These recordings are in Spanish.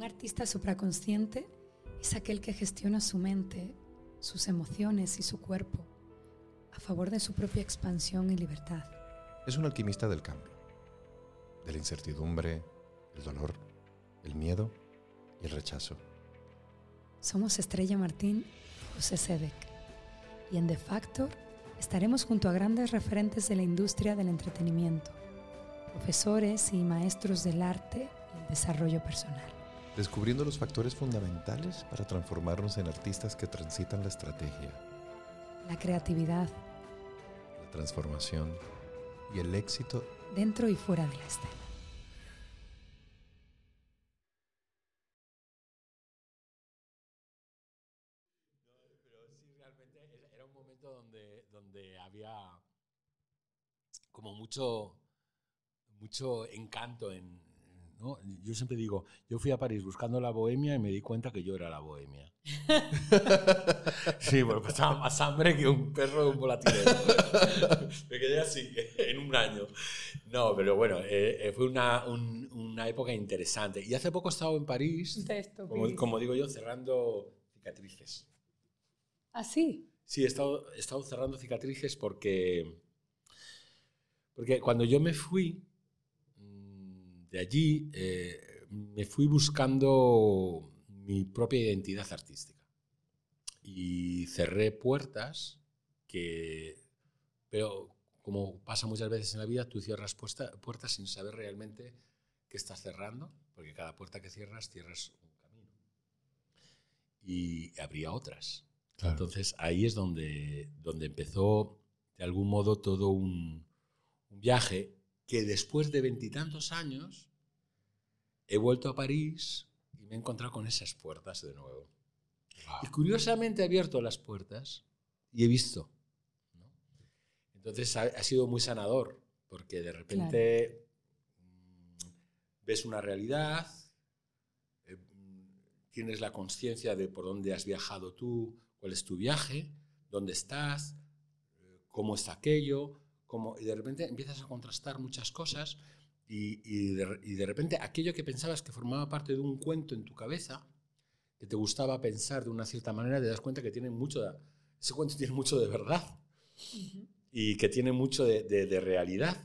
Un artista supraconsciente es aquel que gestiona su mente, sus emociones y su cuerpo a favor de su propia expansión y libertad. Es un alquimista del cambio, de la incertidumbre, el dolor, el miedo y el rechazo. Somos Estrella Martín José Sedek. Y en The Factor estaremos junto a grandes referentes de la industria del entretenimiento, profesores y maestros del arte y el desarrollo personal. Descubriendo los factores fundamentales para transformarnos en artistas que transitan la estrategia, La creatividad, la transformación y el éxito dentro y fuera de la escena. Pero sí, realmente era- era un momento donde, donde había como mucho, mucho encanto en... ¿no? Yo siempre digo, yo fui a París buscando la bohemia y me di cuenta que yo era la bohemia. sí, porque pasaba más hambre que un perro de un volatilero. me quedé así en un año. No, pero bueno, eh, eh, fue una, un- una época interesante. Y hace poco he estado en París, como, como digo yo, cerrando cicatrices. Así. Sí, he estado, he estado cerrando cicatrices porque, porque cuando yo me fui de allí, eh, me fui buscando mi propia identidad artística. Y cerré puertas que, pero como pasa muchas veces en la vida, tú cierras puesta- puertas sin saber realmente qué estás cerrando, porque cada puerta que cierras, cierras un camino. Y habría otras. Entonces ahí es donde, donde empezó de algún modo todo un, un viaje que después de veintitantos años he vuelto a París y me he encontrado con esas puertas de nuevo. Y curiosamente he abierto las puertas y he visto. ¿no? Entonces ha, ha sido muy sanador porque de repente mm, ves una realidad, eh, mm, tienes la conciencia de por dónde has viajado tú, cuál es tu viaje, dónde estás, eh, cómo está aquello, cómo, y de repente empiezas a contrastar muchas cosas y, y de, y de repente aquello que pensabas que formaba parte de un cuento en tu cabeza, que te gustaba pensar de una cierta manera, te das cuenta que tiene mucho de, ese cuento tiene mucho de verdad y que tiene mucho de, de- de realidad.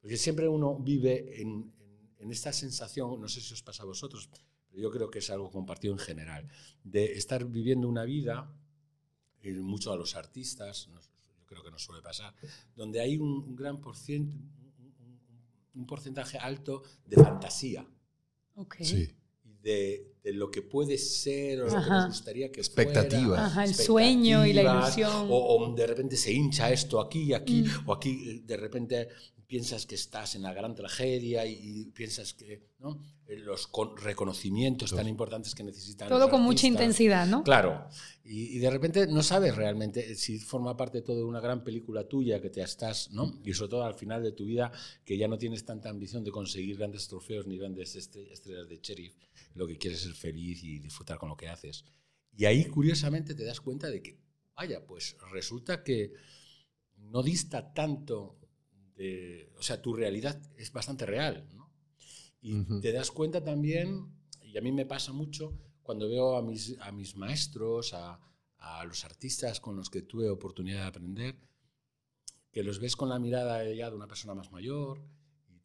Porque siempre uno vive en, en- en esta sensación, no sé si os pasa a vosotros, pero yo creo que es algo compartido en general, de estar viviendo una vida, y mucho a los artistas, nos- creo que nos suele pasar, donde hay un, un gran porcien- un- un- un porcentaje alto de fantasía Ok. Sí. y de, de lo que puede ser o lo que Ajá. nos gustaría que Expectativas. fuera, Ajá, el sueño y la expectativas, ilusión. O, o de repente se hincha esto aquí y aquí, Mm. o aquí eh, de repente piensas que estás en la gran tragedia y, y piensas que ¿no? Eh, los con- reconocimientos tan importantes que necesitan. Todo los con mucha artistas. intensidad, ¿no? Claro, y, y de repente no sabes realmente si forma parte todo de una gran película tuya que te estás, ¿no? Y sobre todo al final de tu vida que ya no tienes tanta ambición de conseguir grandes trofeos ni grandes estre- estrellas de sheriff, lo que quieres es ser feliz y disfrutar con lo que haces. Y ahí curiosamente te das cuenta de que, vaya, pues resulta que no dista tanto de, o sea, tu realidad es bastante real, ¿no? Y te das cuenta también, y a mí me pasa mucho, cuando veo a mis, a mis maestros, a, a los artistas con los que tuve oportunidad de aprender, que los ves con la mirada ya de una persona más mayor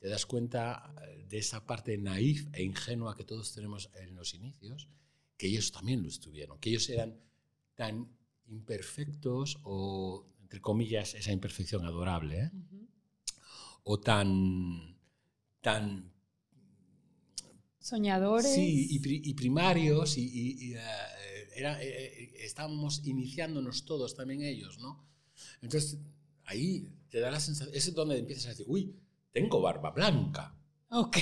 te das cuenta eh, de esa parte naif e ingenua que todos tenemos en los inicios, que ellos también lo estuvieron, que ellos eran tan imperfectos o, entre comillas, esa imperfección adorable, ¿eh? Ujú. o tan, tan Soñadores. Sí, y, y primarios, y, y- y, eh, era, estábamos iniciándonos todos, también ellos, ¿no? Entonces, ahí te da la sensación, es donde empiezas a decir, uy, tengo barba blanca, Ok.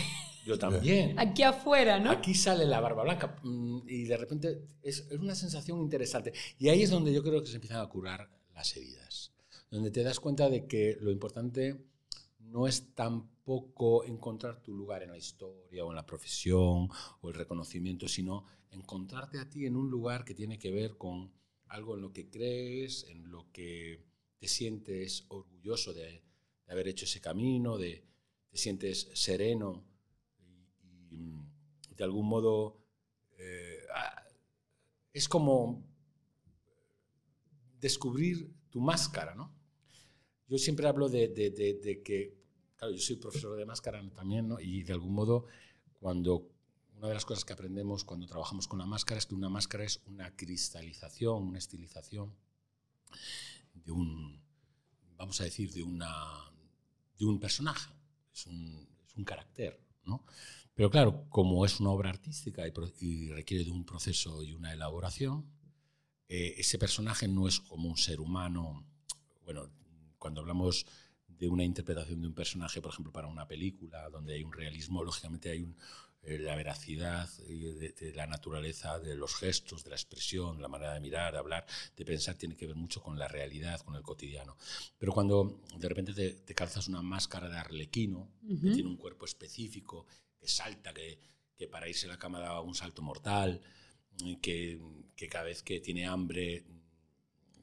yo también. Aquí afuera, ¿no? Aquí sale la barba blanca mm, y de repente es, es una sensación interesante. Y ahí es donde yo creo que se empiezan a curar las heridas, donde te das cuenta de que lo importante no es tampoco encontrar tu lugar en la historia o en la profesión o el reconocimiento, sino encontrarte a ti en un lugar que tiene que ver con algo en lo que crees, en lo que te sientes orgulloso de, de haber hecho ese camino, de, te sientes sereno y, de algún modo eh, ah, es como descubrir tu máscara, ¿no? Yo siempre hablo de, de, que, claro, yo soy profesor de máscara también, ¿no? Y de algún modo, cuando una de las cosas que aprendemos cuando trabajamos con la máscara es que una máscara es una cristalización, una estilización de un, vamos a decir, de, una, de un personaje, es un, es un carácter, ¿no? Pero claro, como es una obra artística y, requiere de un proceso y una elaboración, eh, ese personaje no es como un ser humano. Bueno, cuando hablamos de una interpretación de un personaje, por ejemplo, para una película, donde hay un realismo, lógicamente hay un, eh, la veracidad de, la naturaleza, de los gestos, de la expresión, la manera de mirar, de hablar, de pensar, tiene que ver mucho con la realidad, con el cotidiano. Pero cuando de repente te, calzas una máscara de arlequino, que tiene un cuerpo específico, que salta, que, que para irse a la cama da un salto mortal, que, que cada vez que tiene hambre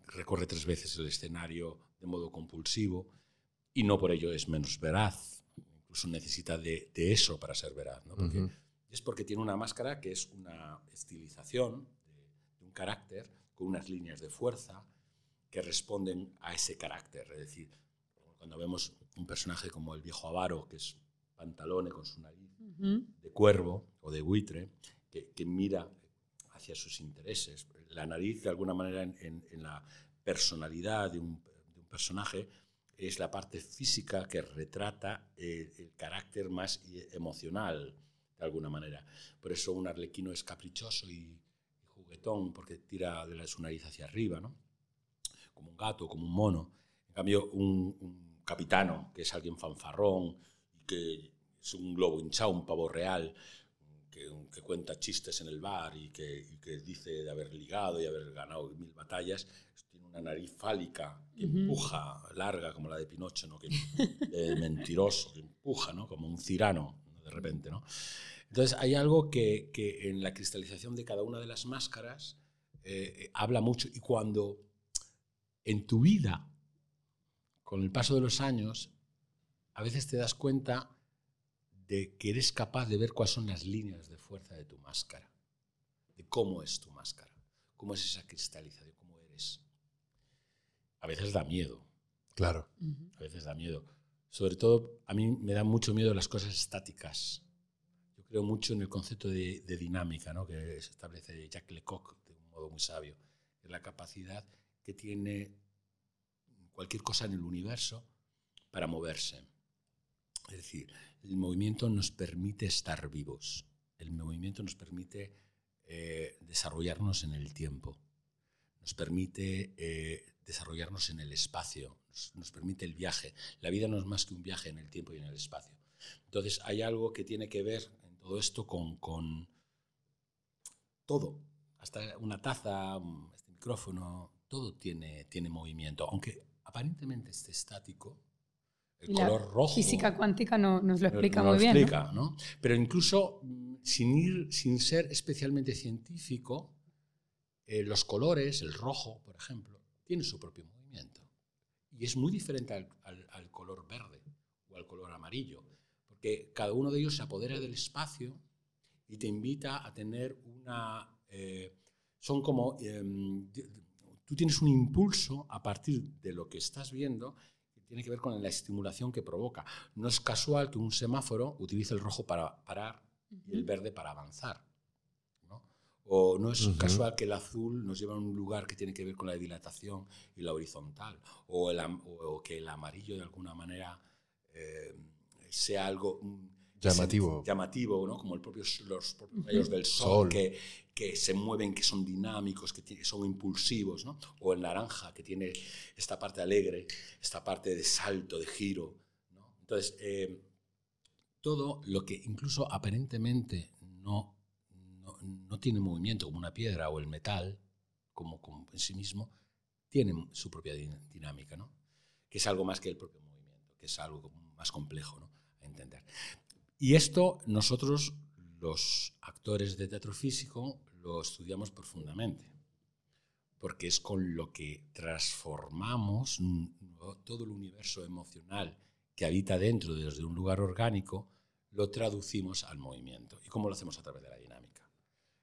recorre tres veces el escenario de modo compulsivo y no por ello es menos veraz incluso necesita de, eso para ser veraz. ¿no? Porque Es porque tiene una máscara que es una estilización de, un carácter con unas líneas de fuerza que responden a ese carácter. Es decir, cuando vemos un personaje como el viejo avaro, que es pantalone con su nariz de cuervo o de buitre, que, mira hacia sus intereses. La nariz, de alguna manera, en, la personalidad de un, de un personaje, es la parte física que retrata el, carácter más emocional, de alguna manera. Por eso un arlequino es caprichoso y, juguetón, porque tira de la, su nariz hacia arriba, ¿no? como un gato, como un mono. En cambio, un, capitano, que es alguien fanfarrón, que es un globo hinchado, un pavo real, que, cuenta chistes en el bar y que, y que, dice de haber ligado y haber ganado mil batallas, una nariz fálica que empuja, larga como la de Pinocho, ¿no? que, mentiroso, que empuja, ¿no? como un cirano, de repente. ¿no? Entonces hay algo que, que, en la cristalización de cada una de las máscaras eh, habla mucho y cuando en tu vida, con el paso de los años, a veces te das cuenta de que eres capaz de ver cuáles son las líneas de fuerza de tu máscara, de cómo es tu máscara, cómo es esa cristalización, cómo eres a veces da miedo. Claro. A veces da miedo. Sobre todo, a mí me da mucho miedo las cosas estáticas. Yo creo mucho en el concepto de, dinámica ¿no? que se establece Jacques Lecoq de un modo muy sabio. Es la capacidad que tiene cualquier cosa en el universo para moverse. Es decir, el movimiento nos permite estar vivos. El movimiento nos permite eh, desarrollarnos en el tiempo. Nos permite eh, desarrollarnos en el espacio, nos, permite el viaje. La vida no es más que un viaje en el tiempo y en el espacio. Entonces hay algo que tiene que ver en todo esto con, con todo, hasta una taza, este micrófono, todo tiene, tiene movimiento, aunque aparentemente esté estático. El color rojo. Física cuántica no, nos lo explica muy bien. Explica, ¿no? Pero incluso mm, sin, ir, sin ser especialmente científico, eh, los colores, el rojo, por ejemplo, tiene su propio movimiento. Y es muy diferente al, color verde o al color amarillo, porque cada uno de ellos se apodera del espacio y te invita a tener una... Eh, son como... Em, tú tienes un impulso a partir de lo que estás viendo que tiene que ver con la estimulación que provoca. No es casual que un semáforo utilice el rojo para parar y el verde para avanzar. O no es casual que el azul nos lleva a un lugar que tiene que ver con la dilatación y la horizontal. O, que el amarillo de alguna manera eh, sea algo mm, llamativo. llamativo, ¿no? como el propio, los propios rayos del sol, Que, que, se mueven, que son dinámicos, que son impulsivos. ¿no? O el naranja, que tiene esta parte alegre, esta parte de salto, de giro. ¿no? Entonces, eh, todo lo que incluso aparentemente no no tiene movimiento como una piedra o el metal, como, en sí mismo, tiene su propia dinámica, ¿no? que es algo más que el propio movimiento, que es algo más complejo ¿no? a entender. Y esto nosotros, los actores de teatro físico, lo estudiamos profundamente, porque es con lo que transformamos todo el universo emocional que habita dentro desde un lugar orgánico, lo traducimos al movimiento. ¿Y cómo lo hacemos a través de la dinámica?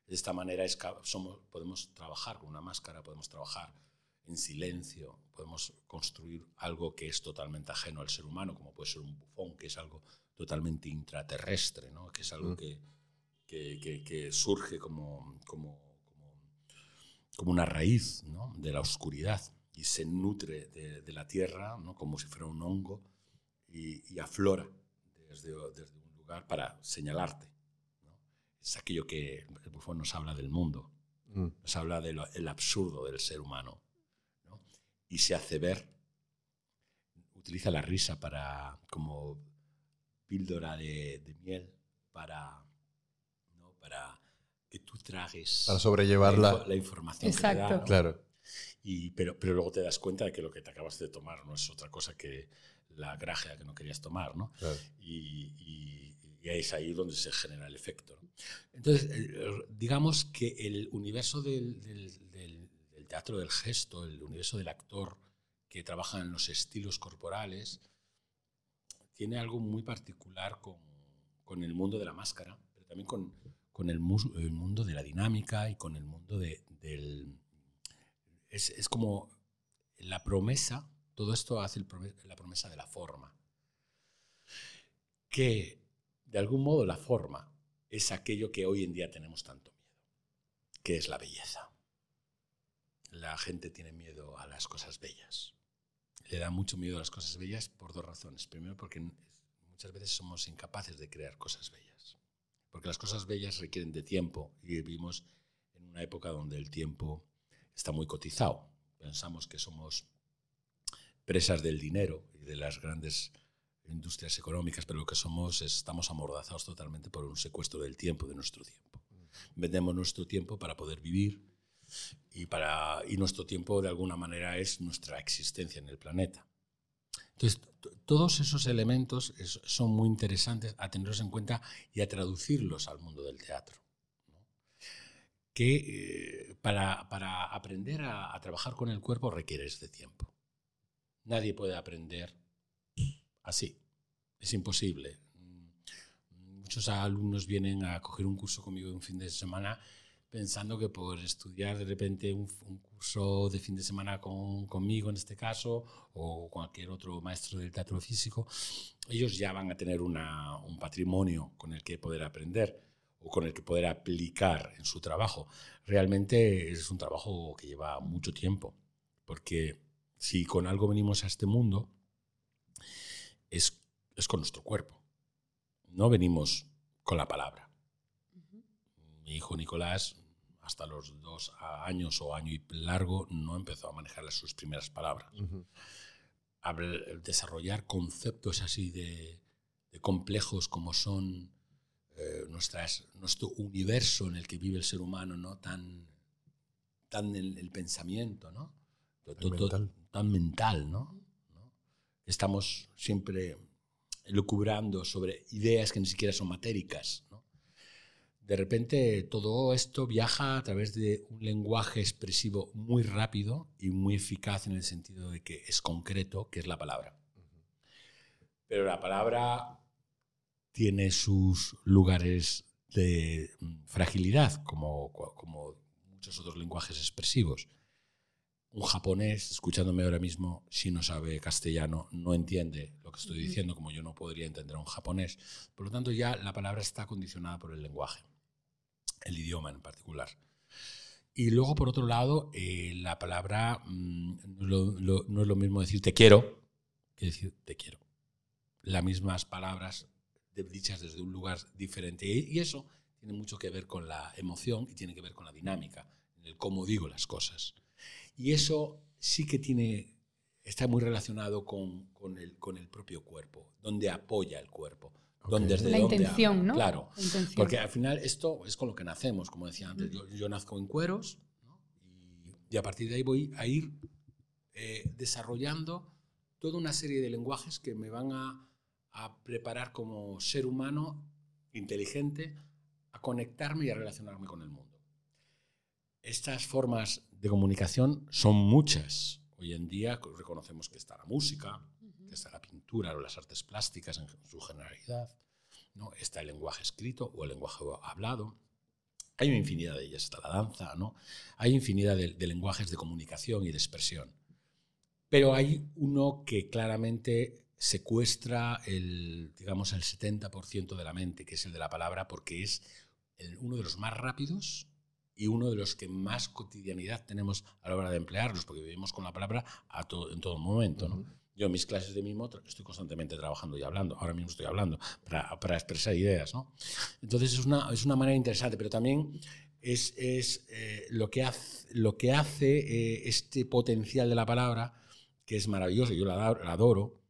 De esta manera es, somos, podemos trabajar con una máscara, podemos trabajar en silencio, podemos construir algo que es totalmente ajeno al ser humano, como puede ser un bufón, que es algo totalmente intraterrestre, ¿no? que es algo mm. que, que, que, surge como, como, como, una raíz ¿no? de la oscuridad y se nutre de, de la tierra ¿no? como si fuera un hongo y, y aflora desde, desde, un lugar para señalarte. ¿No? Es aquello que el bufón nos habla del mundo, mm. nos habla del absurdo del ser humano ¿no? y se hace ver, utiliza la risa para como píldora de, de miel para para que tú tragues para sobrellevar la, la información Exacto. Claro. Y, pero, pero luego te das cuenta de que lo que te acabas de tomar no es otra cosa que la gracia que no querías tomar, ¿no? Y, y, es ahí donde se genera el efecto. Entonces, digamos que el universo del, teatro del gesto, el universo del actor que trabaja en los estilos corporales, tiene algo muy particular con, con el mundo de la máscara, pero también con, con el, mundo de la dinámica y con el mundo de, del... Es, es, como la promesa, todo esto hace la promesa de la forma. Que de algún modo la forma es aquello que hoy en día tenemos tanto miedo, que es la belleza. La gente tiene miedo a las cosas bellas. Le da mucho miedo a las cosas bellas por dos razones. Primero porque muchas veces somos incapaces de crear cosas bellas porque las cosas bellas requieren de tiempo y vivimos en una época donde el tiempo está muy cotizado. Pensamos que somos presas del dinero y de las grandes industrias económicas, pero lo que somos es, estamos amordazados totalmente por un secuestro del tiempo, de nuestro tiempo. Vendemos nuestro tiempo para poder vivir y, para, y nuestro tiempo de alguna manera es nuestra existencia en el planeta. Entonces, todos esos elementos son muy interesantes a tenerlos en cuenta y a traducirlos al mundo del teatro. Que eh, para, para, aprender a, a, trabajar con el cuerpo requieres de tiempo. Nadie puede aprender así. Es imposible. Muchos alumnos vienen a coger un curso conmigo un fin de semana pensando que por estudiar de repente un, curso de fin de semana con, conmigo en este caso o cualquier otro maestro del teatro físico, ellos ya van a tener una, un patrimonio con el que poder aprender o con el que poder aplicar en su trabajo. Realmente es un trabajo que lleva mucho tiempo, porque si con algo venimos a este mundo, es, es con nuestro cuerpo. No venimos con la palabra mi hijo Nicolás, hasta los dos años o año y largo, no empezó a manejar sus primeras palabras. desarrollar conceptos así de, complejos como son eh, nuestras, nuestro universo en el que vive el ser humano, ¿no? tan, tan el, el pensamiento, ¿no? Todo, mental. tan mental, ¿no? Estamos siempre lucubrando sobre ideas que ni siquiera son matéricas de repente todo esto viaja a través de un lenguaje expresivo muy rápido y muy eficaz en el sentido de que es concreto, que es la palabra. Pero la palabra tiene sus lugares de fragilidad, como, como muchos otros lenguajes expresivos. Un japonés, escuchándome ahora mismo, si no sabe castellano, no entiende lo que estoy diciendo, como yo no podría entender a un japonés. Por lo tanto, ya la palabra está condicionada por el lenguaje el idioma en particular. Y luego, por otro lado, eh, la palabra mm, no, es lo mismo decir te quiero que decir te quiero. Las mismas palabras dichas desde un lugar diferente. Y eso tiene mucho que ver con la emoción y tiene que ver con la dinámica, el cómo digo las cosas. Y eso sí que tiene, está muy relacionado con, con, el, con el propio cuerpo, donde apoya el cuerpo la intención, ¿no? Claro, porque al final esto es con lo que nacemos, como decía antes. Yo, nazco en cueros y, a partir de ahí voy a ir eh, desarrollando toda una serie de lenguajes que me van a, preparar como ser humano inteligente a conectarme y a relacionarme con el mundo. Estas formas de comunicación son muchas. Hoy en día reconocemos que está la música, que está la pintura o las artes plásticas en su generalidad, ¿no? está el lenguaje escrito o el lenguaje hablado, Hay una infinidad de ellas, está la danza, ¿no? Hay infinidad de, de lenguajes de comunicación y de expresión. Pero hay uno que claramente secuestra el, digamos, el 70% de la mente, que es el de la palabra, porque es uno de los más rápidos y uno de los que más cotidianidad tenemos a la hora de emplearlos, porque vivimos con la palabra a todo, en todo momento. ¿no? Yo en mis clases de mimo estoy constantemente trabajando y hablando, ahora mismo estoy hablando, para, para expresar ideas. ¿no? Entonces es una, es una manera interesante, pero también es, es eh, lo, que hace, lo que hace eh, este potencial de la palabra, que es maravilloso, yo la, adoro,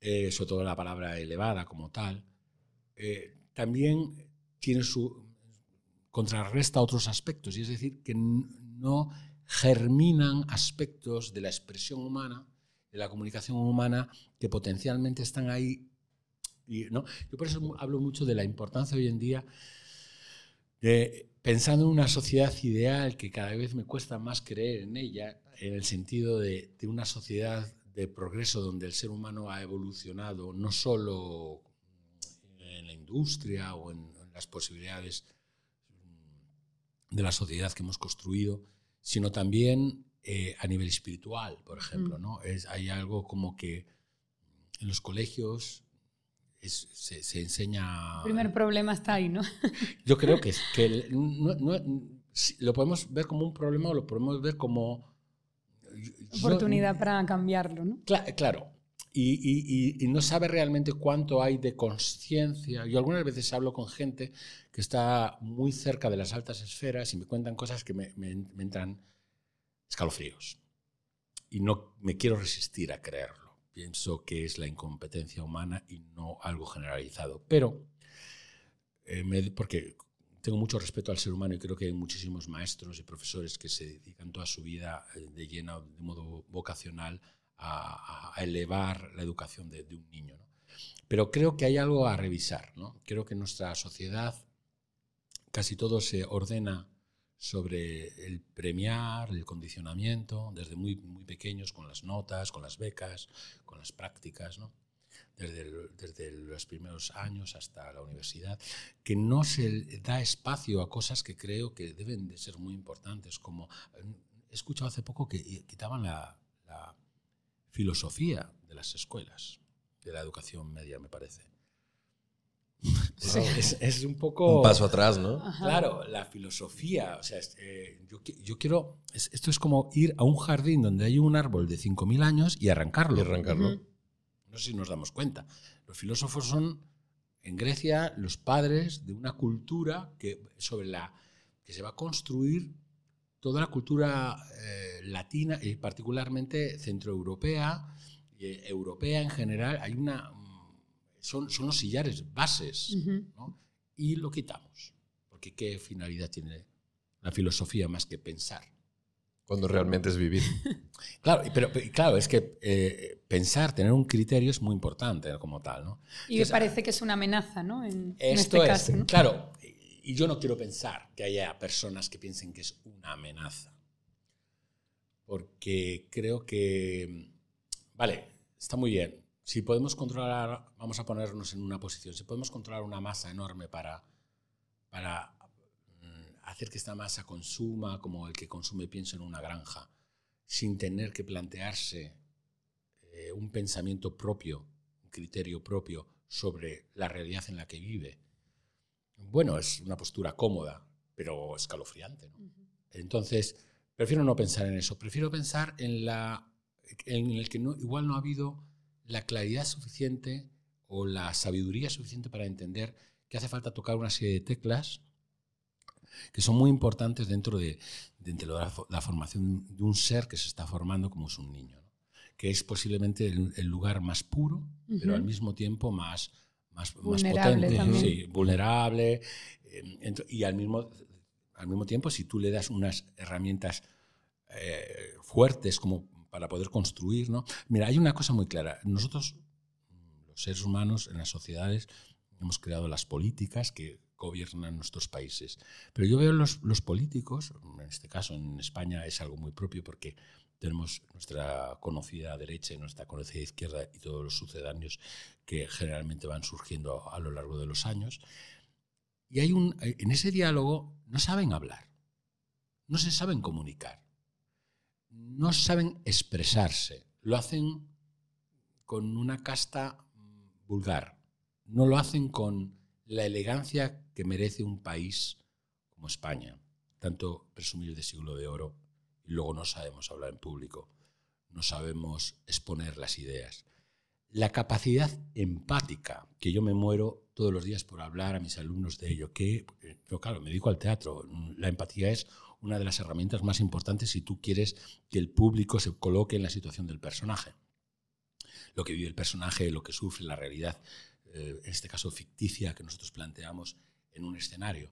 eh, sobre todo la palabra elevada como tal, también tiene su contrarresta otros aspectos, y es decir, que no germinan aspectos de la expresión humana, de la comunicación humana, que potencialmente están ahí. Y, ¿no? Yo por eso hablo mucho de la importancia hoy en día de pensando en una sociedad ideal que cada vez me cuesta más creer en ella, en el sentido de, de una sociedad de progreso donde el ser humano ha evolucionado no solo en la industria o en, en las posibilidades de la sociedad que hemos construido, sino también eh, a nivel espiritual, por ejemplo. ¿no? Es, hay algo como que en los colegios se, enseña... El primer problema está ahí, ¿no? Yo creo que, que lo podemos ver como un problema o lo podemos ver como... Oportunidad para cambiarlo, ¿no? claro, y, no sabe realmente cuánto hay de conciencia. Yo algunas veces hablo con gente que está muy cerca de las altas esferas y me cuentan cosas que me, entran escalofríos. Y no me quiero resistir a creerlo. Pienso que es la incompetencia humana y no algo generalizado. Pero, eh, porque tengo mucho respeto al ser humano y creo que hay muchísimos maestros y profesores que se dedican toda su vida eh, de lleno, de modo vocacional, a, elevar la educación de, un niño. Pero creo que hay algo a revisar. ¿no? Creo que nuestra sociedad casi todo se ordena sobre el premiar, el condicionamiento, desde muy, muy pequeños, con las notas, con las becas, con las prácticas, ¿no? desde, desde, los primeros años hasta la universidad, que no se da espacio a cosas que creo que deben de ser muy importantes, como he escuchado hace poco que quitaban la, filosofía de las escuelas, de la educación media, me parece. Es, un poco... Un paso atrás, ¿no? Claro, la filosofía. O sea, eh, yo, quiero... esto es como ir a un jardín donde hay un árbol de 5.000 años y arrancarlo. Y arrancarlo. No sé si nos damos cuenta. Los filósofos son, en Grecia, los padres de una cultura que, sobre la que se va a construir toda la cultura eh, latina y particularmente centroeuropea, eh, europea en general, hay una, mm, son, son los sillares bases, y lo quitamos. Porque ¿qué finalidad tiene la filosofía más que pensar? Cuando realmente es vivir. claro, pero, claro, es que eh, pensar, tener un criterio es muy importante como tal. ¿no? Y me parece que es una amenaza, ¿no? En, esto este es, claro, y yo no quiero pensar que haya personas que piensen que es una amenaza. Porque creo que, vale, está muy bien. Si podemos controlar, vamos a ponernos en una posición, si podemos controlar una masa enorme para, para mm, hacer que esta masa consuma como el que consume pienso en una granja, sin tener que plantearse eh, un pensamiento propio, un criterio propio sobre la realidad en la que vive, bueno, es una postura cómoda, pero escalofriante. Entonces, prefiero no pensar en eso, prefiero pensar en, la, en el que no, igual no ha habido la claridad suficiente o la sabiduría suficiente para entender que hace falta tocar una serie de teclas que son muy importantes dentro de, la, formación de un ser que se está formando como es un niño, que es posiblemente el, lugar más puro, pero al mismo tiempo más, más, vulnerable potente, vulnerable. Eh, y al mismo, al mismo tiempo, si tú le das unas herramientas eh, fuertes como para poder construir, ¿no? Mira, hay una cosa muy clara. Nosotros, los seres humanos en las sociedades, hemos creado las políticas que gobiernan nuestros países. Pero yo veo los, los políticos, en este caso en España es algo muy propio porque tenemos nuestra conocida derecha y nuestra conocida izquierda y todos los sucedáneos que generalmente van surgiendo a lo largo de los años. Y hay un, en ese diálogo no saben hablar, no se saben comunicar, no saben expresarse, lo hacen con una casta vulgar, no lo hacen con la elegancia que merece un país como España, tanto presumir de siglo de oro y luego no sabemos hablar en público, no sabemos exponer las ideas. La capacidad empática, que yo me muero todos los días por hablar a mis alumnos de ello, que yo claro, me dedico al teatro, la empatía es una de las herramientas más importantes si tú quieres que el público se coloque en la situación del personaje. Lo que vive el personaje, lo que sufre, la realidad, eh, en este caso ficticia que nosotros planteamos en un escenario.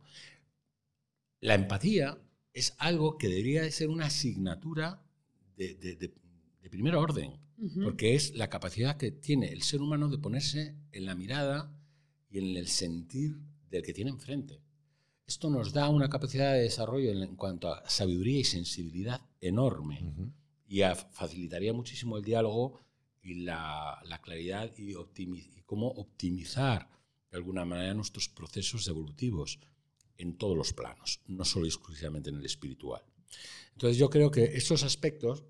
La empatía es algo que debería ser una asignatura de, primer orden, porque es la capacidad que tiene el ser humano de ponerse en la mirada y en el sentir del que tiene enfrente. Esto nos da una capacidad de desarrollo en, cuanto a sabiduría y sensibilidad enorme y facilitaría muchísimo el diálogo y la, claridad y, y, cómo optimizar de alguna manera nuestros procesos evolutivos en todos los planos, no solo exclusivamente en el espiritual. Entonces yo creo que estos aspectos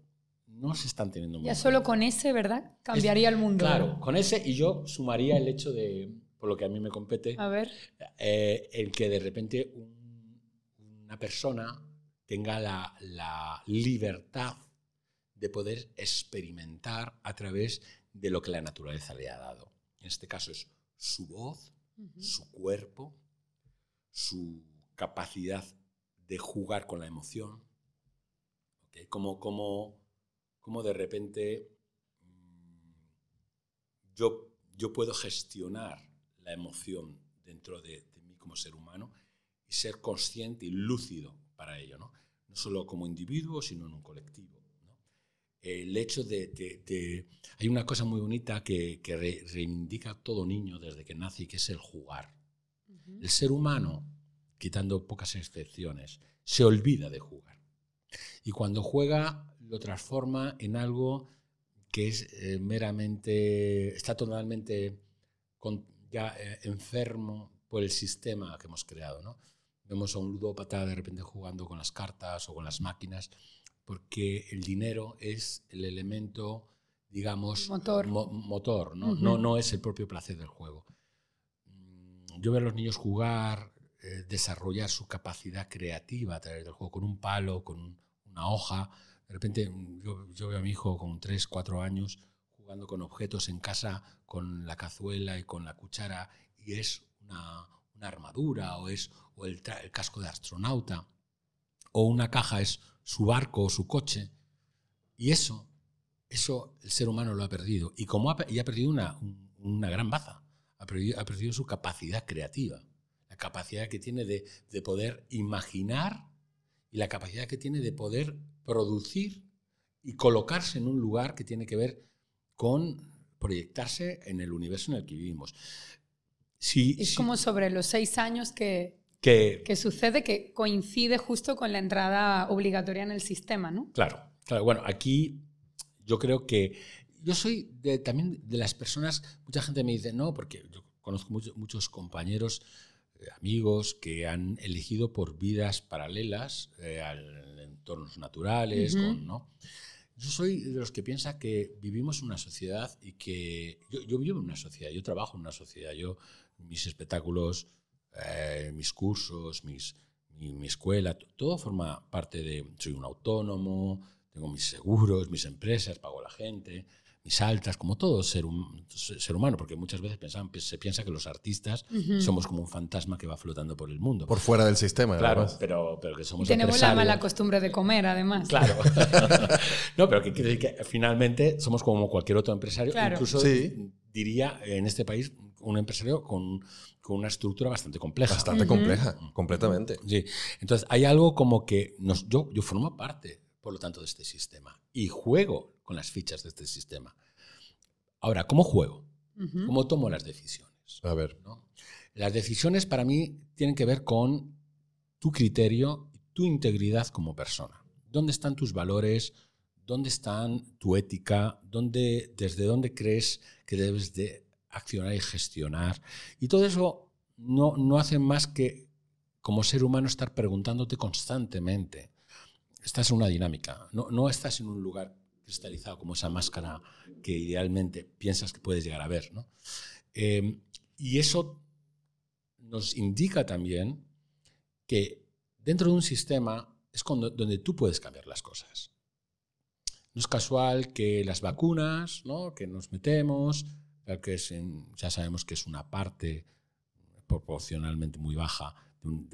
no se están teniendo Ya solo con ese, ¿verdad? Cambiaría el mundo. Claro, con ese y yo sumaría el hecho de, por lo que a mí me compete, a ver. Eh, el que de repente una persona tenga la, la, libertad de poder experimentar a través de lo que la naturaleza le ha dado. En este caso es su voz, su cuerpo, su capacidad de jugar con la emoción, como, como, como de repente mm, yo, yo puedo gestionar la emoción dentro de, mí como ser humano y ser consciente y lúcido para ello, ¿no? no solo como individuo, sino en un colectivo. El hecho de, Hay una cosa muy bonita que, que reivindica todo niño desde que nace y que es el jugar. El ser humano, quitando pocas excepciones, se olvida de jugar. Y cuando juega lo transforma en algo que es eh, meramente, está totalmente ya eh, enfermo por el sistema que hemos creado. ¿no? Vemos a un ludópata de repente jugando con las cartas o con las máquinas, porque el dinero es el elemento, digamos, motor, motor ¿no? no, no es el propio placer del juego yo veo a los niños jugar, eh, desarrollar su capacidad creativa a través del juego, con un palo, con una hoja. De repente mm, yo, veo a mi hijo con 3, 4 años jugando con objetos en casa, con la cazuela y con la cuchara, y es una, armadura o es o el, casco de astronauta, o una caja es su barco o su coche. Y eso, eso el ser humano lo ha perdido. Y como ha, y ha perdido una, una gran baza ha perdido, su capacidad creativa, la capacidad que tiene de, poder imaginar y la capacidad que tiene de poder producir y colocarse en un lugar que tiene que ver con proyectarse en el universo en el que vivimos. es como sobre los seis años que, que, sucede, que coincide justo con la entrada obligatoria en el sistema, ¿no? Claro, claro. Bueno, aquí yo creo que yo soy también de las personas, mucha gente me dice, no, porque yo conozco muchos compañeros, amigos que han elegido por vidas paralelas eh, a entornos naturales, ¿no? Yo soy de los que piensa que vivimos en una sociedad y que yo, vivo en una sociedad, yo trabajo en una sociedad, yo mis espectáculos, eh, mis cursos, mis, mi, mi, escuela, todo forma parte de, soy un autónomo, tengo mis seguros, mis empresas, pago a la gente, mis altas, como todo ser, ser humano, porque muchas veces se piensa que los artistas somos como un fantasma que va flotando por el mundo. Por fuera del sistema, Claro, pero, pero que somos y tenemos la mala costumbre de comer, además. Claro. no, pero que quiere decir que finalmente somos como cualquier otro empresario. Incluso diría en este país un empresario con, con una estructura bastante compleja. Bastante compleja, completamente. Sí. Entonces hay algo como que nos, yo, yo formo parte por lo tanto, de este sistema. Y juego con las fichas de este sistema. Ahora, ¿cómo juego? ¿Cómo tomo las decisiones? A ver. Las decisiones para mí tienen que ver con tu criterio y tu integridad como persona. ¿Dónde están tus valores? ¿Dónde están tu ética? ¿Dónde, ¿Desde dónde crees que debes de accionar y gestionar? Y todo eso no, no hacen más que, como ser humano, estar preguntándote constantemente. Estás en una dinámica, no, no estás en un lugar cristalizado como esa máscara que idealmente piensas que puedes llegar a ver. ¿no? Eh, y eso nos indica también que dentro de un sistema es donde tú puedes cambiar las cosas. No es casual que las vacunas ¿no? que nos metemos, que ya sabemos que es una parte proporcionalmente muy baja de un,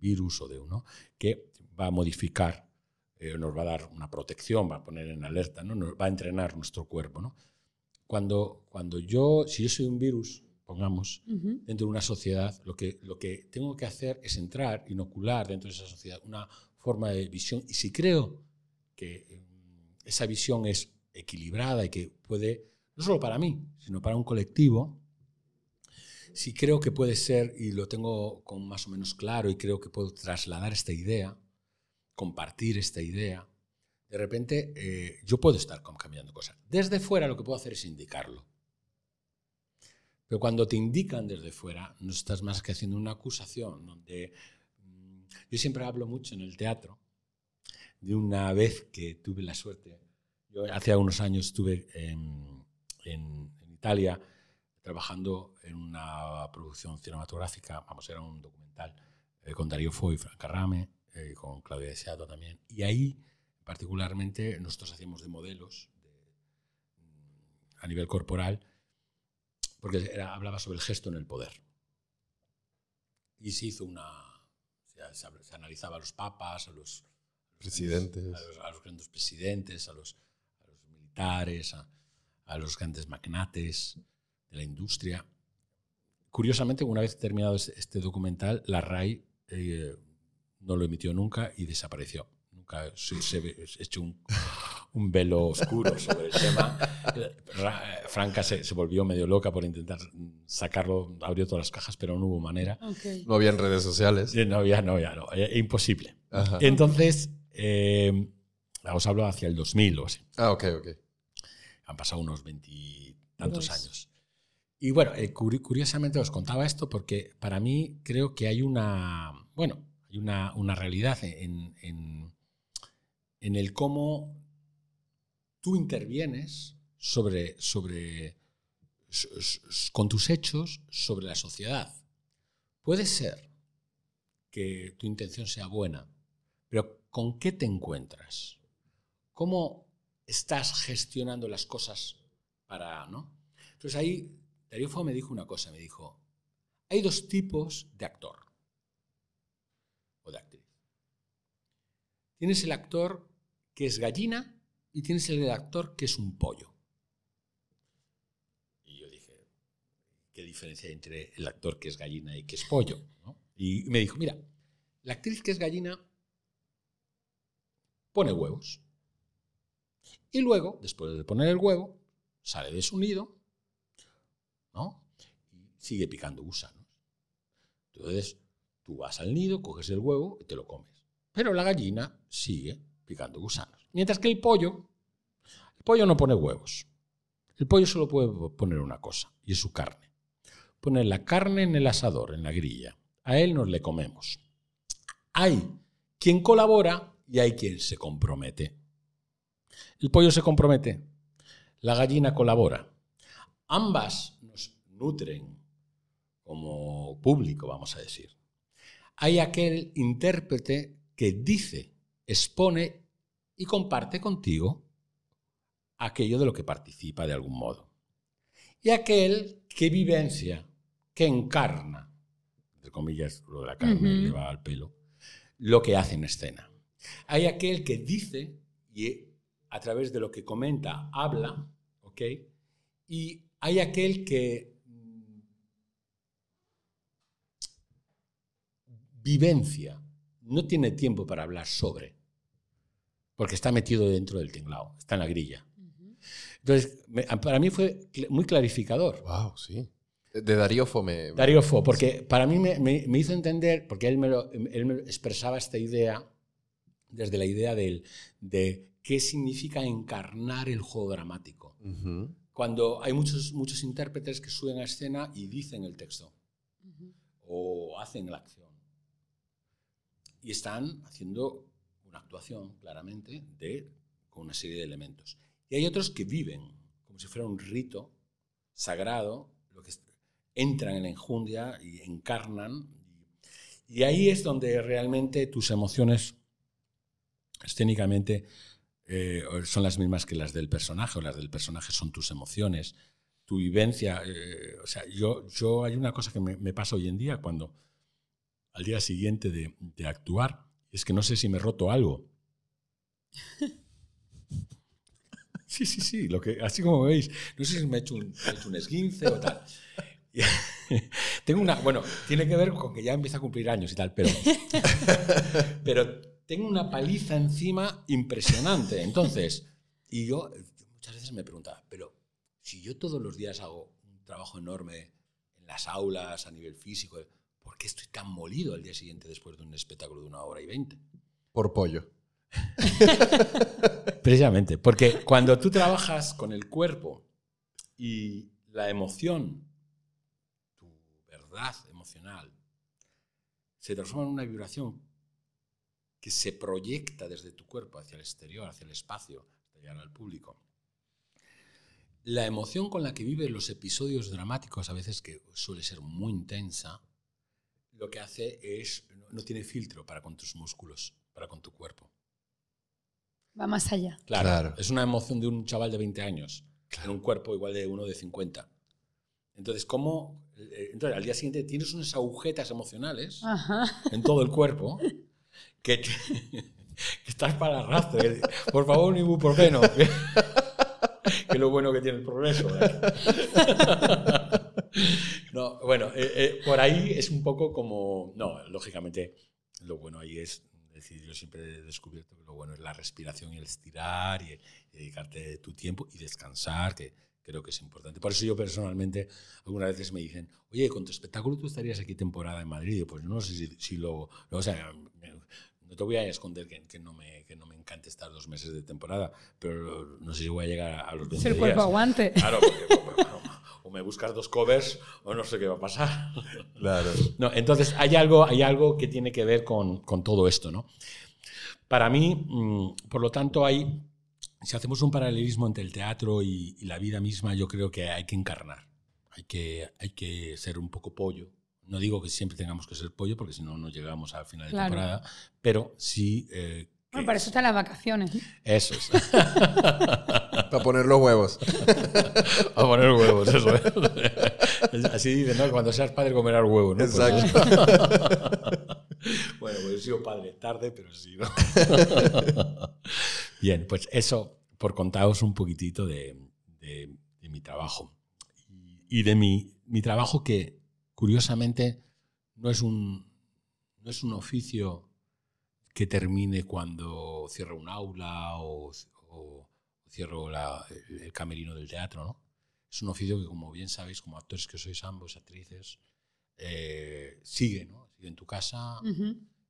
virus o de uno, que va a modificar, eh, nos va a dar una protección, va a poner en alerta, ¿no? nos va a entrenar nuestro cuerpo. ¿no? Cuando, cuando yo, si yo soy un virus, pongamos, dentro de una sociedad, lo que, lo que tengo que hacer es entrar, inocular dentro de esa sociedad una forma de visión. Y si creo que mm, esa visión es equilibrada y que puede, no solo para mí, sino para un colectivo, si creo que puede ser, y lo tengo con más o menos claro, y creo que puedo trasladar esta idea, compartir esta idea, de repente eh, yo puedo estar cambiando cosas. Desde fuera lo que puedo hacer es indicarlo. Pero cuando te indican desde fuera, no estás más que haciendo una acusación. Donde, mm, yo siempre hablo mucho en el teatro de una vez que tuve la suerte. Yo hace unos años estuve en, en, Italia trabajando en una producción cinematográfica, vamos, era un documental eh, con Darío Fo y Franca Rame, eh, con Claudia Deseado también. Y ahí, particularmente, nosotros hacíamos de modelos mm, a nivel corporal porque hablaba sobre el gesto en el poder. Y se hizo una... Se, analizaba a los papas, a los presidentes, a los, grandes presidentes, a los, militares, a, los grandes magnates de la industria. Curiosamente, una vez terminado este, este documental, la RAI eh, no lo emitió nunca y desapareció. Nunca se, se hecho un, un velo oscuro sobre el tema. Franca se, volvió medio loca por intentar sacarlo, abrió todas las cajas, pero no hubo manera. No había redes sociales. No había, no había, no, eh, imposible. Entonces, eh, os hablo hacia el 2000 o así. Ah, ok, ok. Han pasado unos veintitantos años. Y bueno, eh, curiosamente os contaba esto porque para mí creo que hay una, bueno, hay una, realidad en, en, el cómo tú intervienes sobre, sobre, con tus hechos sobre la sociedad. Puede ser que tu intención sea buena, pero ¿con qué te encuentras? ¿Cómo estás gestionando las cosas para, no? Entonces ahí Darío Fo me dijo una cosa, me dijo, hay dos tipos de actor actriz. Tienes el actor que es gallina y tienes el actor que es un pollo. Y yo dije, ¿qué diferencia hay entre el actor que es gallina y que es pollo? Y me dijo, mira, la actriz que es gallina pone huevos. Y luego, después de poner el huevo, sale de su nido ¿no? y sigue picando gusanos. Entonces, tú vas al nido, coges el huevo y te lo comes. Pero la gallina sigue picando gusanos. Mientras que el pollo, el pollo no pone huevos. El pollo solo puede poner una cosa, y es su carne. Pone la carne en el asador, en la grilla. A él nos le comemos. Hay quien colabora y hay quien se compromete. El pollo se compromete, la gallina colabora. Ambas nos nutren como público, vamos a decir. Hay aquel intérprete que dice, expone y comparte contigo aquello de lo que participa de algún modo. Y aquel que vivencia, que encarna, entre comillas, lo de la carne le va al pelo, lo que hace en escena. Hay aquel que dice y a través de lo que comenta habla, ¿ok? Y hay aquel que vivencia, no tiene tiempo para hablar sobre porque está metido dentro del tinglao, está en la grilla. Entonces, para mí fue muy clarificador. Wow, sí. De Darío Fo me... Darío Fo, porque para mí me, hizo entender, porque él me, él me, expresaba esta idea desde la idea del, de qué significa encarnar el juego dramático. Cuando hay muchos, muchos intérpretes que suben a escena y dicen el texto. o hacen la acción. Y están haciendo una actuación, claramente, de, con una serie de elementos. Y hay otros que viven como si fuera un rito sagrado, lo que entran en la enjundia y encarnan. Y, ahí es donde realmente tus emociones escénicamente eh, son las mismas que las del personaje, o las del personaje son tus emociones, tu vivencia. eh, o sea, yo, yo hay una cosa que me pasa hoy en día cuando al día siguiente de, de actuar, es que no sé si me he roto algo. Sí, sí, sí, lo que, así como veis, no sé si me he hecho un, he hecho un esguince o tal. Tengo una, bueno, tiene que ver con que ya empieza a cumplir años y tal, pero, pero tengo una paliza encima impresionante. Entonces, y yo muchas veces me preguntaba, pero si yo todos los días hago un trabajo enorme en las aulas, a nivel físico, ¿por qué estoy tan molido al día siguiente después de un espectáculo de una hora y veinte? Por pollo. Precisamente, porque cuando tú trabajas con el cuerpo y la emoción, tu verdad emocional, se transforma en una vibración que se proyecta desde tu cuerpo hacia el exterior, hacia el espacio, hasta llegar al público. La emoción con la que vives los episodios dramáticos, a veces que suele ser muy intensa, lo que hace es, no, no tiene filtro para con tus músculos, para con tu cuerpo. Va más allá. Claro, Claro. Es una emoción de un chaval de 20 años en un cuerpo igual de uno de 50. Entonces, ¿cómo? eh, Entonces, al día siguiente tienes unas agujetas emocionales Ajá. en todo el cuerpo que, te- que estás para arrastre. Por favor, un ibuprofeno. que es lo bueno que tiene el progreso. ¿verdad? No, bueno, eh, eh, por ahí es un poco como... No, lógicamente, lo bueno ahí es... Es decir, yo siempre he descubierto que lo bueno es la respiración y el estirar y, dedicarte tu tiempo y descansar, que creo que es importante. Por eso yo personalmente algunas veces me dicen, oye, con tu espectáculo tú estarías aquí temporada en Madrid. Y pues no sé si, si lo, O sea, no te voy a esconder que, que no me, que no me encante estar dos meses de temporada, pero no sé si voy a llegar a los 20 Si el cuerpo días. aguante. Claro, porque o me buscas dos covers o no sé qué va a pasar. Claro. No, entonces hay algo, hay algo que tiene que ver con, con todo esto, ¿no? Para mí, mm, por lo tanto, hay, si hacemos un paralelismo entre el teatro y, y la vida misma, yo creo que hay que encarnar, hay que, hay que ser un poco pollo. No digo que siempre tengamos que ser pollo, porque si no, no llegamos al final de Claro. temporada, pero sí... eh, Bueno, para eso están las vacaciones. Eso es. Para poner los huevos. A poner huevos, eso es. Así dicen, ¿no? Cuando seas padre comerás huevos, ¿no? Pues- bueno, pues he sido padre tarde, pero sí, ¿no? Bien, pues eso, por contaros un poquitito de, de- de mi trabajo. Y, y de mi, mi trabajo que, curiosamente, no es un, no es un oficio que termine cuando cierro un aula o, o cierro la- el, el camerino del teatro, ¿no? Es un oficio que, como bien sabéis, como actores que sois ambos, actrices, eh, sigue, ¿no? Sigue en tu casa,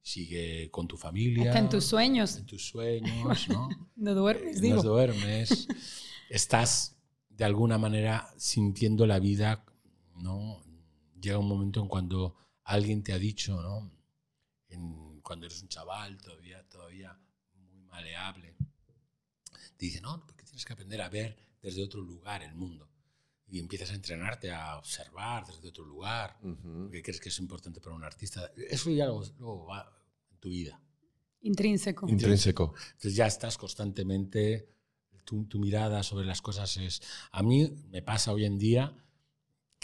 sigue con tu familia. Hasta en tus sueños. En tus sueños, ¿no? No duermes, no digo. duermes. Estás, de alguna manera, sintiendo la vida, ¿no? Llega un momento en cuando alguien te ha dicho, ¿no? En- cuando eres un chaval, todavía, todavía muy maleable, te dice, no, porque tienes que aprender a ver desde otro lugar el mundo. Y empiezas a entrenarte a observar desde otro lugar, Ujú. porque crees que es importante para un artista. Eso ya luego, luego va en tu vida. Intrínseco. Intrínseco. Entonces ya estás constantemente, tu, tu mirada sobre las cosas es... A mí me pasa hoy en día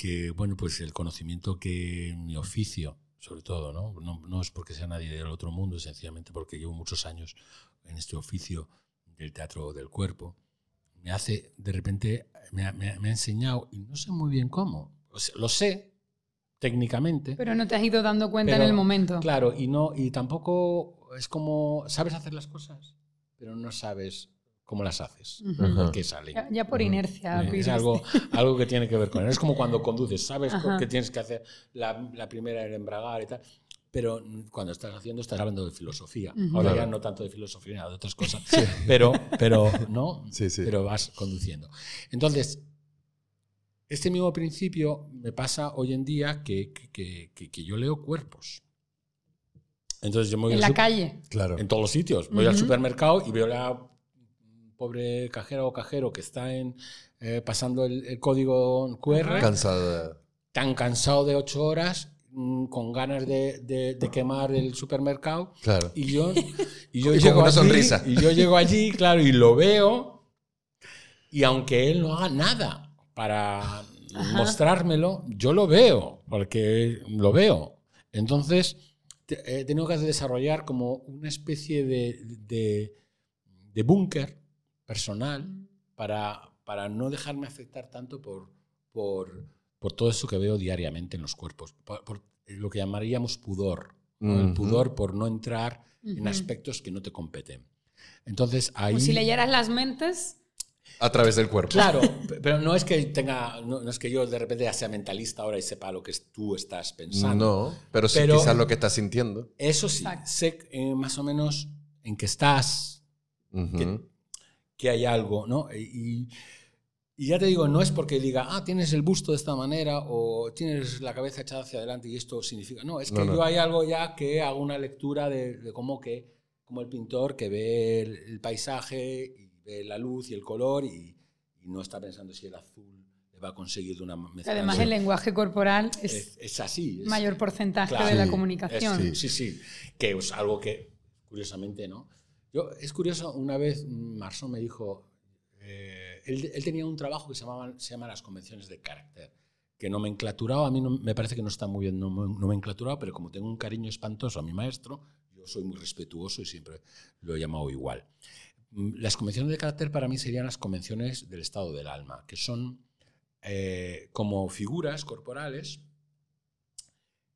que, bueno, pues el conocimiento que mi oficio, sobre todo, ¿no? No, no es porque sea nadie del otro mundo, sencillamente porque llevo muchos años en este oficio del teatro del cuerpo, me hace, de repente, me ha, me ha- me ha enseñado, y no sé muy bien cómo, O sea, lo sé técnicamente, Pero no te has ido dando cuenta Pero, en el momento. Claro, y no, y tampoco es como sabes hacer las cosas, pero no sabes cómo las haces, qué salen. Ya, ya por inercia. es algo, algo que tiene que ver con él. Es como cuando conduces, sabes Ajá. que tienes que hacer la, la primera el embragar y tal, pero cuando estás haciendo estás hablando de filosofía. Ahora ya no tanto de filosofía, de otras cosas, pero, pero no, Sí, sí. pero vas conduciendo. Entonces, este mismo principio me pasa hoy en día que, que, que, que yo leo cuerpos. Entonces yo me voy En la calle. Claro. En todos los sitios. Voy al supermercado y veo la pobre cajera o cajero que está en, eh, pasando el, el código QR, Cansada. tan cansado de ocho horas, mm, con ganas de, de- de quemar el supermercado. Claro. Y yo, y yo Y con llego una allí, sonrisa. Y yo llego allí, claro, y lo veo. Y aunque él no haga nada para mostrármelo, yo lo veo, porque lo veo. Entonces, te- he tenido que desarrollar como una especie de, de, de búnker personal para, para no dejarme afectar tanto por, por, por todo eso que veo diariamente en los cuerpos, por, por lo que llamaríamos pudor. ¿no? El pudor por no entrar en aspectos que no te competen. Entonces, ahí... Como si leyeras las mentes. A través del cuerpo. Claro, pe- pero no es que tenga, no, no es que yo de repente ya sea mentalista ahora y sepa lo que es- tú estás pensando. No, pero sí Pero- quizás lo que estás sintiendo. Eso sí, Exacto. sé eh, más o menos en qué estás, que hay algo, ¿no? Y, y ya te digo, no es porque diga, ah, tienes el busto de esta manera o tienes la cabeza echada hacia adelante y esto significa. No, es que No, no. yo hay algo ya que hago una lectura de, de cómo que, como el pintor que ve el, el paisaje y ve la luz y el color y, y no está pensando si el azul le va a conseguir de una mezcla. Además, Sí. el lenguaje corporal es, es, es así. es- mayor porcentaje Claro. de la Sí, comunicación. es- sí, sí. Que es algo que, curiosamente, ¿no? Yo, es curioso, una vez Marson me dijo, eh, él, tenía un trabajo que se, llamaba, llama las convenciones de carácter, que nomenclaturado, a mí no- me parece que no está muy bien nom- nomenclaturado, pero como tengo un cariño espantoso a mi maestro, yo soy muy respetuoso y siempre lo he llamado igual. Las convenciones de carácter para mí serían las convenciones del estado del alma, que son eh, como figuras corporales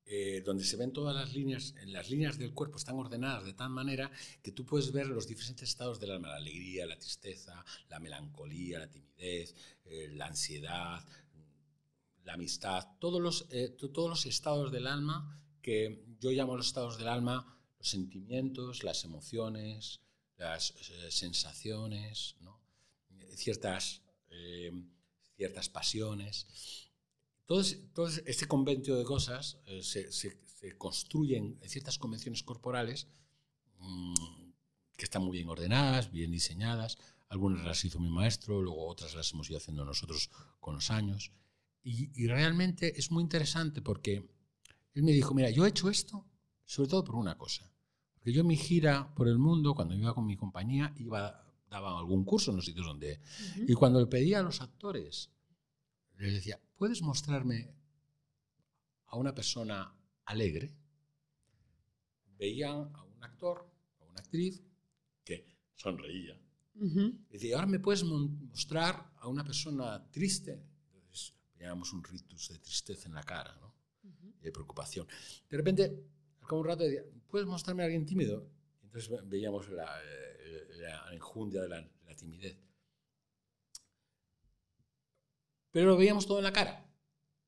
eh, donde se ven todas las líneas, las líneas del cuerpo están ordenadas de tal manera que tú puedes ver los diferentes estados del alma, la alegría, la tristeza, la melancolía, la timidez, eh, la ansiedad, la amistad, todos los, eh, to- todos los estados del alma que yo llamo los estados del alma, los sentimientos, las emociones, las sensaciones, ¿no? Ciertas, ciertas pasiones. Todo, todo este convento de cosas eh, se, se- se construyen en ciertas convenciones corporales mm, que están muy bien ordenadas, bien diseñadas. Algunas las hizo mi maestro, luego otras las hemos ido haciendo nosotros con los años. Y, y realmente es muy interesante porque él me dijo, mira, yo he hecho esto sobre todo por una cosa. Porque yo en mi gira por el mundo, cuando iba con mi compañía, iba, daba algún curso en los sitios donde... Ujú. Y cuando le pedía a los actores, les decía, ¿puedes mostrarme a una persona alegre? Veían a un actor, a una actriz, que sonreía. Y decía, ahora me puedes mostrar a una persona triste. Entonces, veíamos un ritus de tristeza en la cara, ¿no? Y de preocupación. De repente, al cabo de un rato, decía, ¿puedes mostrarme a alguien tímido? Entonces ve- veíamos la, eh, la enjundia de la, la timidez. Pero lo veíamos todo en la cara.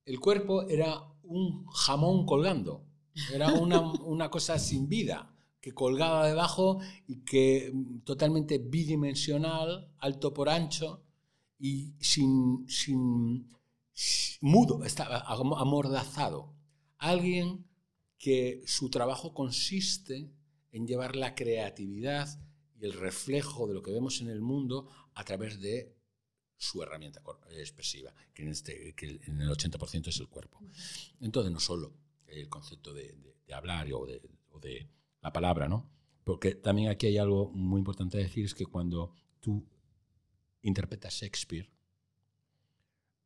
El cuerpo era un jamón colgando. Era una, una cosa sin vida que colgaba debajo y que mm, totalmente bidimensional, alto por ancho y sin, sin, mudo, estaba am- amordazado. Alguien que su trabajo consiste en llevar la creatividad y el reflejo de lo que vemos en el mundo a través de su herramienta expresiva, que en, este, que en el 80% es el cuerpo. Entonces, no solo el concepto de, hablar o de, o de la palabra, ¿no? Porque también aquí hay algo muy importante a decir, es que cuando tú interpretas Shakespeare,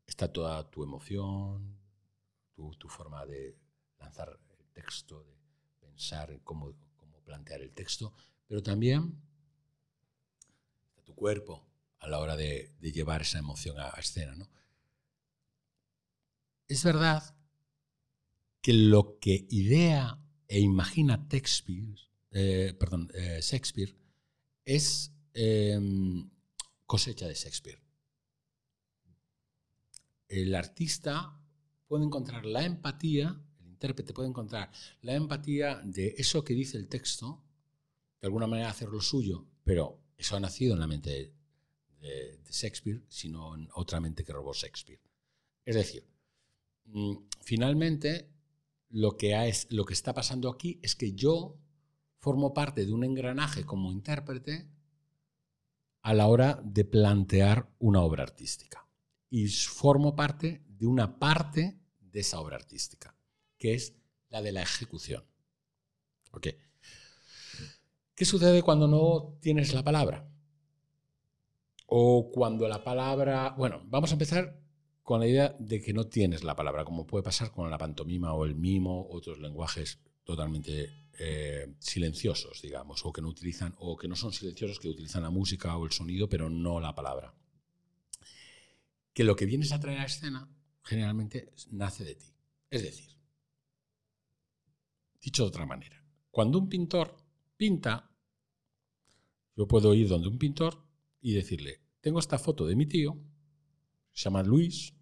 está toda tu emoción, tu, tu forma de lanzar el texto, de pensar en cómo, cómo plantear el texto, pero también está tu cuerpo a la hora de, llevar esa emoción a, a escena. ¿no? Es verdad que lo que idea e imagina Shakespeare, eh, perdón, eh, Shakespeare es em, cosecha de Shakespeare. El artista puede encontrar la empatía, el intérprete puede encontrar la empatía de eso que dice el texto, de alguna manera hacerlo suyo, pero eso ha nacido en la mente de, Shakespeare, sino en otra mente que robó Shakespeare. Es decir, mm, finalmente lo que, es, lo que está pasando aquí es que yo formo parte de un engranaje como intérprete a la hora de plantear una obra artística. Y formo parte de una parte de esa obra artística, que es la de la ejecución. ¿Qué sucede cuando no tienes la palabra? O cuando la palabra... Bueno, vamos a empezar con la idea de que no tienes la palabra, como puede pasar con la pantomima o el mimo, otros lenguajes totalmente eh, silenciosos, digamos, o que no utilizan, o que no son silenciosos, que utilizan la música o el sonido, pero no la palabra. Que lo que vienes a traer a escena generalmente nace de ti. Es decir, dicho de otra manera, cuando un pintor pinta, yo puedo ir donde un pintor y decirle, tengo esta foto de mi tío, se llama Luis,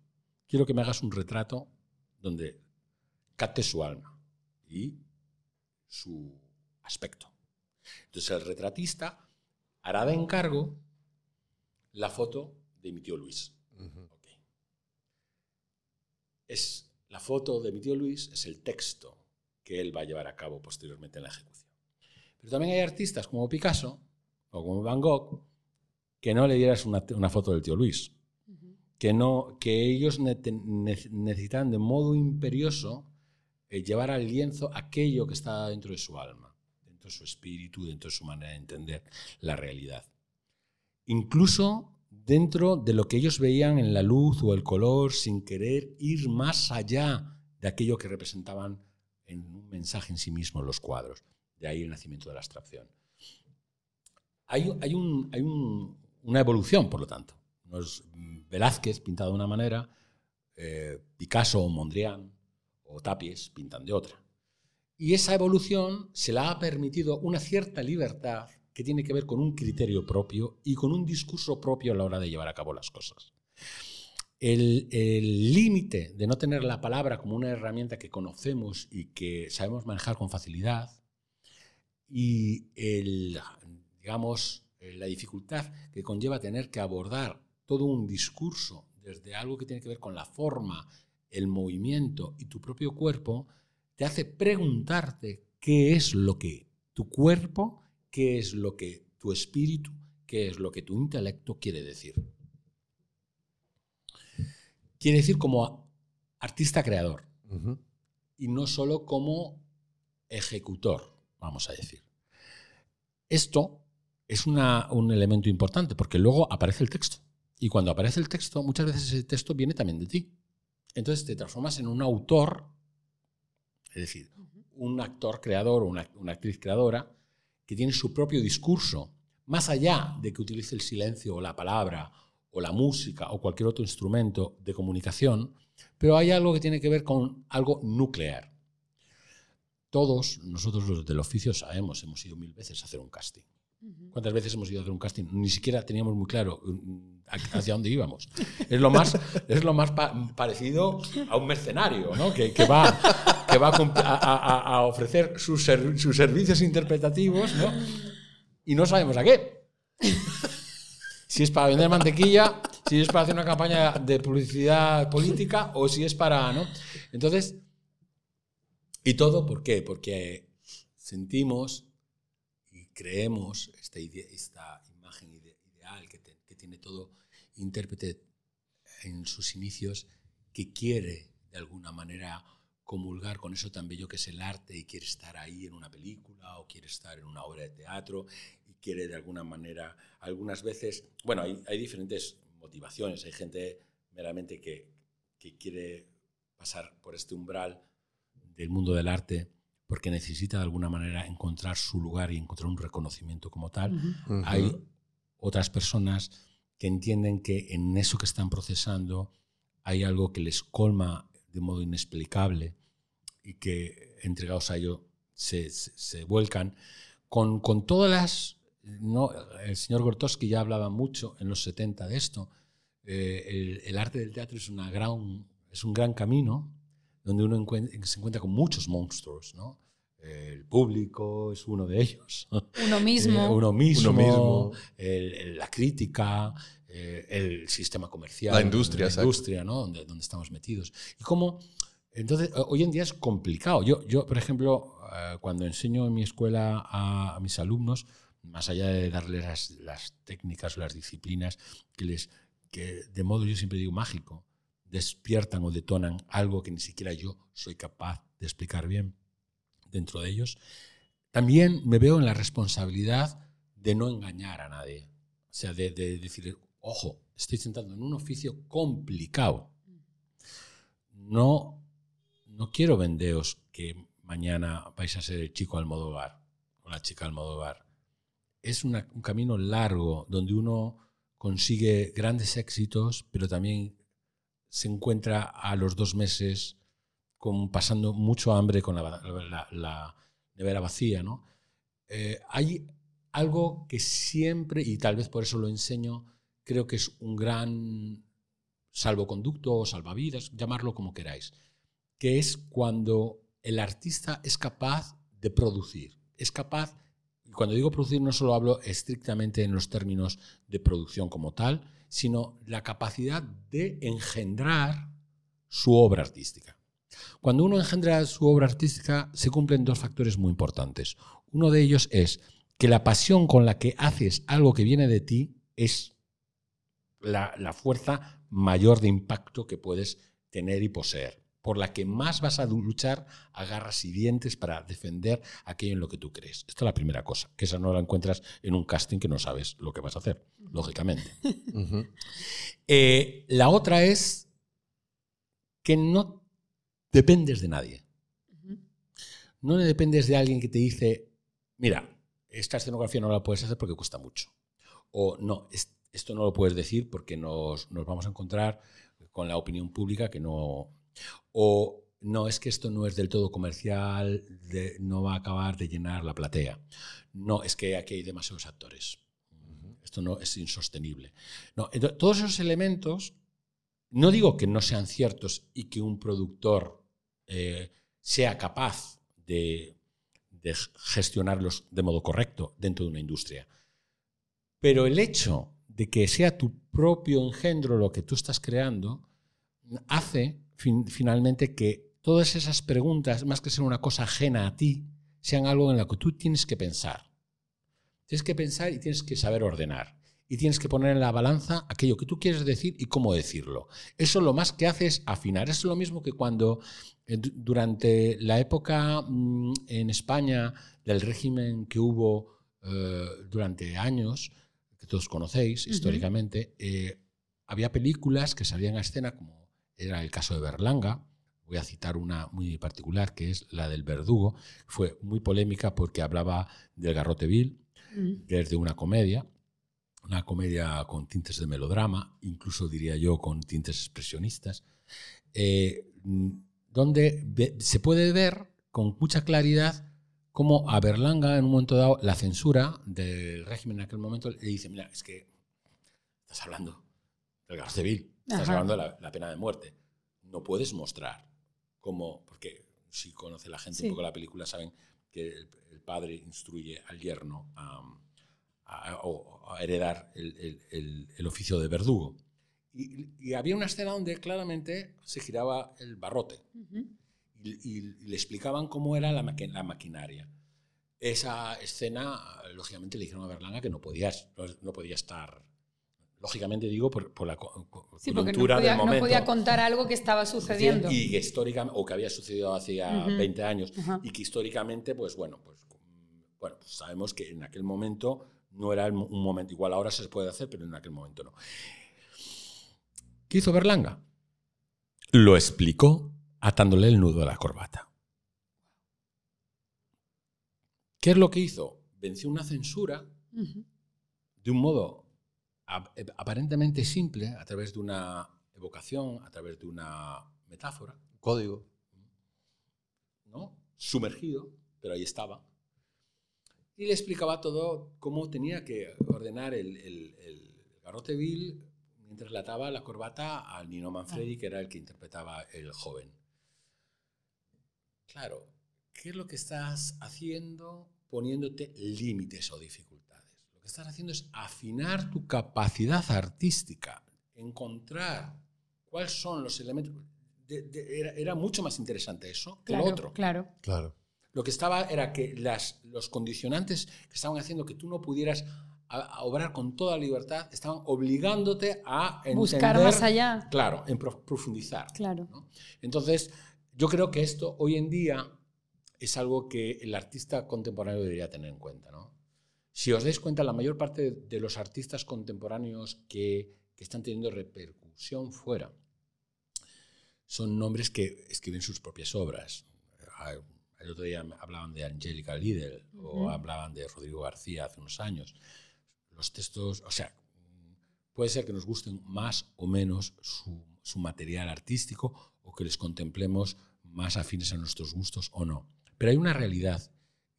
quiero que me hagas un retrato donde capte su alma y su aspecto. Entonces el retratista hará de encargo la foto de mi tío Luis. Es la foto de mi tío Luis es el texto que él va a llevar a cabo posteriormente en la ejecución. Pero también hay artistas como Picasso o como Van Gogh que no le dieras una, una foto del tío Luis, que, no, que ellos necesitan de modo imperioso eh, llevar al lienzo aquello que está dentro de su alma, dentro de su espíritu, dentro de su manera de entender la realidad. Incluso dentro de lo que ellos veían en la luz o el color, sin querer ir más allá de aquello que representaban en un mensaje en sí mismo los cuadros. De ahí el nacimiento de la abstracción. Hay, hay, un, hay una evolución, por lo tanto. Velázquez pintado de una manera, eh, Picasso o Mondrian o Tapies pintan de otra. Y esa evolución se la ha permitido una cierta libertad que tiene que ver con un criterio propio y con un discurso propio a la hora de llevar a cabo las cosas. El límite de no tener la palabra como una herramienta que conocemos y que sabemos manejar con facilidad y el, digamos, la dificultad que conlleva tener que abordar todo un discurso desde algo que tiene que ver con la forma, el movimiento y tu propio cuerpo, te hace preguntarte qué es lo que tu cuerpo, qué es lo que tu espíritu, qué es lo que tu intelecto quiere decir. Quiere decir como artista creador y no solo como ejecutor, vamos a decir. Esto es un elemento importante porque luego aparece el texto. Y cuando aparece el texto, muchas veces ese texto viene también de ti. Entonces te transformas en un autor, es decir, un actor creador o una, actriz creadora que tiene su propio discurso, más allá de que utilice el silencio o la palabra o la música o cualquier otro instrumento de comunicación, pero hay algo que tiene que ver con algo nuclear. Todos nosotros los del oficio sabemos, hemos ido mil veces a hacer un casting. ¿Cuántas veces hemos ido a hacer un casting? Ni siquiera teníamos muy claro mm, hacia dónde íbamos. Es lo más, es lo más parecido a un mercenario, ¿no? que, que, va, que va a, a, ofrecer sus, sus, servicios interpretativos ¿no? y no sabemos a qué. Si es para vender mantequilla, si es para hacer una campaña de publicidad política o si es para... ¿no? Entonces, ¿y todo por qué? Porque sentimos creemos esta, esta imagen ideal que, tiene todo intérprete en sus inicios, que quiere de alguna manera comulgar con eso tan bello que es el arte y quiere estar ahí en una película o quiere estar en una obra de teatro y quiere de alguna manera, algunas veces, bueno, hay, diferentes motivaciones, hay gente meramente que quiere pasar por este umbral del mundo del arte porque necesita de alguna manera encontrar su lugar y encontrar un reconocimiento como tal. Hay otras personas que entienden que en eso que están procesando hay algo que les colma de modo inexplicable y que entregados a ello se, se, vuelcan con, con, todas las... No, el señor Gortowski ya hablaba mucho en los 70 de esto. Eh, el, el, arte del teatro es, una gran, es un gran camino donde uno se encuentra con muchos monstruos, ¿no? El público es uno de ellos. Uno mismo. uno mismo. la crítica, eh, el sistema comercial, La industria, la industria ¿no? donde, donde estamos metidos. Y cómo, entonces, ho- hoy en día es complicado. Yo, yo por ejemplo, eh, cuando enseño en mi escuela a, a mis alumnos, más allá de darles las, las técnicas o las disciplinas que les, que de modo yo siempre digo mágico, despiertan o detonan algo que ni siquiera yo soy capaz de explicar bien dentro de ellos, también me veo en la responsabilidad de no engañar a nadie. O sea, de, de decir, ojo, estoy sentado en un oficio complicado. No, no quiero vendeos que mañana vais a ser el chico Almodóvar o la chica Almodóvar. Es una- un camino largo donde uno consigue grandes éxitos, pero también se encuentra a los dos meses con, pasando mucho hambre con la, la- la nevera vacía. ¿no? Eh, hay algo que siempre, y tal vez por eso lo enseño, creo que es un gran salvoconducto o salvavidas, llamarlo como queráis, que es cuando el artista es capaz de producir, es capaz, y cuando digo producir no solo hablo estrictamente en los términos de producción como tal, sino la capacidad de engendrar su obra artística. Cuando uno engendra su obra artística se cumplen dos factores muy importantes. Uno de ellos es que la pasión con la que haces algo que viene de ti es la, fuerza mayor de impacto que puedes tener y poseer, por la que más vas a luchar a garras y dientes para defender aquello en lo que tú crees. Esta es la primera cosa, que esa no la encuentras en un casting que no sabes lo que vas a hacer, lógicamente. Eh, la otra es que no dependes de nadie. No dependes de alguien que te dice, mira, esta escenografía no la puedes hacer porque cuesta mucho. O no, es- esto no lo puedes decir porque nos, nos vamos a encontrar con la opinión pública que no... O no, es que esto no es del todo comercial, de- no va a acabar de llenar la platea. No, es que aquí hay demasiados actores. Esto no es insostenible. No, todos esos elementos, no digo que no sean ciertos y que un productor eh, sea capaz de, de gestionarlos de modo correcto dentro de una industria. Pero el hecho de que sea tu propio engendro lo que tú estás creando, hace fin- finalmente que todas esas preguntas, más que ser una cosa ajena a ti, sean algo en lo que tú tienes que pensar. Tienes que pensar y tienes que saber ordenar. Y tienes que poner en la balanza aquello que tú quieres decir y cómo decirlo. Eso lo más que hace es afinar. Es lo mismo que cuando eh, du- durante la época mm, en España del régimen que hubo eh, durante años, que todos conocéis históricamente, eh, había películas que salían a escena, como era el caso de Berlanga. Voy a citar una muy particular, que es la del verdugo. Fue muy polémica porque hablaba del garrote vil, Mm. que es de una comedia, una comedia con tintes de melodrama, incluso diría yo con tintes expresionistas, eh, donde se puede ver con mucha claridad cómo a Berlanga en un momento dado la censura del régimen en aquel momento le dice, mira, es que estás hablando del garrote vil, estás hablando de la, la pena de muerte, no puedes mostrar cómo, porque si conoce la gente Sí. un poco la película saben que el, el padre instruye al yerno a, a- a- a heredar el, el- el- oficio de verdugo. Y, y había una escena donde claramente se giraba el barrote Ujú. y, y- y le explicaban cómo era la, maqui- la maquinaria. Esa escena, lógicamente, le dijeron a Berlanga que no podía, no podía estar. Lógicamente, digo, por, por la Sí, porque no coyuntura podía, del no momento. podía contar algo que estaba sucediendo. Y que históricamente, o que había sucedido hace ya Ujú. 20 años, y que históricamente, pues bueno, pues, mm, bueno, pues sabemos que en aquel momento no era un momento, igual ahora se puede hacer, pero en aquel momento no. ¿Qué hizo Berlanga? Lo explicó atándole el nudo a la corbata. ¿Qué es lo que hizo? Venció una censura de un modo aparentemente simple, a través de una evocación, a través de una metáfora, Código. ¿no? sumergido, pero ahí estaba. Y le explicaba todo cómo tenía que ordenar el, el, el garrote vil mientras le ataba la corbata al Nino Manfredi, que era el que interpretaba el joven. Claro, ¿qué es lo que estás haciendo poniéndote límites o dificultades? Que estás haciendo es afinar tu capacidad artística, encontrar cuáles son los elementos. era, mucho más interesante eso que lo otro. Claro. Claro. Lo que estaba era que las, los condicionantes que estaban haciendo que tú no pudieras obrar con toda libertad estaban obligándote a buscar más allá. Claro, en profundizar. Claro. Entonces, yo creo que esto hoy en día es algo que el artista contemporáneo debería tener en cuenta. ¿no? Si os dais cuenta, la mayor parte de los artistas contemporáneos que, que están teniendo repercusión fuera son nombres que escriben sus propias obras. El otro día hablaban de Angélica Lidl o hablaban de Rodrigo García hace unos años. Los textos, o sea, puede ser que nos gusten más o menos su, su material artístico o que les contemplemos más afines a nuestros gustos o no. Pero hay una realidad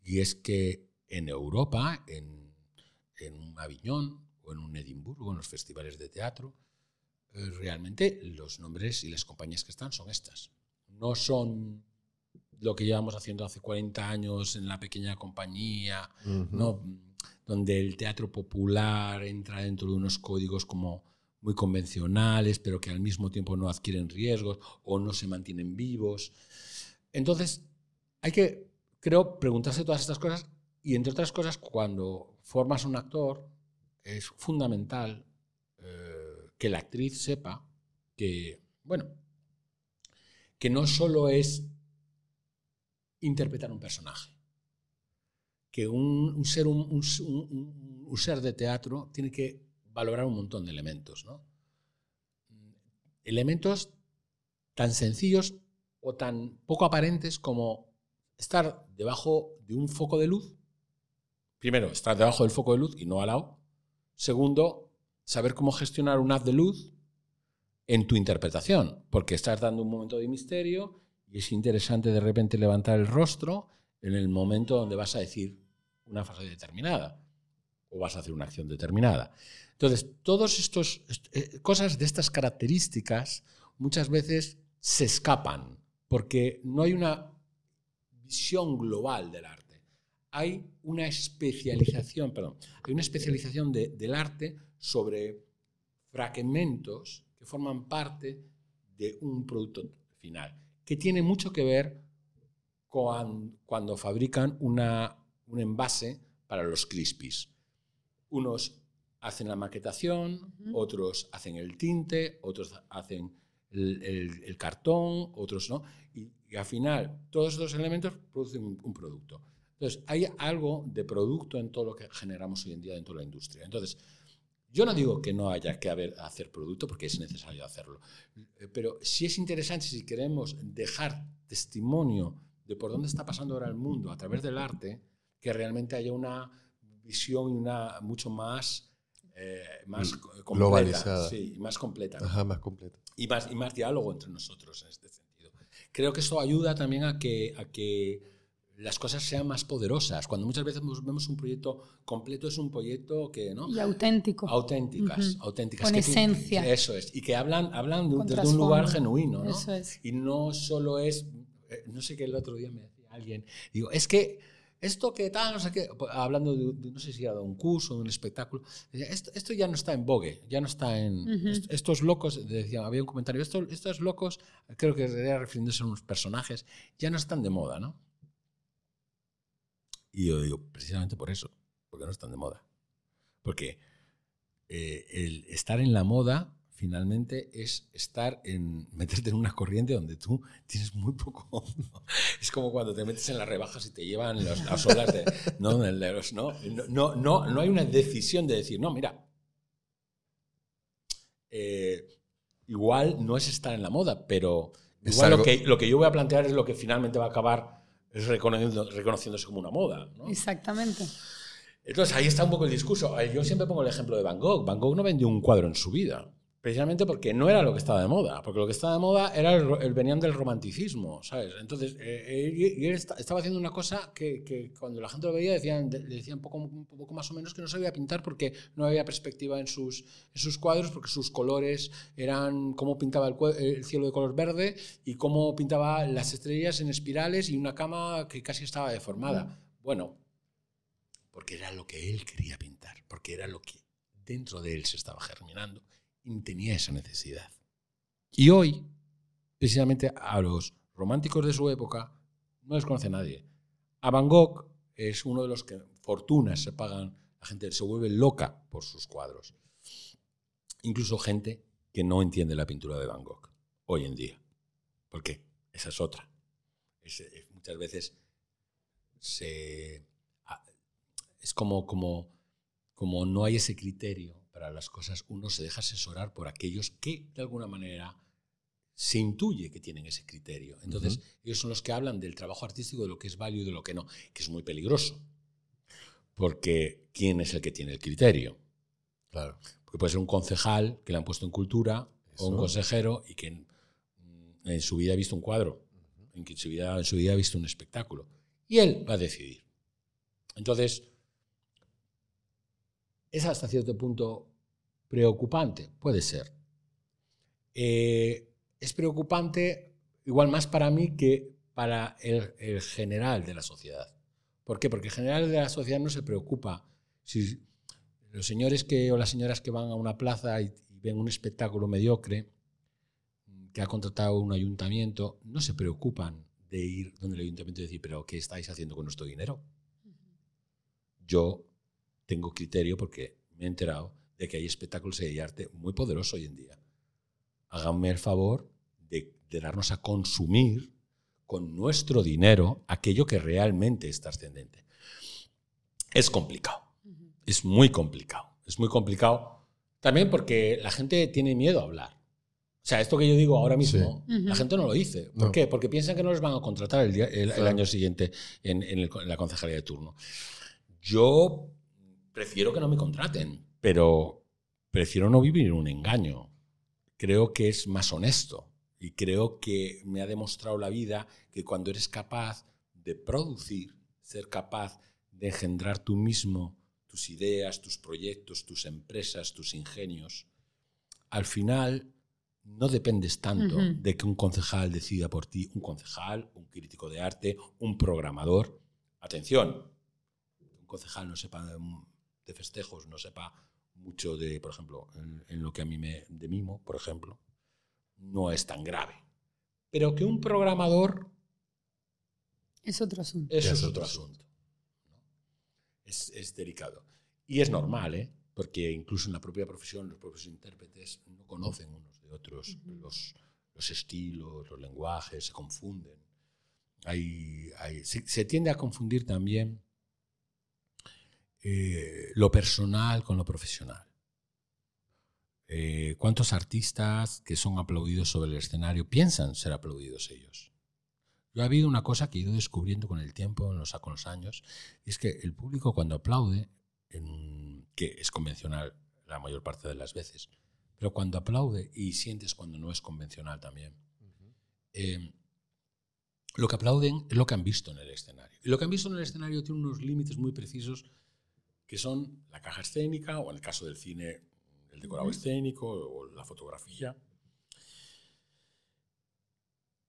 y es que en Europa, en, en un Aviñón o en un Edimburgo, en los festivales de teatro, eh, realmente los nombres y las compañías que están son estas. No son lo que llevamos haciendo hace 40 años en la pequeña compañía, ¿no? donde el teatro popular entra dentro de unos códigos como muy convencionales, pero que al mismo tiempo no adquieren riesgos o no se mantienen vivos. Entonces, hay que, creo, preguntarse todas estas cosas y, entre otras cosas, cuando formas un actor, es fundamental eh, que la actriz sepa que, bueno, que no solo es interpretar un personaje, que un, ser, un, ser de teatro tiene que valorar un montón de elementos, ¿no? Elementos tan sencillos o tan poco aparentes como estar debajo de un foco de luz. Primero, estar debajo del foco de luz y no al lado. Segundo, saber cómo gestionar un haz de luz en tu interpretación, porque estás dando un momento de misterio y es interesante de repente levantar el rostro en el momento donde vas a decir una frase determinada o vas a hacer una acción determinada. Entonces, todas estas eh, cosas de estas características muchas veces se escapan porque no hay una visión global del arte. Hay una especialización, perdón, hay una especialización del arte sobre fragmentos que forman parte de un producto final, que tiene mucho que ver con cuando fabrican una, un envase para los crispies. Unos hacen la maquetación, otros hacen el tinte, otros hacen el, cartón, otros no. Y, al final, todos estos elementos producen un, producto. Entonces, hay algo de producto en todo lo que generamos hoy en día dentro de la industria. Entonces, yo no digo que no haya que haber, hacer producto, porque es necesario hacerlo. Eh, pero sí es interesante, si queremos dejar testimonio de por dónde está pasando ahora el mundo a través del arte, que realmente haya una visión y una mucho más eh, más completa, globalizada. Sí, más completa. Ajá, más completa. Y más, y más diálogo entre nosotros en este sentido. Creo que eso ayuda también a que, a que las cosas sean más poderosas. Cuando muchas veces vemos un proyecto completo, es un proyecto que... ¿no? Y auténtico. Auténticas, auténticas. Con esencia. eso es. Y que hablan, hablan de, desde un lugar genuino. ¿no? Eso es. Y no solo es... Eh, no sé qué el otro día me decía alguien. Digo, es que esto que tal, no sé qué, hablando de, no sé si era de un curso, de un espectáculo, esto, esto ya no está en vogue, ya no está en... estos locos, decía, había un comentario, estos, estos locos, creo que era refiriéndose a unos personajes, ya no están de moda, ¿no? Y yo digo, precisamente por eso, porque no están de moda. Porque eh, el estar en la moda finalmente es estar en meterte en una corriente donde tú tienes muy poco. Es como cuando te metes en las rebajas y te llevan las olas de, ¿no? ¿no? No, no, hay una decisión de decir, no, mira, eh, igual no es estar en la moda, pero igual lo que, lo que yo voy a plantear es lo que finalmente va a acabar reconociendo, reconociéndose como una moda. Exactamente. Entonces ahí está un poco el discurso. Yo siempre pongo el ejemplo de Van Gogh. Van Gogh no vendió un cuadro en su vida. Precisamente porque no era lo que estaba de moda, porque lo que estaba de moda era el, venían del romanticismo, ¿sabes? Entonces, eh, eh, él estaba haciendo una cosa que, cuando la gente lo veía decían, le decían poco, un poco más o menos que no sabía pintar porque no había perspectiva en sus, en sus cuadros, porque sus colores eran cómo pintaba el, el, cielo de color verde y cómo pintaba las estrellas en espirales y una cama que casi estaba deformada. Bueno, porque era lo que él quería pintar, porque era lo que dentro de él se estaba germinando tenía esa necesidad. Y hoy, precisamente a los románticos de su época, no les conoce nadie. A Van Gogh es uno de los que fortunas se pagan, la gente se vuelve loca por sus cuadros. Incluso gente que no entiende la pintura de Van Gogh hoy en día. ¿Por qué? Esa es otra. muchas veces se, es como, como, como no hay ese criterio para las cosas, uno se deja asesorar por aquellos que de alguna manera se intuye que tienen ese criterio. Entonces, ellos son los que hablan del trabajo artístico, de lo que es válido y de lo que no, que es muy peligroso. Porque ¿quién es el que tiene el criterio? Claro. Porque puede ser un concejal que le han puesto en cultura o un consejero y que en, su vida ha visto un cuadro, en, que su vida, en su vida ha visto un espectáculo. Y él va a decidir. Entonces, es hasta cierto punto preocupante, puede ser. Eh, es preocupante igual más para mí que para el, general de la sociedad. ¿Por qué? Porque el general de la sociedad no se preocupa si los señores que, o las señoras que van a una plaza y, ven un espectáculo mediocre que ha contratado un ayuntamiento, no se preocupan de ir donde el ayuntamiento y decir, pero ¿qué estáis haciendo con nuestro dinero? Yo tengo criterio porque me he enterado de que hay espectáculos de arte muy poderosos hoy en día háganme el favor de, darnos a consumir con nuestro dinero aquello que realmente es trascendente. Es complicado, es muy complicado, es muy complicado también porque la gente tiene miedo a hablar. O sea, esto que yo digo ahora mismo, la gente no lo dice. ¿Por qué? Porque piensan que no les van a contratar el, año siguiente en, en, la concejalía de turno. Yo prefiero que no me contraten, pero prefiero no vivir un engaño creo que es más honesto y creo que me ha demostrado la vida que cuando eres capaz de producir, ser capaz de engendrar tú mismo tus ideas, tus proyectos, tus empresas, tus ingenios, al final no dependes tanto de que un concejal decida por ti, un concejal, un crítico de arte, un programador. Atención, un concejal no sepa de festejos, no sepa mucho de, por ejemplo, en, lo que a mí me de mimo, por ejemplo, no es tan grave. Pero que un programador... Es otro asunto. Eso es, otro asunto. Es, es, delicado. Y es normal, ¿eh? porque incluso en la propia profesión los propios intérpretes no conocen unos de otros los, los, estilos, los lenguajes, se confunden. Hay, hay, se tiende a confundir también eh, lo personal con lo profesional. Eh, ¿Cuántos artistas que son aplaudidos sobre el escenario piensan ser aplaudidos ellos? Yo ha habido una cosa que he ido descubriendo con el tiempo, los, con los años, y es que el público cuando aplaude, que es convencional la mayor parte de las veces, pero cuando aplaude y sientes cuando no es convencional también, eh, lo que aplauden es lo que han visto en el escenario. Y lo que han visto en el escenario tiene unos límites muy precisos que son la caja escénica, o en el caso del cine, el decorado escénico o la fotografía.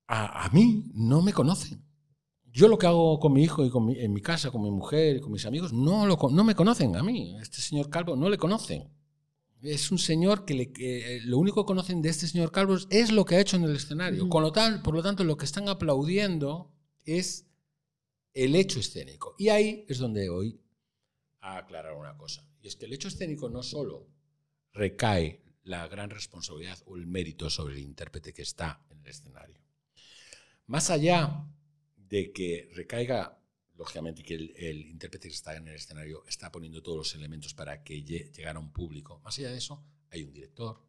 A, mí no me conocen. Yo lo que hago con mi hijo y con en mi casa, con mi mujer y con mis amigos, no, lo, no me conocen a mí. Este señor Calvo no le conocen. Es un señor que, le, eh, lo único que conocen de este señor Calvo es lo que ha hecho en el escenario. Con lo tal, por lo tanto, lo que están aplaudiendo es el hecho escénico. Y ahí es donde hoy a aclarar una cosa. Y es que el hecho escénico no solo recae la gran responsabilidad o el mérito sobre el intérprete que está en el escenario. Más allá de que recaiga, lógicamente, que el, intérprete que está en el escenario está poniendo todos los elementos para que llegue a un público, más allá de eso, hay un director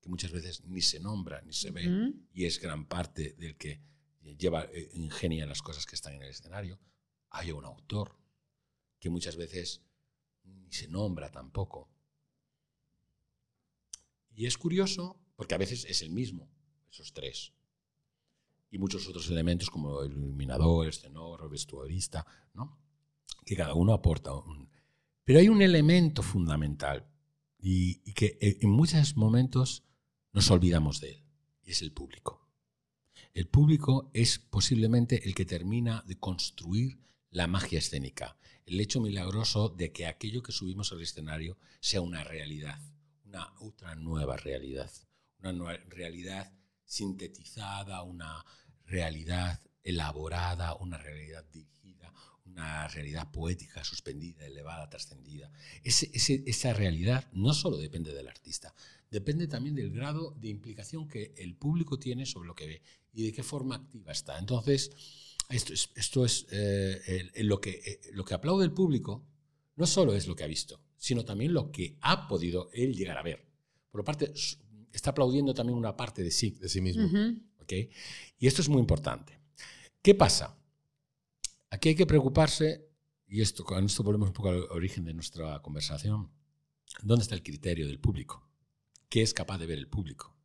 que muchas veces ni se nombra ni se ve y es gran parte del que lleva, eh, ingenia las cosas que están en el escenario. Hay un autor que muchas veces ni se nombra tampoco. Y es curioso porque a veces es el mismo, esos tres. Y muchos otros elementos como el iluminador, el escenógrafo, el vestuarista, ¿no? que cada uno aporta un... Pero hay un elemento fundamental y, y que en muchos momentos nos olvidamos de él, y es el público. El público es posiblemente el que termina de construir la magia escénica, el hecho milagroso de que aquello que subimos al escenario sea una realidad, una otra nueva realidad, una nueva realidad sintetizada, una realidad elaborada, una realidad dirigida, una realidad poética, suspendida, elevada, trascendida. esa realidad no solo depende del artista, depende también del grado de implicación que el público tiene sobre lo que ve y de qué forma activa está. Entonces, esto es, esto es eh, lo, que, eh, lo que aplaude el público, no solo es lo que ha visto, sino también lo que ha podido él llegar a ver. Por parte, está aplaudiendo también una parte de sí. De sí mismo. Y esto es muy importante. ¿Qué pasa? Aquí hay que preocuparse, y esto, con esto volvemos un poco al origen de nuestra conversación, ¿dónde está el criterio del público? ¿Qué es capaz de ver el público?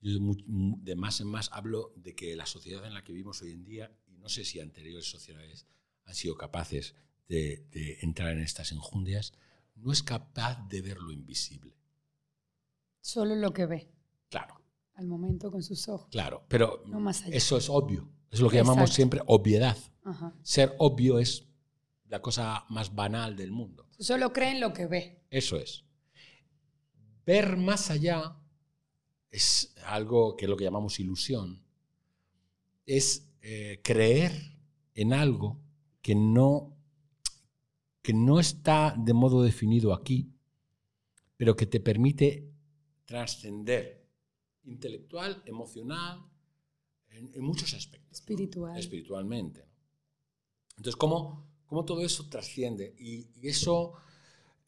Yo de más en más hablo de que la sociedad en la que vivimos hoy en día, y no sé si anteriores sociedades han sido capaces de, entrar en estas enjundias, no es capaz de ver lo invisible. Solo lo que ve. Claro. Al momento con sus ojos. Claro, pero eso es obvio. Es lo que llamamos siempre obviedad. Ser obvio es la cosa más banal del mundo. Solo cree en lo que ve. Eso es. Ver más allá es algo que es lo que llamamos ilusión. Es eh, creer en algo que no, que no está de modo definido aquí, pero que te permite trascender intelectual, emocional, en, muchos aspectos. Espiritual. Espiritualmente. Entonces, ¿cómo, cómo todo eso trasciende? Y, eso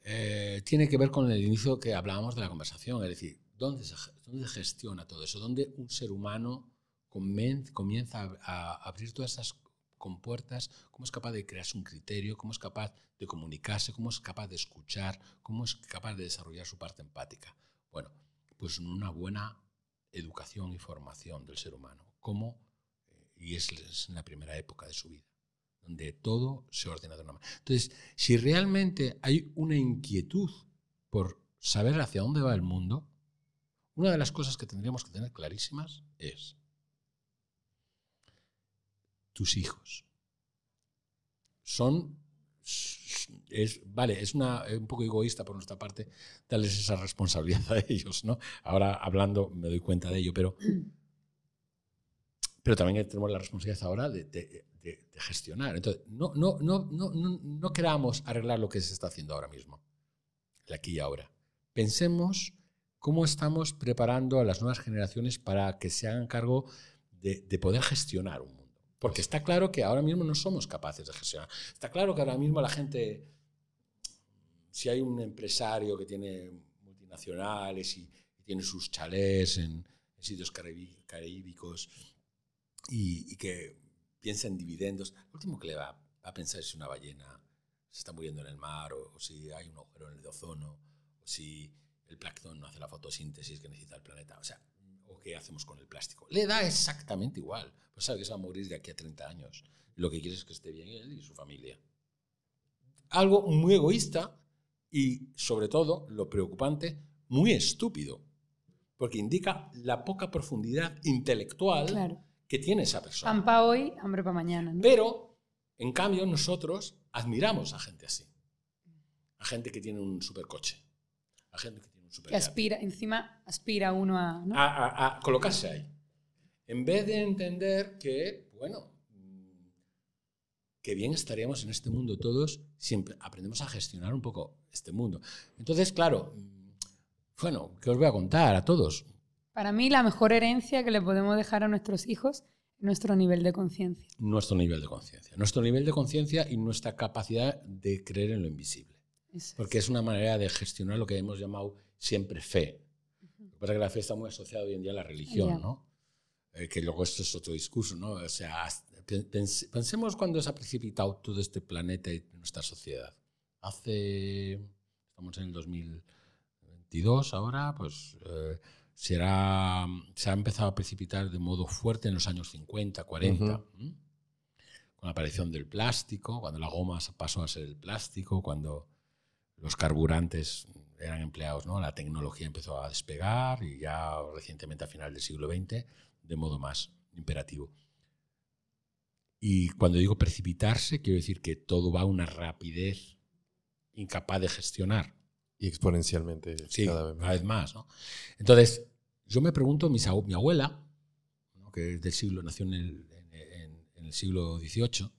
eh, tiene que ver con el inicio que hablábamos de la conversación, es decir, ¿dónde se, dónde gestiona todo eso? ¿Dónde un ser humano comienza a, abrir todas esas compuertas? ¿Cómo es capaz de crearse un criterio? ¿Cómo es capaz de comunicarse? ¿Cómo es capaz de escuchar? ¿Cómo es capaz de desarrollar su parte empática? Bueno, pues una buena educación y formación del ser humano. ¿Cómo? Eh, y es, en la primera época de su vida, donde todo se ordena de una manera. Entonces, si realmente hay una inquietud por saber hacia dónde va el mundo, una de las cosas que tendríamos que tener clarísimas es tus hijos. Son es, vale, es una, un poco egoísta por nuestra parte darles esa responsabilidad a ellos, ¿no? Ahora hablando me doy cuenta de ello, pero, pero también tenemos la responsabilidad ahora de, gestionar. Entonces, no, no, no, no, no, queramos arreglar lo que se está haciendo ahora mismo, aquí y ahora. Pensemos cómo estamos preparando a las nuevas generaciones para que se hagan cargo de, de poder gestionar un porque está claro que ahora mismo no somos capaces de gestionar. Está claro que ahora mismo la gente, si hay un empresario que tiene multinacionales y, tiene sus chalés en, sitios caribe y, que piensa en dividendos, lo último que le va a pensar es si una ballena se está muriendo en el mar o, si hay un agujero en el ozono o si el plancton no hace la fotosíntesis que necesita el planeta. O sea, qué hacemos con el plástico. Le da exactamente igual. Pues sabe que se va a morir de aquí a 30 años. Lo que quiere es que esté bien él y su familia. Algo muy egoísta y, sobre todo, lo preocupante, muy estúpido. Porque indica la poca profundidad intelectual que tiene esa persona. Pan para hoy, hambre para mañana. Pero, en cambio, nosotros admiramos a gente así. A gente que tiene un supercoche. A gente que que aspira, encima aspira uno a, a, colocarse ahí. En vez de entender que, bueno, mm, que bien estaríamos en este mundo todos si aprendemos a gestionar un poco este mundo. Entonces, claro, mm, bueno, ¿qué os voy a contar a todos? Para mí, la mejor herencia que le podemos dejar a nuestros hijos es nuestro nivel de conciencia. Nuestro nivel de conciencia. Nuestro nivel de conciencia y nuestra capacidad de creer en lo invisible. Porque es una manera de gestionar lo que hemos llamado siempre fe. Lo que pasa es que la fe está muy asociada hoy en día a la religión, ¿no? Eh, que luego esto es otro discurso, ¿no? O sea, pensemos cuando se ha precipitado todo este planeta y nuestra sociedad. Hace, estamos en el 2022 ahora, pues eh, será, se ha empezado a precipitar de modo fuerte en los años 50, 40, con la aparición del plástico, cuando la goma pasó a ser el plástico, cuando los carburantes eran empleados, ¿no? La tecnología empezó a despegar y ya recientemente a final del siglo XX de modo más imperativo. Y cuando digo precipitarse, quiero decir que todo va a una rapidez incapaz de gestionar. Y exponencialmente Sí, cada vez más. más. ¿no? Entonces, yo me pregunto, mi abuela, ¿no? que es del siglo, nació en el, en- en- en el siglo XVIII,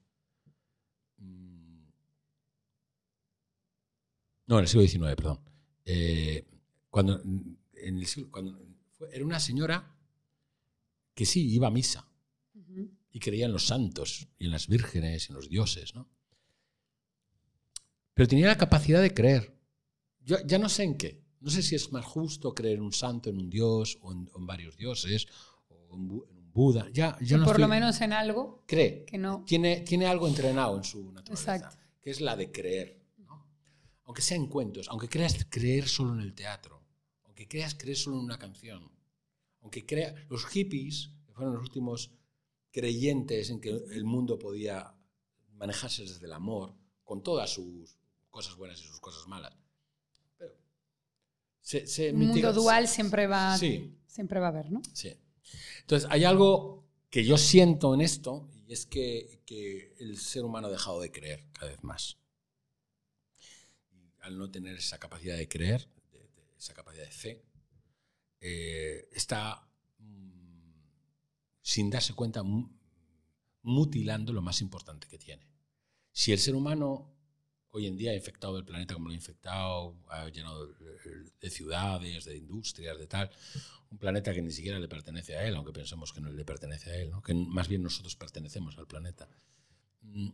mm, no, en el siglo XIX, perdón. Eh, cuando, en el siglo- cuando era una señora que sí iba a misa y creía en los santos y en las vírgenes y en los dioses, ¿no? Pero tenía la capacidad de creer. Yo ya no sé en qué. No sé si es más justo creer en un santo, en un dios, o en, o en varios dioses, o en, un Buda. Ya, ya no por lo menos en algo cree. que no. Tiene, tiene algo entrenado en su naturaleza, Exacto. que es la de creer. Aunque sea en cuentos, aunque creas creer solo en el teatro, aunque creas creer solo en una canción, aunque crea los hippies, que fueron los últimos creyentes en que el mundo podía manejarse desde el amor, con todas sus cosas buenas y sus cosas malas. Pero se, se Un mundo dual siempre va, Sí. siempre va a haber, ¿no? Sí. Entonces, hay algo que yo siento en esto, y es que, que el ser humano ha dejado de creer cada vez más. Al no tener esa capacidad de creer, esa capacidad de fe, eh, está, mm, sin darse cuenta, mu- mutilando lo más importante que tiene. Si el ser humano hoy en día ha infectado el planeta como lo ha infectado, ha llenado de- de ciudades, de industrias, de tal, un planeta que ni siquiera le pertenece a él, aunque pensemos que no le pertenece a él, que más bien nosotros pertenecemos al planeta. Mm,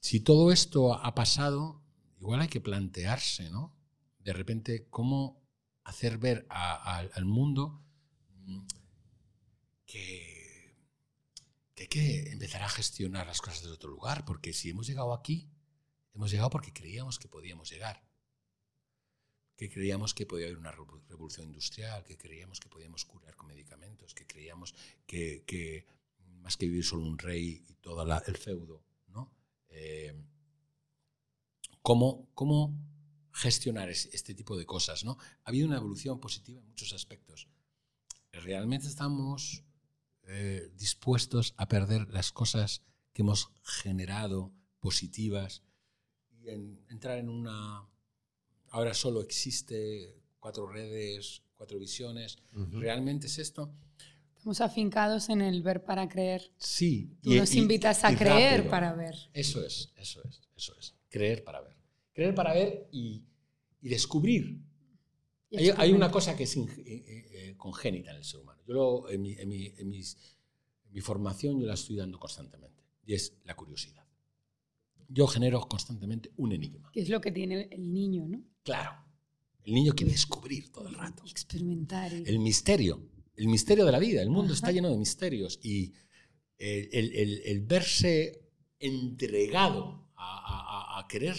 Si todo esto ha pasado, igual hay que plantearse, ¿no? De repente, cómo hacer ver al mundo mm, que, que hay que empezar a gestionar las cosas desde otro lugar, porque si hemos llegado aquí, hemos llegado porque creíamos que podíamos llegar que creíamos que podía haber una revo- revolución industrial, que creíamos que podíamos curar con medicamentos, que creíamos que, más que vivir solo un rey y todo el feudo, ¿no? Eh, ¿cómo, cómo gestionar es- este tipo de cosas, ¿no? Ha habido una evolución positiva en muchos aspectos. ¿Realmente estamos eh, dispuestos a perder las cosas que hemos generado positivas y en- entrar en una ahora solo existe cuatro redes, cuatro visiones. Ujú. ¿Realmente es esto? Estamos afincados en el ver para creer. Sí. Tú nos invitas a y creer rápido. para ver. Eso es, eso es, eso es. Creer para ver. Creer para ver y, y descubrir. Y Hay, hay una cosa que es eh, eh, congénita en el ser humano. Yo lo- en, mi, en mi- en mis- en mi formación yo la estoy dando constantemente y es la curiosidad. Yo genero constantemente un enigma. Que es lo que tiene el niño, ¿no? Claro. El niño quiere descubrir todo el rato. Experimentar. y- el misterio, el misterio de la vida. El mundo está lleno de misterios y el, el- el- el verse entregado a- a querer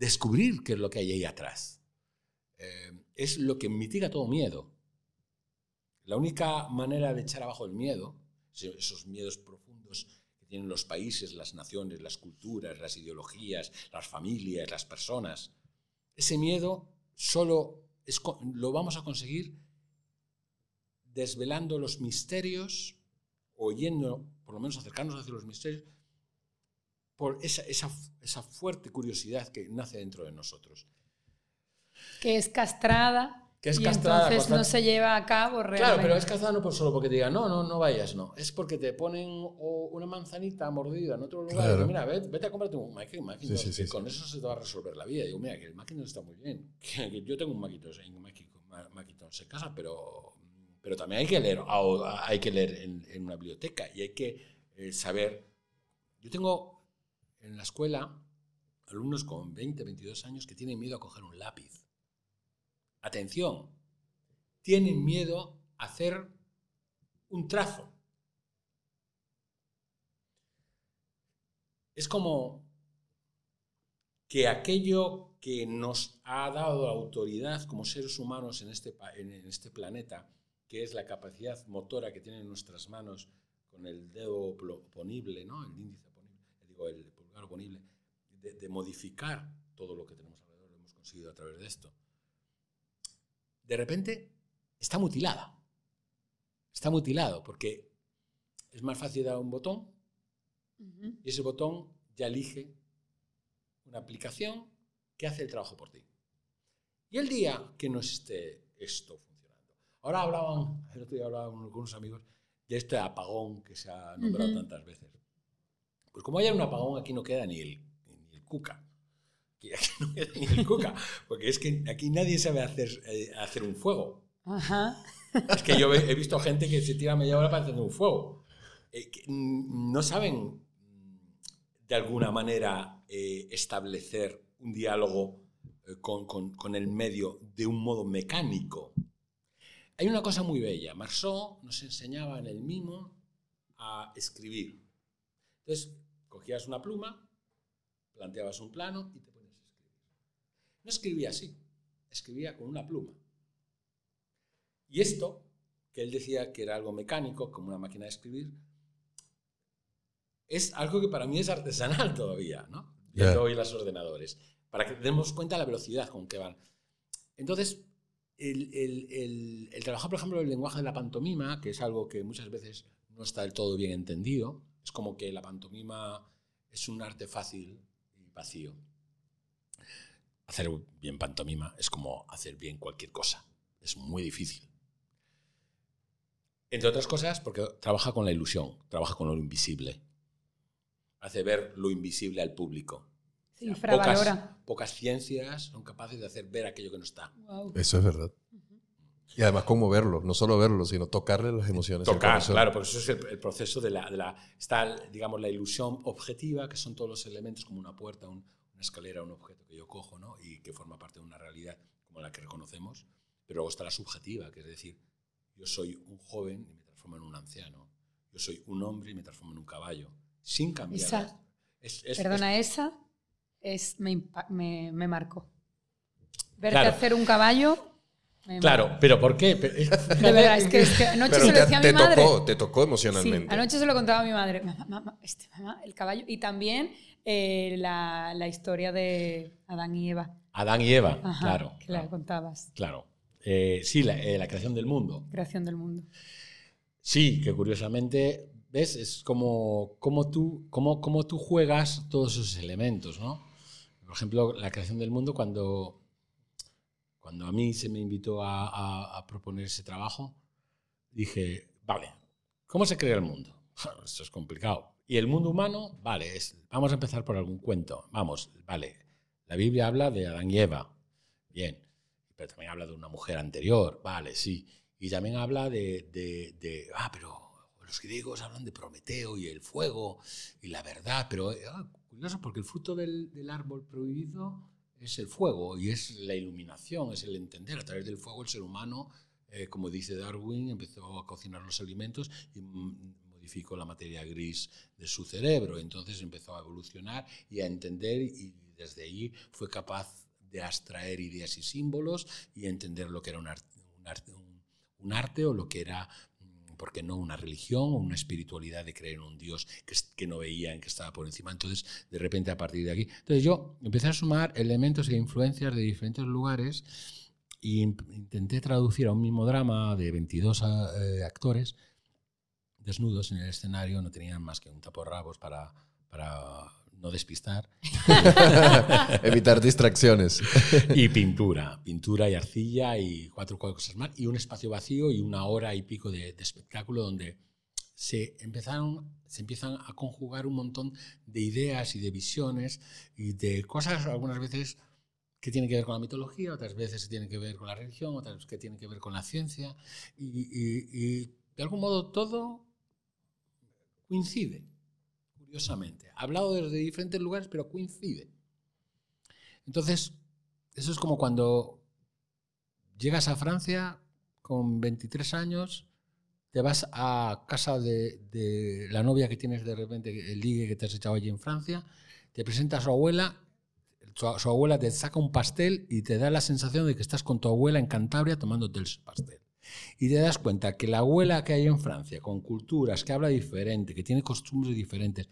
descubrir qué es lo que hay ahí atrás eh, es lo que mitiga todo miedo. La única manera de echar abajo el miedo, esos miedos profundos que tienen los países, las naciones, las culturas, las ideologías, las familias, las personas, ese miedo solo lo vamos a conseguir desvelando los misterios, o yendo, por lo menos acercarnos hacia los misterios, por esa, esa, esa fuerte curiosidad que nace dentro de nosotros. que es castrada. Que es y castrada, entonces no se lleva a cabo realmente. Claro, pero es castrada no por solo porque te digan, no, no, no vayas, no. Es porque te ponen una manzanita mordida en otro lugar. Claro. Y digo, mira, vete, vete a comprarte un Mac- Macintosh, Sí, sí, sí, con eso se te va a resolver la vida. Y digo, mira, que el Macintosh está muy bien. Yo tengo un Macintosh, un Macintosh, Ma- Macintosh en casa, pero, pero también hay que leer, hay que leer en, en una biblioteca y hay que eh, saber. Yo tengo en la escuela alumnos con 20, 22 años que tienen miedo a coger un lápiz. Atención, tienen miedo a hacer un trazo. Es como que aquello que nos ha dado autoridad como seres humanos en este, este planeta, que es la capacidad motora que tienen nuestras manos con el dedo oponible, ¿no? el índice oponible, digo, el de, de modificar todo lo que tenemos alrededor, lo hemos conseguido a través de esto. De repente está mutilada. Está mutilado porque es más fácil dar un botón Y ese botón ya elige una aplicación que hace el trabajo por ti. Y el día que no esté esto funcionando. Ahora hablaban, el otro día hablaba con unos amigos de este apagón que se ha nombrado tantas veces. Pues como haya un apagón, aquí no queda ni el, ni el cuca. Aquí, no queda ni el cuca. Porque es que aquí nadie sabe hacer, eh, hacer un fuego. Es que yo he, visto gente que se tira media hora para hacer un fuego. Eh, no saben de alguna manera eh, establecer un diálogo con, con, con, el medio de un modo mecánico. Hay una cosa muy bella. Marceau nos enseñaba en el mimo a escribir. Entonces, cogías una pluma, planteabas un plano y te ponías a escribir. No escribía así, escribía con una pluma. Y esto, que él decía que era algo mecánico, como una máquina de escribir, es algo que para mí es artesanal todavía, ¿no? Viendo hoy los ordenadores, para que demos cuenta de la velocidad con que van. Entonces, el, el, trabajar, por ejemplo, el lenguaje de la pantomima, que es algo que muchas veces no está del todo bien entendido, es como que la pantomima es un arte fácil y vacío. Hacer bien pantomima es como hacer bien cualquier cosa. Es muy difícil. Entre otras cosas, porque trabaja con la ilusión, trabaja con lo invisible. Hace ver lo invisible al público. Sí, pocas, ciencias son capaces de hacer ver aquello que no está. Eso es verdad. Y además conmoverlo, no solo verlo, sino tocarle las emociones. Tocar, claro, porque eso es el, proceso de la, de la, Está, digamos, la ilusión objetiva, que son todos los elementos como una puerta, una escalera, un objeto que yo cojo, ¿no? Y que forma parte de una realidad como la que reconocemos. Pero luego está la subjetiva, que es decir, yo soy un joven y me transformo en un anciano. Yo soy un hombre y me transformo en un caballo. Sin cambiar. Esa, perdona, esa es, me, me, me marcó. Verte hacer un caballo Claro, pero ¿por qué? De verdad, es que, anoche se lo decía a mi madre. Tocó, te tocó emocionalmente. Sí, anoche se lo contaba a mi madre. Mamá, este, mamá el caballo. Y también eh, la, la, historia de Adán y Eva. Adán y Eva, claro. Que la contabas. Claro. Eh, sí, la, eh, la, creación del mundo. Creación del mundo. Sí, que curiosamente, ¿ves? Es como, como, tú, como, como tú juegas todos esos elementos, ¿no? Por ejemplo, la creación del mundo cuando cuando a mí se me invitó a, proponer ese trabajo, dije, vale, ¿cómo se crea el mundo? Esto es complicado. ¿Y el mundo humano? Vale, vamos a empezar por algún cuento. Vamos, vale. La Biblia habla de Adán y Eva. Bien. Pero también habla de una mujer anterior. Vale, sí. Y también habla de, ah, pero los griegos hablan de Prometeo y el fuego y la verdad. Pero ah, curioso, porque el fruto del árbol prohibido es el fuego y es la iluminación, es el entender. A través del fuego el ser humano, eh, como dice Darwin, empezó a cocinar los alimentos y modificó la materia gris de su cerebro. Entonces empezó a evolucionar y a entender y desde ahí fue capaz de abstraer ideas y símbolos y entender lo que era un arte o lo que era porque no una religión o una espiritualidad de creer en un Dios que, que no veían, que estaba por encima. Entonces, de repente, a partir de aquí. Entonces, yo empecé a sumar elementos e influencias de diferentes lugares y intenté traducir a un mismo drama de 22 eh, actores desnudos en el escenario, no tenían más que un taporrabos para, para no despistar. Evitar distracciones. y pintura, pintura y arcilla y cuatro cosas más. Y un espacio vacío y una hora y pico de, espectáculo donde se, empezaron, se empiezan a conjugar un montón de ideas y de visiones y de cosas algunas veces que tienen que ver con la mitología, otras veces tienen que ver con la religión, otras veces que tienen que ver con la ciencia. y de algún modo todo coincide curiosamente. Hablado desde diferentes lugares, pero coincide. Entonces, eso es como cuando llegas a Francia con 23 años, te vas a casa de, la novia que tienes de repente, el ligue que te has echado allí en Francia, te presenta a su abuela, su, abuela te saca un pastel y te da la sensación de que estás con tu abuela en Cantabria tomándote el pastel. Y te das cuenta que la abuela que hay en Francia, con culturas, que habla diferente, que tiene costumbres diferentes,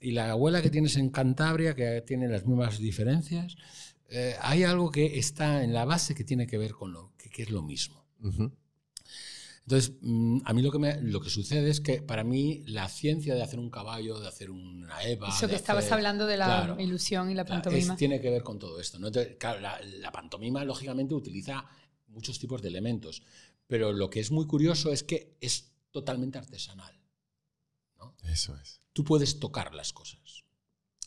y la abuela que tienes en Cantabria, que tiene las mismas diferencias, eh, hay algo que está en la base que tiene que ver con lo que, es lo mismo. Entonces, mm, a mí lo que, me, lo que sucede es que para mí la ciencia de hacer un caballo, de hacer una Eva... Eso de que estabas hacer- hablando de la Claro. ilusión y la es- pantomima. tiene que ver con todo esto. ¿no? Entonces, claro, la, la pantomima, lógicamente, utiliza muchos tipos de elementos, pero lo que es muy curioso es que es totalmente artesanal. Eso es. Tú puedes tocar las cosas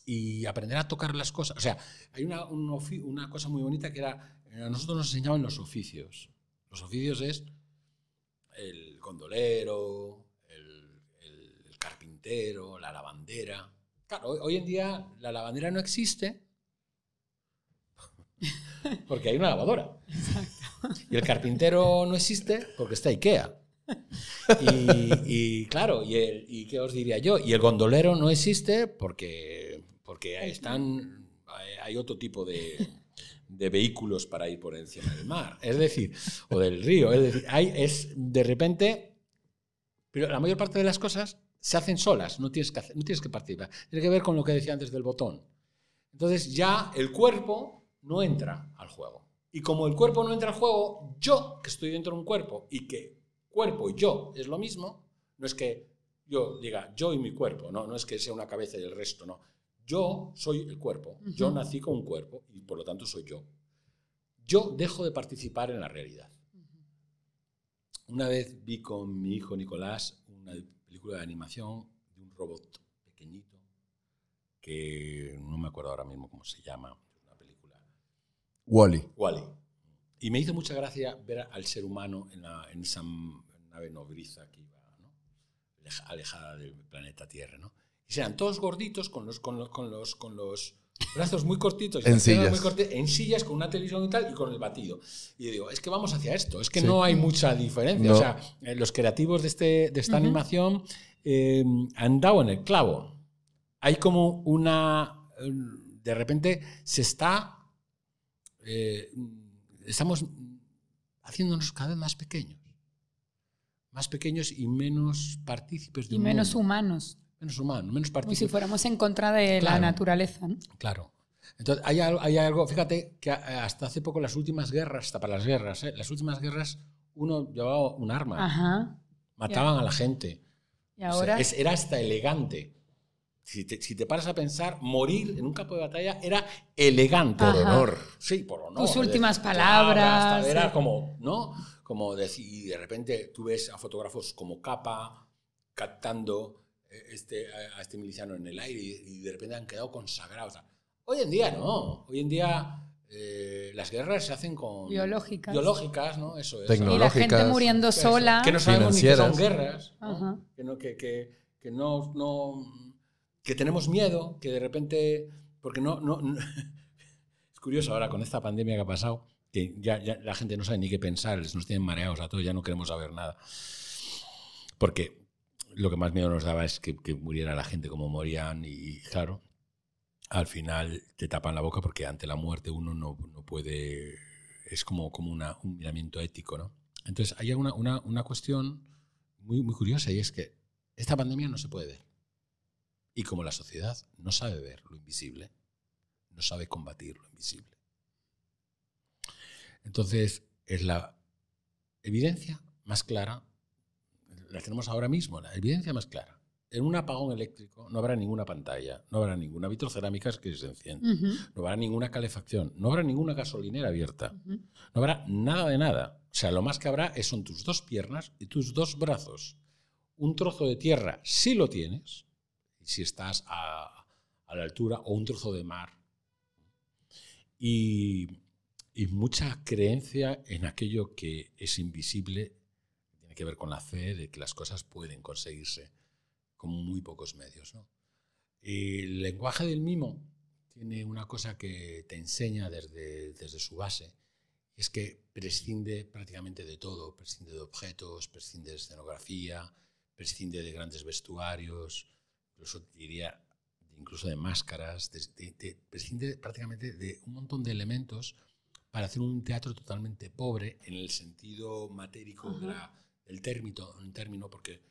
y aprender a tocar las cosas. O sea, hay una, un una cosa muy bonita que era, eh, a nosotros nos enseñaban los oficios. Los oficios es el gondolero, el, el- el carpintero, la lavandera. Claro, hoy, hoy en día la lavandera no existe porque hay una lavadora. Y el carpintero no existe porque está IKEA. Y, claro, y, el- qué os diría yo? Y el gondolero no existe porque, porque están, hay- otro tipo de, de vehículos para ir por encima del mar. Es decir, o del río. Es decir, es de repente. Pero la mayor parte de las cosas se hacen solas, no tienes que, hacer- no tienes que participar. Tiene que ver con lo que decía antes del botón. Entonces ya el cuerpo no entra al juego. Y como el cuerpo no entra al juego, yo que estoy dentro de un cuerpo y que cuerpo y yo es lo mismo, no es que yo diga yo y mi cuerpo, no, no es que sea una cabeza y el resto, no. Yo soy el cuerpo, yo nací con un cuerpo y por lo tanto soy yo. Yo dejo de participar en la realidad. Una vez vi con mi hijo Nicolás una película de animación de un robot pequeñito que no me acuerdo ahora mismo cómo se llama. Wally. Wally. Y me hizo mucha gracia ver al ser humano en, la- en esa nave nodriza que iba ¿no? Aleja- alejada del planeta Tierra. ¿no? Y sean todos gorditos con los, con los, con los, con los brazos muy cortitos, En sillas. muy corti- en sillas con una televisión y tal, y con el batido. Y yo digo, es que vamos hacia esto, es que Sí. no hay mucha diferencia. No. O sea, eh, los creativos de, este, de esta Ujú. animación eh, han dado en el clavo. Hay como una... eh, De repente se está... eh, estamos haciéndonos cada vez más pequeños. Más pequeños y menos partícipes de Y un menos mundo. humanos, Menos humanos, menos como si partícipes. fuéramos en contra de la Claro. naturaleza. ¿no? Claro. Entonces, hay hay algo, fíjate que hasta hace poco las últimas guerras, hasta para las guerras, ¿eh? las últimas guerras, uno llevaba un arma, Ajá. mataban a la gente. Y O sea, ahora, es- era hasta elegante. Si te, si te paras a pensar, morir en un campo de batalla era elegante. Por Ajá. honor. Sí, por honor. Tus últimas palabras, hasta Era sí. como, ¿no? Como decir, y de repente tú ves a fotógrafos como Capa captando eh, este, a este miliciano en el aire y, y de repente han quedado consagrados. Hoy en día no. Hoy en día eh, las guerras se hacen con... Biológicas. Biológicas, ¿no? Eso es. y la gente tecnológicas, muriendo sola. Que no sabemos ni que son guerras. ¿no? Que, no, que, que, que no, no- que tenemos miedo, que de repente. Porque no. no, no- es curioso ahora con esta pandemia que ha pasado, que ya, la gente no sabe ni qué pensar, nos tienen mareados a todos, ya no queremos saber nada. Porque lo que más miedo nos daba es que, que muriera la gente como morían y, claro, al final te tapan la boca porque ante la muerte uno no, no puede, es como, como una, un miramiento ético, ¿no? Entonces hay una, una, una cuestión muy, muy curiosa y es que esta pandemia no se puede ver. Y como la sociedad no sabe ver lo invisible, no sabe combatir lo invisible. Entonces es la evidencia más clara, la tenemos ahora mismo, la evidencia más clara. En un apagón eléctrico no habrá ninguna pantalla, no habrá ninguna vitrocerámica que se encienda, Ujú, no habrá ninguna calefacción, no habrá ninguna gasolinera abierta, no habrá nada de nada. O sea, lo más que habrá es- son tus dos piernas y tus dos brazos. Un trozo de tierra, si lo tienes, si estás a, a la altura, o un trozo de mar. Y, y mucha creencia en aquello que es invisible, tiene que ver con la fe de que las cosas pueden conseguirse con muy pocos medios. ¿no? El lenguaje del mimo tiene una cosa que te enseña desde, desde su base, es que prescinde prácticamente de todo, prescinde de objetos, prescinde de escenografía, prescinde de grandes vestuarios, incluso diría incluso de máscaras, de- de- de- prescinde prácticamente de un montón de elementos para hacer un teatro totalmente pobre en el sentido matérico de la- del término, un término, porque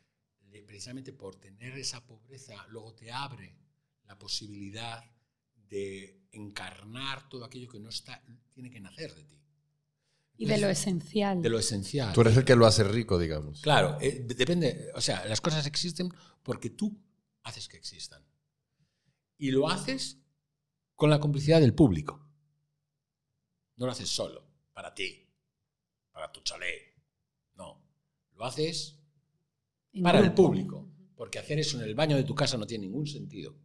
precisamente por tener esa pobreza luego te abre la posibilidad de encarnar todo aquello que no está, tiene que nacer de ti. Y de lo esencial. De lo esencial. Tú eres el que lo hace rico, digamos. Claro, eh, depende. O sea, las cosas existen porque tú haces que existan. Y lo haces con la complicidad del público. No lo haces solo, para ti, para tu chalet. No. Lo haces para el público. Porque hacer eso en el baño de tu casa no tiene ningún sentido.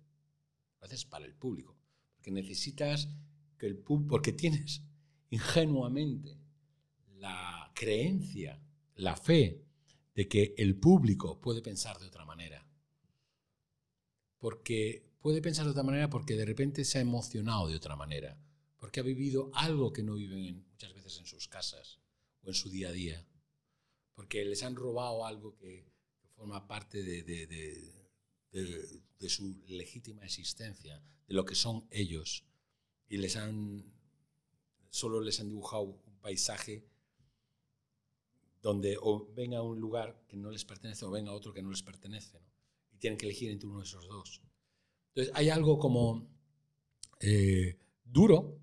Lo haces para el público. Porque necesitas que el público. Porque tienes ingenuamente la creencia, la fe de que el público puede pensar de otra manera. Porque puede pensar de otra manera porque de repente se ha emocionado de otra manera. Porque ha vivido algo que no viven en- muchas veces en sus casas o en su día a día. Porque les han robado algo que, forma parte de, su legítima existencia, de lo que son ellos. Y les han. Solo les han dibujado un paisaje donde o ven a un lugar que no les pertenece o ven a otro que no les pertenece. Tienen que elegir entre uno de esos dos. Entonces, hay algo como eh, duro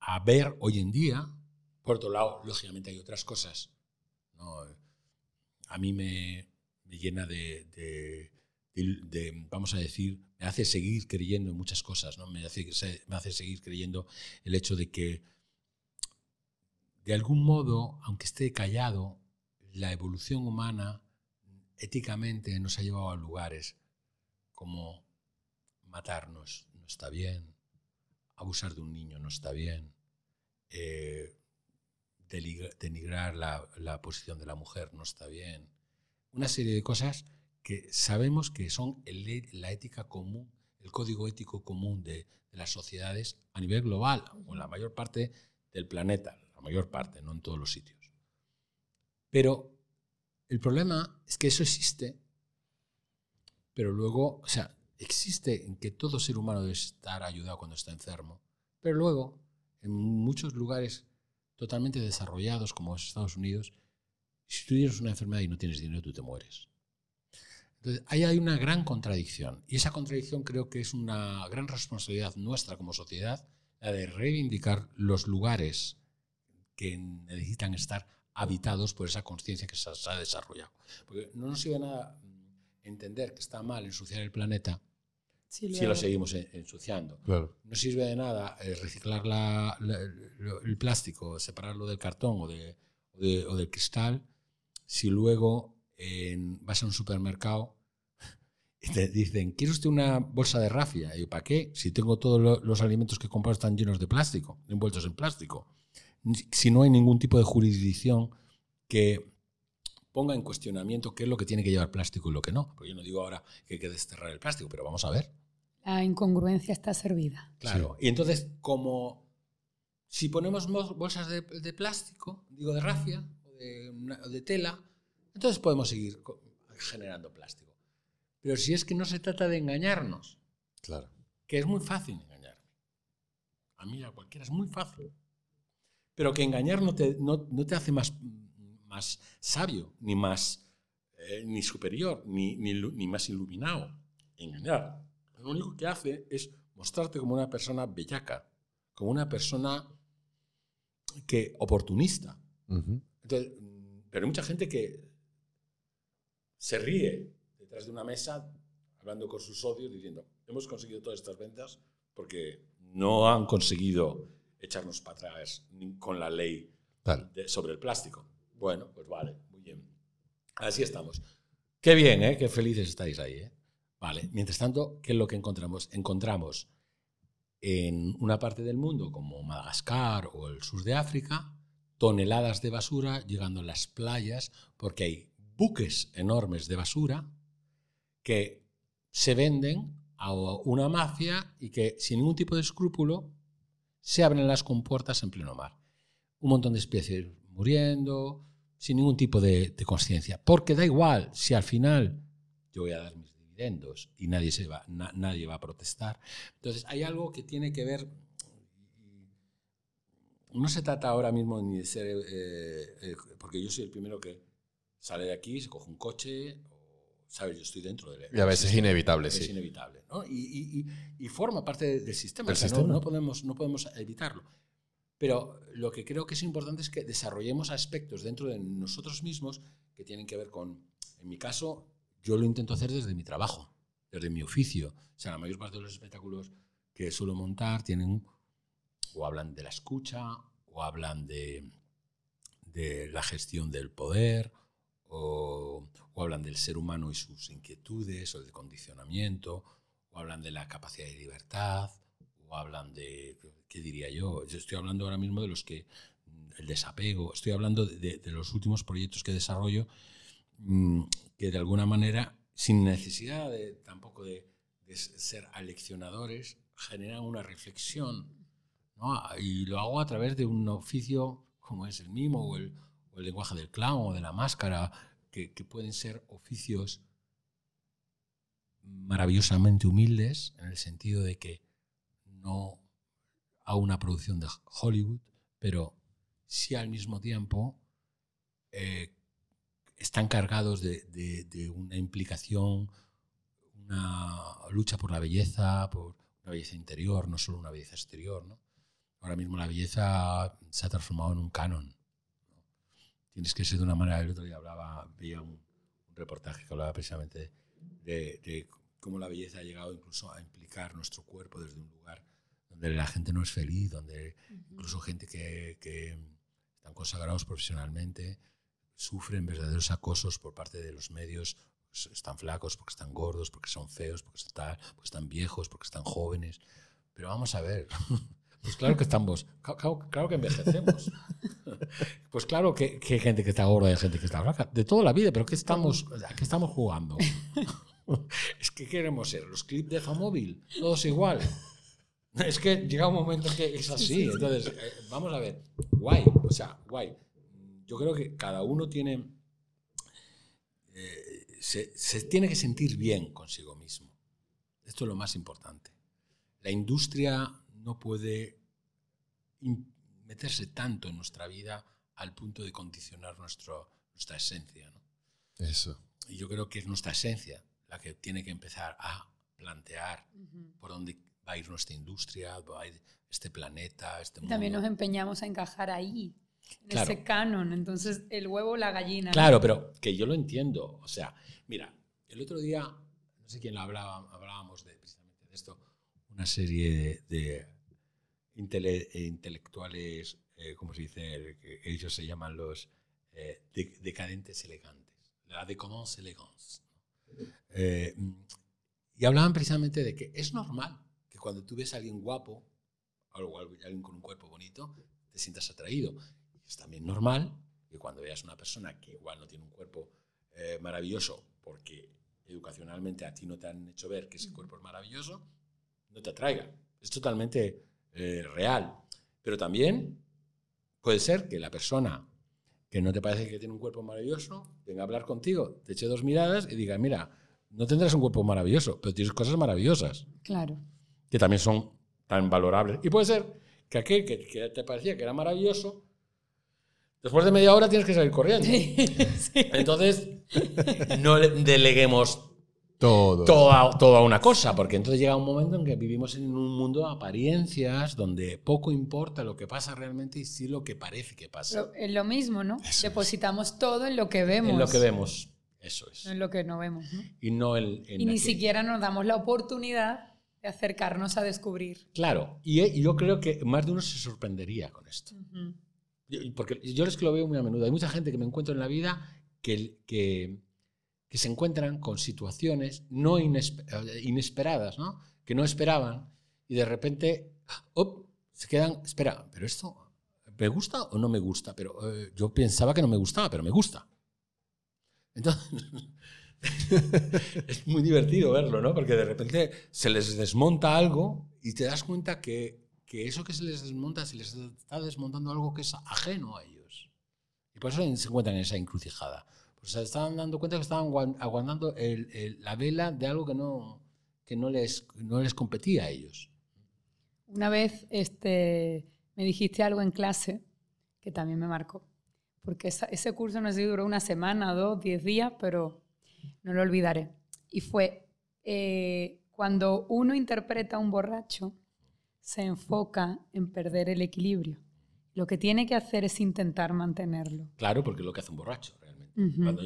a ver hoy en día. Por otro lado, lógicamente hay otras cosas. ¿no? A mí me, me llena de, de- vamos a decir, me hace seguir creyendo en muchas cosas. ¿no? Me, hace, me hace seguir creyendo el hecho de que, de algún modo, aunque esté callado, la evolución humana éticamente nos ha llevado a lugares como matarnos no está bien, abusar de un niño no está bien, eh, denigrar la, la posición de la mujer no está bien. Una serie de cosas que sabemos que son e- la ética común, el código ético común de, de las sociedades a nivel global, o en la mayor parte del planeta, la mayor parte, no en todos los sitios. Pero el problema es que eso existe, pero luego, o sea, existe en que todo ser humano debe estar ayudado cuando está enfermo, pero luego, en muchos lugares totalmente desarrollados como es Estados Unidos, si tú tienes una enfermedad y no tienes dinero, tú te mueres. Entonces, ahí hay una gran contradicción. Y esa contradicción creo que es una gran responsabilidad nuestra como sociedad, la de reivindicar los lugares que necesitan estar habitados por esa conciencia que se ha desarrollado. Porque no nos sirve nada mm, entender que está mal ensuciar el planeta si lo seguimos en- ensuciando. Claro. No sirve de nada eh, reciclar la- la- lo- el plástico, separarlo del cartón o, de- o de- o del cristal, si luego en- vas a un supermercado y te dicen, ¿quiere usted una bolsa de rafia? Y yo, ¿para qué? Si tengo todos lo- los alimentos que he comprado están llenos de plástico, envueltos en plástico. Si no hay ningún tipo de jurisdicción que ponga en cuestionamiento qué es lo que tiene que llevar plástico y lo que no. Porque yo no digo ahora que hay que desterrar el plástico, pero vamos a ver. La incongruencia está servida. Claro. Y entonces, como si ponemos mo- bolsas de, de plástico, digo de rafia o de, tela, entonces podemos seguir generando plástico. Pero si es que no se trata de engañarnos, Claro. que es muy fácil engañarme. A mí, a cualquiera, es muy fácil. Pero que engañar no te, no, no te hace más, más sabio, ni más eh, ni superior, ni, ni, ni más iluminado. Engañar. Lo único que hace es mostrarte como una persona bellaca, como una persona que oportunista. Ujú. Entonces, mm, pero hay mucha gente que se ríe detrás de una mesa hablando con sus socios diciendo, hemos conseguido todas estas ventas porque no han conseguido echarnos para atrás con la ley Tal. de- sobre el plástico. Bueno, pues vale, muy bien. Así estamos. Qué bien, ¿eh? Qué felices estáis ahí, ¿eh? Vale. Mientras tanto, ¿qué es lo que encontramos? Encontramos en una parte del mundo como Madagascar o el sur de África toneladas de basura llegando a las playas porque hay buques enormes de basura que se venden a una mafia y que sin ningún tipo de escrúpulo se abren las compuertas en pleno mar. Un montón de especies muriendo, sin ningún tipo de, de conciencia. Porque da igual si al final yo voy a dar mis dividendos y nadie, se va, na- nadie va a protestar. Entonces hay algo que tiene que ver... No se trata ahora mismo ni de ser... eh, eh, porque yo soy el primero que sale de aquí, se coge un coche, ¿sabes? Yo estoy dentro del... Y a veces es inevitable, es sí. inevitable. ¿no? Y, y- y- forma parte de- del sistema. O sea, no- sistema. No, podemos, no podemos evitarlo. Pero lo que creo que es importante es que desarrollemos aspectos dentro de nosotros mismos que tienen que ver con, en mi caso, yo lo intento hacer desde mi trabajo, desde mi oficio. O sea, la mayor parte de los espectáculos que suelo montar tienen o hablan de la escucha o hablan de, de la gestión del poder o, o, hablan del ser humano y sus inquietudes o del condicionamiento o hablan de la capacidad de libertad o hablan de, ¿qué diría yo? Yo estoy hablando ahora mismo de los que, el desapego, estoy hablando de, de los últimos proyectos que desarrollo mm, que de alguna manera, sin necesidad de, tampoco de, de ser aleccionadores, generan una reflexión. ¿no? Y lo hago a través de un oficio como es el mimo o el, o el lenguaje del clown o de la máscara, que, pueden ser oficios maravillosamente humildes en el sentido de que no a una producción de Hollywood, pero sí al mismo tiempo eh, están cargados de, de, de, una implicación, una lucha por la belleza, por una belleza interior, no solo una belleza exterior. ¿no? Ahora mismo la belleza se ha transformado en un canon. Tienes que ser de una manera, el otro día hablaba, veía un, un reportaje que hablaba precisamente de, de, cómo la belleza ha llegado incluso a implicar nuestro cuerpo desde un lugar donde la gente no es feliz, donde uh -huh. incluso gente que, que están consagrados profesionalmente sufren verdaderos acosos por parte de los medios, están flacos, porque están gordos, porque son feos, porque están, porque están viejos, porque están jóvenes. Pero vamos a ver, pues claro que estamos, claro, claro que envejecemos. Pues claro que, que, hay gente que está gorda y hay gente que está flaca, de toda la vida, pero ¿qué estamos, ¿a qué estamos jugando? Es que queremos ser los clips de Famóvil, todos igual. Es que llega un momento que es así. Entonces, eh, vamos a ver, guay, o sea, guay. Yo creo que cada uno tiene. Eh, se, se, tiene que sentir bien consigo mismo. Esto es lo más importante. La industria no puede meterse tanto en nuestra vida al punto de condicionar nuestro, nuestra esencia. ¿no? Eso. Y yo creo que es nuestra esencia la que tiene que empezar a plantear uh -huh. por dónde va a ir nuestra industria, va a ir este planeta, este mundo. También nos empeñamos a encajar ahí, en claro. ese canon. Entonces, el huevo o la gallina. Claro, ¿no? pero que yo lo entiendo. O sea, mira, el otro día, no sé quién lo hablaba, hablábamos de, precisamente de esto, una serie de, de intele, intelectuales, eh, ¿cómo se dice? Ellos se llaman los eh, de, decadentes elegantes. La décadence élégance. Eh, y hablaban precisamente de que es normal que cuando tú ves a alguien guapo, o alguien con un cuerpo bonito, te sientas atraído. Es también normal que cuando veas una persona que igual no tiene un cuerpo eh, maravilloso, porque educacionalmente a ti no te han hecho ver que ese cuerpo es maravilloso, no te atraiga. Es totalmente eh, real. Pero también puede ser que la persona que no te parece que tiene un cuerpo maravilloso, venga a hablar contigo, te eche dos miradas y diga, mira, no tendrás un cuerpo maravilloso, pero tienes cosas maravillosas. Claro. Que también son tan valorables. Y puede ser que aquel que, que te parecía que era maravilloso, después de media hora tienes que salir corriendo. Sí, sí. Entonces, no deleguemos todo. Toda, toda una cosa, porque entonces llega un momento en que vivimos en un mundo de apariencias donde poco importa lo que pasa realmente y sí lo que parece que pasa. Lo, es lo mismo, ¿no? Eso Depositamos es. todo en lo que vemos. En lo que vemos, eso es. No en lo que no vemos, ¿no? Y, no el, en y ni siquiera nos damos la oportunidad de acercarnos a descubrir. Claro, y, y, yo creo que más de uno se sorprendería con esto. Uh -huh. Porque yo es que lo veo muy a menudo. Hay mucha gente que me encuentro en la vida que, que que se encuentran con situaciones no inesper inesperadas, ¿no? que no esperaban, y de repente ¡op! se quedan, espera, pero esto me gusta o no me gusta, pero eh, yo pensaba que no me gustaba, pero me gusta. Entonces, es muy divertido verlo, ¿no? Porque de repente se les desmonta algo y te das cuenta que, que eso que se les desmonta, se les está desmontando algo que es ajeno a ellos. Y por eso se encuentran en esa encrucijada pues se estaban dando cuenta que estaban aguantando el, el, la vela de algo que no, que no, les, no les competía a ellos. Una vez este, me dijiste algo en clase que también me marcó, porque esa, ese curso no sé si duró una semana, dos, diez días, pero no lo olvidaré. Y fue eh, cuando uno interpreta a un borracho, se enfoca en perder el equilibrio. Lo que tiene que hacer es intentar mantenerlo. Claro, porque es lo que hace un borracho realmente. Ujú. Cuando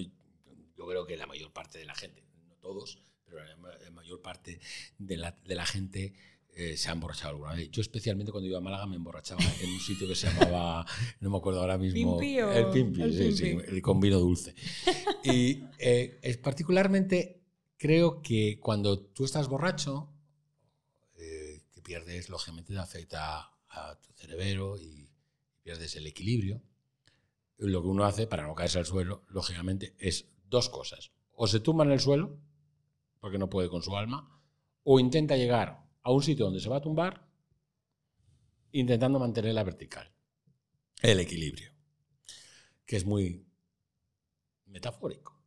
yo creo que la mayor parte de la gente, no todos, pero la ma- la mayor parte de la, de la gente eh, se ha emborrachado alguna vez. Yo especialmente cuando iba a Málaga me emborrachaba en un sitio que se llamaba, no me acuerdo ahora mismo, ¿Pimpi o- el Pimpi, el sí, sí, el con vino dulce. Y eh, es particularmente creo que cuando tú estás borracho, eh, que pierdes, lógicamente, te afecta a tu cerebro y pierdes el equilibrio. Lo que uno hace para no caerse al suelo, lógicamente, es dos cosas. O se tumba en el suelo, porque no puede con su alma, o intenta llegar a un sitio donde se va a tumbar, intentando mantener la vertical, el equilibrio, que es muy metafórico.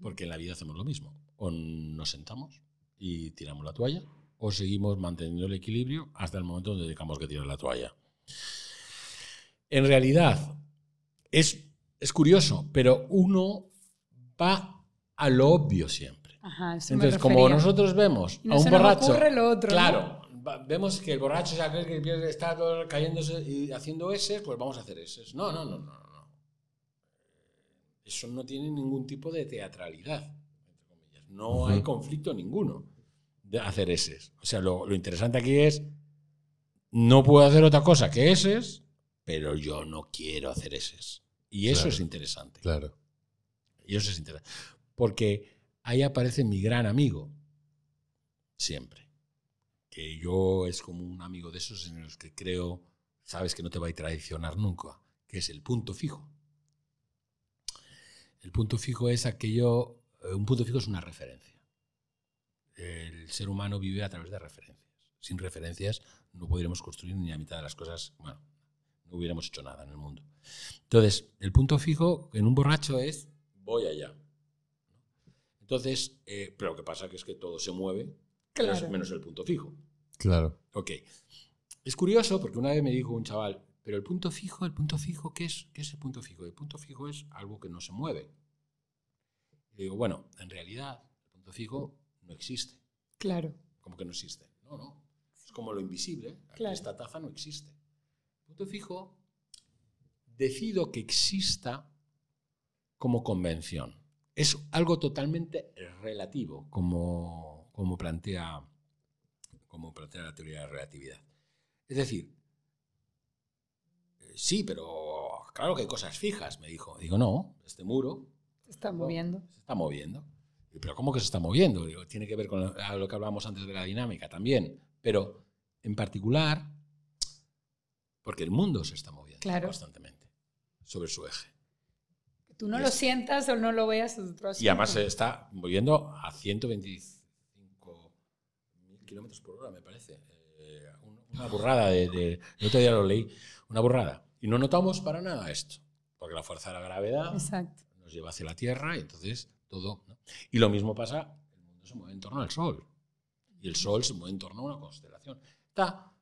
Porque en la vida hacemos lo mismo. O nos sentamos y tiramos la toalla, o seguimos manteniendo el equilibrio hasta el momento donde dejamos que tirar la toalla. En realidad, es, es curioso, pero uno va a lo obvio siempre. Ajá, eso me Entonces, como nosotros vemos Y no a un se nos borracho. ocurre lo otro, claro, vemos que el borracho es aquel que está todo cayéndose y haciendo S, pues vamos a hacer S. No, no, no, no, no. Eso no tiene ningún tipo de teatralidad. No hay conflicto ninguno de hacer S. O sea, lo, lo interesante aquí es. No puedo hacer otra cosa que S, pero yo no quiero hacer S. Y eso Claro. es interesante. Claro. Y eso es interesante. Porque ahí aparece mi gran amigo. Siempre. Que yo es como un amigo de esos en los que creo, sabes que no te va a traicionar nunca, que es el punto fijo. El punto fijo es aquello, eh, un punto fijo es una referencia. El ser humano vive a través de referencias. Sin referencias no podríamos construir ni la mitad de las cosas, bueno, no hubiéramos hecho nada en el mundo. Entonces, el punto fijo en un borracho es voy allá. Entonces, eh, pero lo que pasa que es que todo se mueve, menos- Claro. menos el punto fijo. Claro. Ok. Es curioso porque una vez me dijo un chaval, pero el punto fijo, el punto fijo, ¿qué es, ¿qué es el punto fijo? El punto fijo es algo que no se mueve. Y digo, bueno, en realidad el punto fijo no existe. Claro. Como que no existe. No, no. Es como lo invisible. Claro. Esta taza no existe. Punto fijo, decido que exista como convención. Es algo totalmente relativo, como, como, plantea, como plantea la teoría de la relatividad. Es decir, eh, sí, pero claro que hay cosas fijas, me dijo. Digo, no, este muro Se está moviendo. se está moviendo. Pero ¿cómo que se está moviendo? Digo, tiene que ver con lo que hablábamos antes de la dinámica también. Pero en particular, porque el mundo se está moviendo Claro. constantemente sobre su eje. Que tú no Y lo es- sientas o no lo veas. Y además se está moviendo a 125 mil kilómetros por hora, me parece. Eh, un- una burrada. De, de- el otro día lo leí. Una burrada. Y no notamos para nada esto. Porque la fuerza de la gravedad Exacto. nos lleva hacia la Tierra y entonces todo. ¿no? Y lo mismo pasa, el mundo se mueve en torno al Sol. Y el Sol se mueve en torno a una constelación. Está,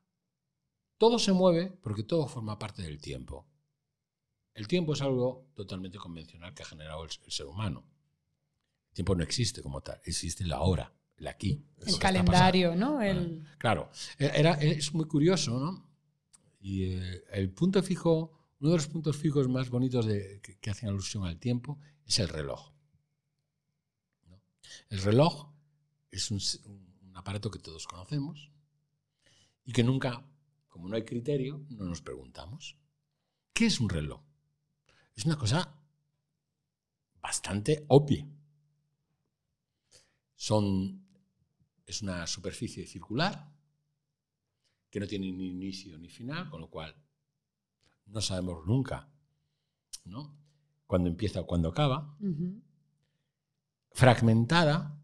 todo se mueve porque todo forma parte del tiempo. El tiempo es algo totalmente convencional que ha generado el, el ser humano. El tiempo no existe como tal, existe la hora, el aquí. El calendario, ¿no? El, pasando. Claro, era, es muy curioso, ¿no? Y eh, el punto fijo, uno de los puntos fijos más bonitos de- que, que hacen alusión al tiempo es el reloj. ¿no? El reloj es un aparato que todos conocemos y que nunca, como no hay criterio, no nos preguntamos. ¿Qué es un reloj? Es una cosa bastante obvia. Son, es una superficie circular que no tiene ni inicio ni final, con lo cual no sabemos nunca ¿no? cuándo empieza o cuándo acaba, fragmentada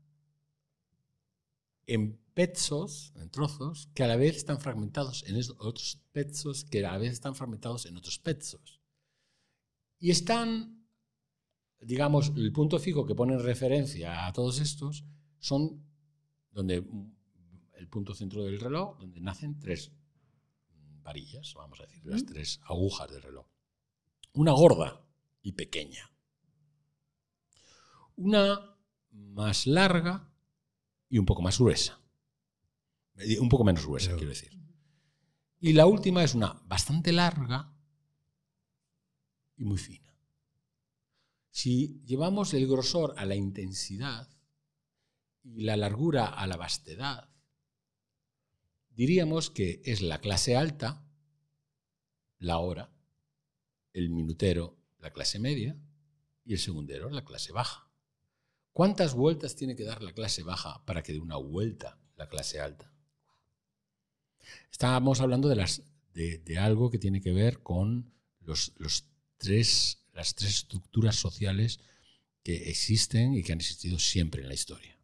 en pedazos, en trozos, que a la vez están fragmentados en otros pedazos, que a la vez están fragmentados en otros pedazos. Y están, digamos, el punto fijo que pone en referencia a todos estos son donde el punto centro del reloj, donde nacen tres varillas, vamos a decir, las tres agujas del reloj. Una gorda y pequeña. Una más larga y un poco más gruesa. Eh, Un poco menos gruesa, Pero- quiero decir. Y la última es una bastante larga y muy fina. Si llevamos el grosor a la intensidad y la largura a la vastedad, diríamos que es la clase alta, la hora, el minutero, la clase media, y el segundero, la clase baja. ¿Cuántas vueltas tiene que dar la clase baja para que dé una vuelta la clase alta? Estábamos hablando de, las, de, algo que tiene que ver con los, los tres, las tres estructuras sociales que existen y que han existido siempre en la historia.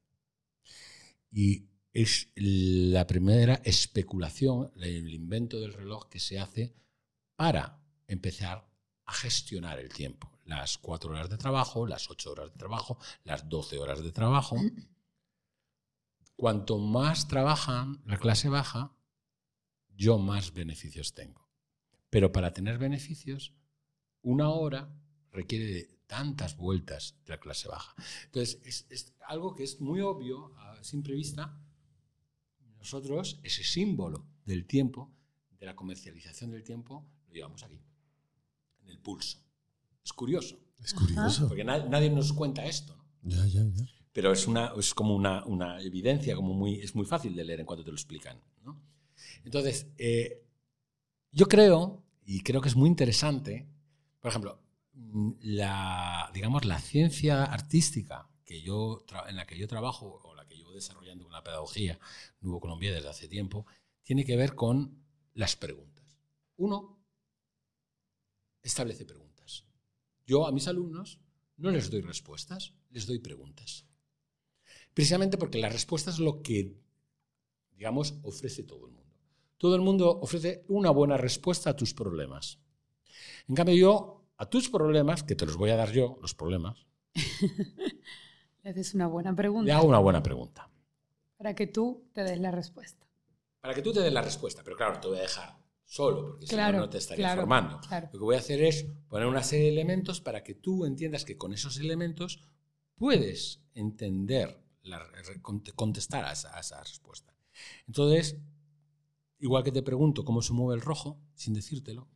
Y es la primera especulación, el invento del reloj que se hace para empezar a gestionar el tiempo. Las cuatro horas de trabajo, las ocho horas de trabajo, las doce horas de trabajo. Cuanto más trabajan la clase baja, yo más beneficios tengo. Pero para tener beneficios, una hora requiere de tantas vueltas de la clase baja. Entonces, es, algo que es muy obvio a simple vista. Nosotros, ese símbolo del tiempo, de la comercialización del tiempo, lo llevamos aquí en el pulso. Es curioso. Es curioso. Porque nadie nos cuenta esto. Ya, ya, ya. Pero es, una, es como una, una, evidencia, como muy, es muy fácil de leer en cuanto te lo explican. Entonces, eh, yo creo, y creo que es muy interesante, por ejemplo, mm, la, digamos, la ciencia artística que yo, en la que yo trabajo o la que llevo desarrollando la pedagogía Nuevo Colombia desde hace tiempo, tiene que ver con las preguntas. Uno, establece preguntas. Yo a mis alumnos no les doy respuestas, les doy preguntas. Precisamente porque la respuesta es lo que, digamos, ofrece todo el mundo. Todo el mundo ofrece una buena respuesta a tus problemas. En cambio, yo, a tus problemas, que te los voy a dar yo, los problemas. Le haces una buena pregunta. Le hago una buena pregunta. Para que tú te des la respuesta. Para que tú te des la respuesta, pero claro, te voy a dejar solo, porque si no, no te estaría formando. Lo que voy a hacer es poner una serie de elementos para que tú entiendas que con esos elementos puedes entender, contestar a esa, a esa respuesta. Entonces, igual que te pregunto cómo se mueve el rojo, sin decírtelo,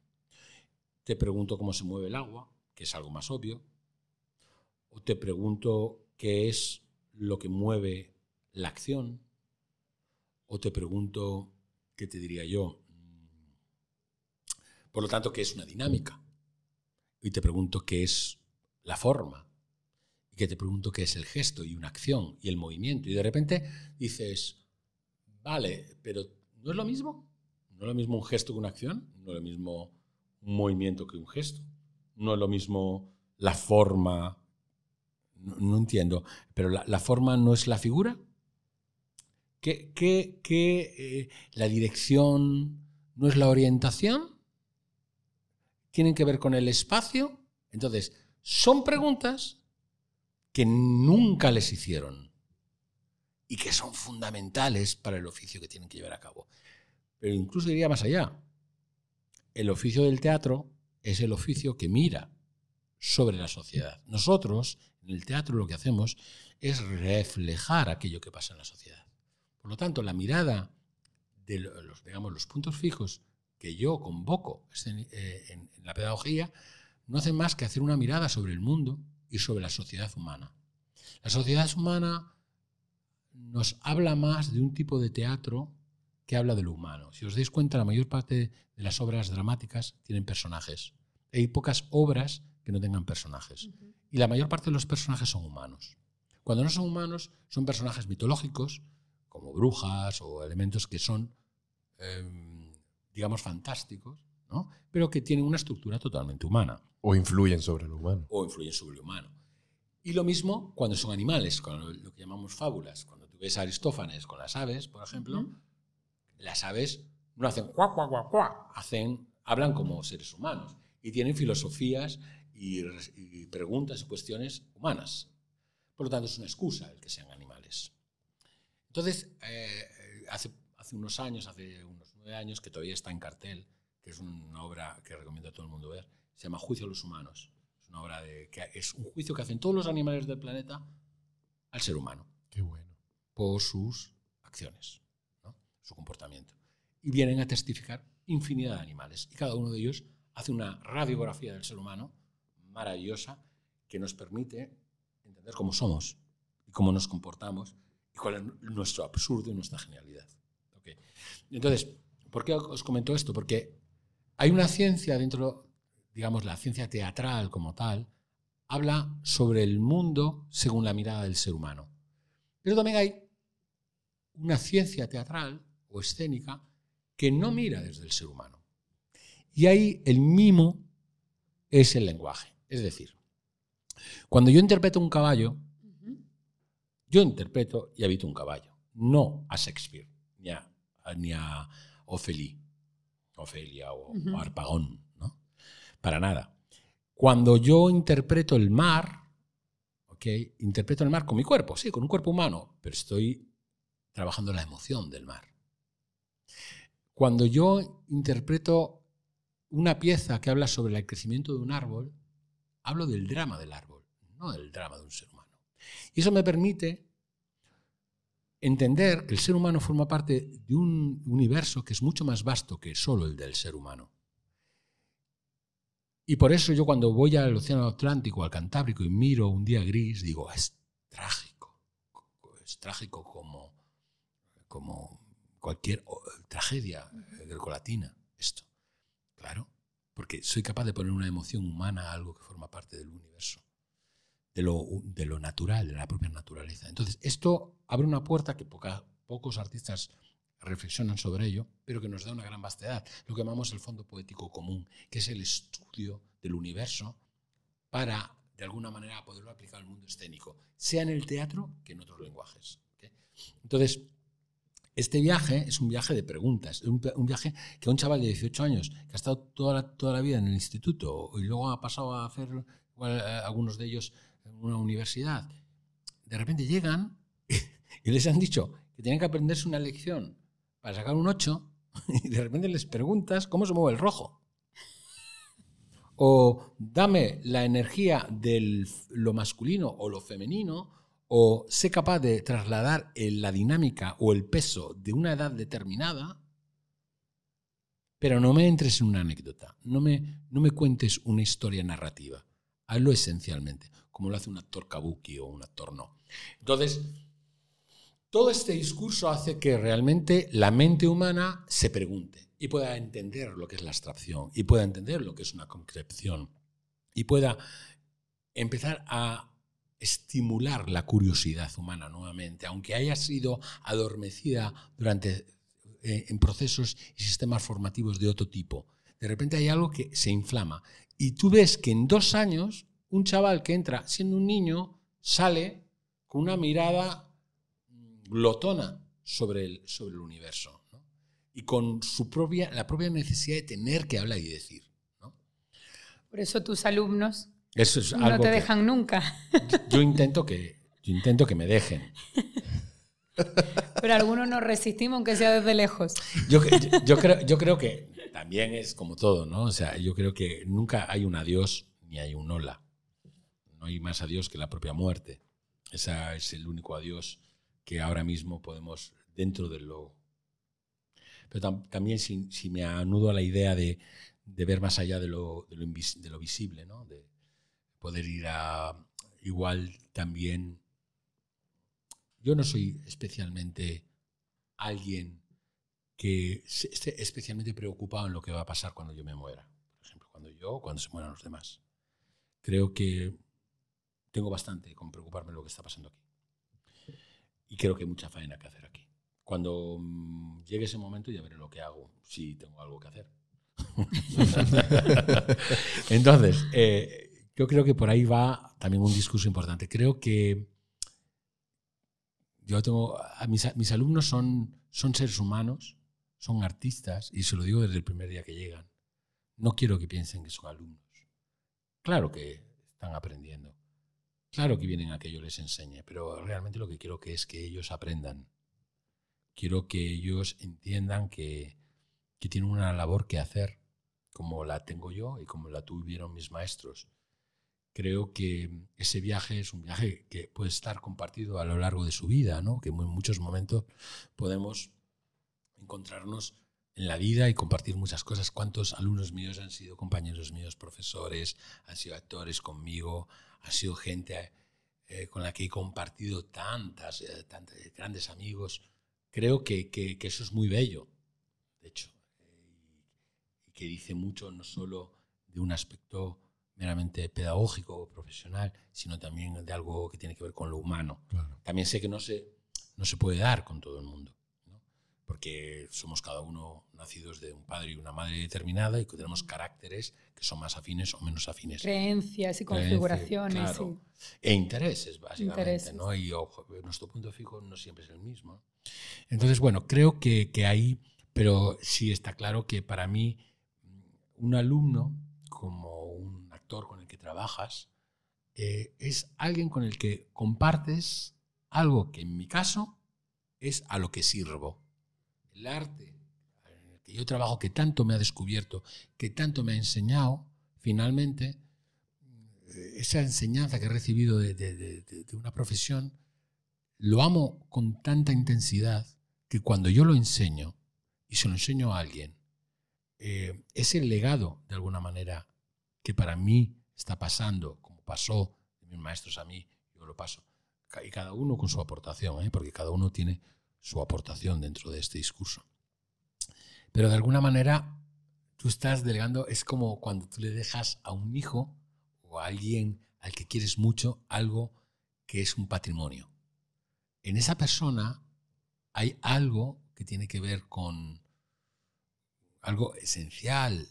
te pregunto cómo se mueve el agua, que es algo más obvio, o te pregunto qué es lo que mueve la acción, o te pregunto, ¿qué te diría yo? Por lo tanto, ¿qué es una dinámica? Y te pregunto qué es la forma. Y que te pregunto qué es el gesto y una acción y el movimiento. Y de repente dices, vale, pero ¿no es lo mismo? ¿No es lo mismo un gesto que una acción? ¿No es lo mismo un movimiento que un gesto? ¿No es lo mismo la forma? No, entiendo. ¿Pero la, forma no es la figura? ¿Qué, qué, qué eh, la dirección no es la orientación? tienen que ver con el espacio. Entonces, son preguntas que nunca les hicieron y que son fundamentales para el oficio que tienen que llevar a cabo. Pero incluso diría más allá. El oficio del teatro es el oficio que mira sobre la sociedad. Nosotros, en el teatro, lo que hacemos es reflejar aquello que pasa en la sociedad. Por lo tanto, la mirada de los, digamos, los puntos fijos que yo convoco eh, en, la pedagogía no hacen más que hacer una mirada sobre el mundo y sobre la sociedad humana. La sociedad humana nos habla más de un tipo de teatro que habla de lo humano. Si os dais cuenta, la mayor parte de las obras dramáticas tienen personajes. Hay pocas obras que no tengan personajes. Y la mayor parte de los personajes son humanos. Cuando no son humanos, son personajes mitológicos, como brujas o elementos que son em, digamos, fantásticos, ¿no? pero que tienen una estructura totalmente humana. O influyen sobre lo humano. O influyen sobre lo humano. Y lo mismo cuando son animales, con lo que llamamos fábulas. Cuando ves a Aristófanes con las aves, por ejemplo, las aves no hacen cuá, cuá, cuá, cuá, hacen, hablan como seres humanos y tienen filosofías y, preguntas y cuestiones humanas. Por lo tanto, es una excusa el que sean animales. Entonces, eh, hace, hace unos años, hace unos años, que todavía está en cartel, que es una obra que recomiendo a todo el mundo ver. Se llama Juicio a los Humanos. Es una obra de, que es un juicio que hacen todos los animales del planeta al ser humano. Qué bueno. Por sus acciones, su comportamiento. Y vienen a testificar infinidad de animales. Y cada uno de ellos hace una radiografía del ser humano maravillosa que nos permite entender cómo somos y cómo nos comportamos y cuál es nuestro absurdo y nuestra genialidad. Entonces, ¿por qué os comento esto? Porque hay una ciencia dentro, digamos, la ciencia teatral como tal, habla sobre el mundo según la mirada del ser humano. Pero también hay una ciencia teatral o escénica que no mira desde el ser humano. Y ahí el mimo es el lenguaje. Es decir, cuando yo interpreto un caballo, yo interpreto y habito un caballo, no a Shakespeare, ni a, ni a Ofelia o, Arpagón, ¿no? Para nada. Cuando yo interpreto el mar, ¿ok? Interpreto el mar con mi cuerpo, sí, con un cuerpo humano, pero estoy trabajando la emoción del mar. Cuando yo interpreto una pieza que habla sobre el crecimiento de un árbol, hablo del drama del árbol, no del drama de un ser humano. Y eso me permite entender que el ser humano forma parte de un universo que es mucho más vasto que solo el del ser humano. Y por eso yo cuando voy al Océano Atlántico, al Cantábrico y miro un día gris, digo, es trágico. Es trágico como, como cualquier tragedia grecolatina, esto. Claro, porque soy capaz de poner una emoción humana a algo que forma parte del universo, de lo, de lo natural, de la propia naturaleza. Entonces, esto abre una puerta que pocos artistas reflexionan sobre ello, pero que nos da una gran vastedad, lo que llamamos el fondo poético común, que es el estudio del universo para, de alguna manera, poderlo aplicar al mundo escénico, sea en el teatro que en otros lenguajes. Entonces, este viaje es un viaje de preguntas, un, un, viaje que un chaval de 18 años, que ha estado toda la, toda la vida en el instituto y luego ha pasado a hacer igual, eh, algunos de ellos en una universidad, de repente llegan y les han dicho que tienen que aprenderse una lección para sacar un 8 y de repente les preguntas cómo se mueve el rojo. O dame la energía de lo masculino o lo femenino, o sé capaz de trasladar la dinámica o el peso de una edad determinada, pero no me entres en una anécdota, no me, no me cuentes una historia narrativa. Hazlo esencialmente, como lo hace un actor kabuki o un actor no. Entonces, todo este discurso hace que realmente la mente humana se pregunte y pueda entender lo que es la abstracción y pueda entender lo que es una concepción y pueda empezar a estimular la curiosidad humana nuevamente, aunque haya sido adormecida durante eh, en procesos y sistemas formativos de otro tipo. De repente hay algo que se inflama y tú ves que en dos años un chaval que entra siendo un niño sale con una mirada glotona sobre el, sobre el universo y con su propia, la propia necesidad de tener que hablar y decir. Por eso tus alumnos no te dejan nunca. Yo, intento que, yo intento que me dejen. Pero algunos nos resistimos aunque sea desde lejos. Yo, yo, creo, yo creo que también es como todo, ¿no? O sea, yo creo que nunca hay un adiós ni hay un hola. No hay más adiós que la propia muerte. Ese es el único adiós que ahora mismo podemos, dentro de lo... Pero también si, me anudo a la idea de, ver más allá de lo, de lo, visible, ¿no? de poder ir a igual también... Yo no soy especialmente alguien que esté especialmente preocupado en lo que va a pasar cuando yo me muera. Por ejemplo, cuando yo o cuando se mueran los demás. Creo que tengo bastante con preocuparme de lo que está pasando aquí. Y creo que hay mucha faena que hacer aquí. Cuando mm, llegue ese momento ya veré lo que hago, si tengo algo que hacer. Entonces, eh, yo creo que por ahí va también un discurso importante. Creo que yo tengo, mis, mis alumnos son, son seres humanos, son artistas, y se lo digo desde el primer día que llegan. No quiero que piensen que son alumnos. Claro que están aprendiendo. Claro que vienen a que yo les enseñe, pero realmente lo que quiero que es que ellos aprendan. Quiero que ellos entiendan que, que tienen una labor que hacer, como la tengo yo y como la tuvieron mis maestros. Creo que ese viaje es un viaje que puede estar compartido a lo largo de su vida, ¿no? que en muchos momentos podemos encontrarnos en la vida y compartir muchas cosas. ¿Cuántos alumnos míos han sido compañeros míos, profesores, han sido actores conmigo, han sido gente eh, con la que he compartido tantas, eh, tantos grandes amigos? Creo que, que, eso es muy bello, de hecho, y que dice mucho no solo de un aspecto meramente pedagógico o profesional, sino también de algo que tiene que ver con lo humano. También sé que no se, no se puede dar con todo el mundo, porque somos cada uno nacidos de un padre y una madre determinada y que tenemos caracteres que son más afines o menos afines. Creencias y configuraciones. E intereses, básicamente. ¿no? Y nuestro punto fijo no siempre es el mismo. Entonces, bueno, creo que, que ahí, pero sí está claro que para mí un alumno como un con el que trabajas, eh, es alguien con el que compartes algo que en mi caso es a lo que sirvo. El arte en el que yo trabajo, que tanto me ha descubierto, que tanto me ha enseñado, finalmente, eh, esa enseñanza que he recibido de, una profesión, lo amo con tanta intensidad que cuando yo lo enseño y se lo enseño a alguien, eh, ese legado, de alguna manera, que para mí está pasando, como pasó de mis maestros a mí, yo lo paso. Y cada uno con su aportación, ¿eh? porque cada uno tiene su aportación dentro de este discurso. Pero de alguna manera tú estás delegando, es como cuando tú le dejas a un hijo o a alguien al que quieres mucho algo que es un patrimonio. En esa persona hay algo que tiene que ver con algo esencial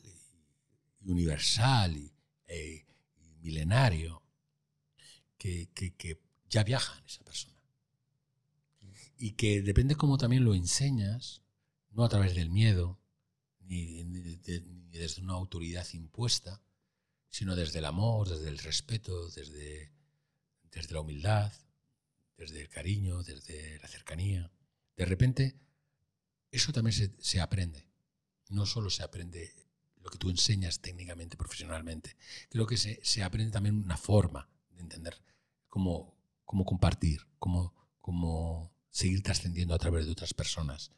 universal e, y, milenario que, ya viaja en esa persona. Y que depende cómo también lo enseñas, no a través del miedo, ni, desde una autoridad impuesta, sino desde el amor, desde el respeto, desde, desde la humildad, desde el cariño, desde la cercanía. De repente, eso también se, se aprende. No solo se aprende lo que tú enseñas técnicamente, profesionalmente. Creo que se, se aprende también una forma de entender cómo, cómo compartir, cómo, cómo seguir trascendiendo a través de otras personas.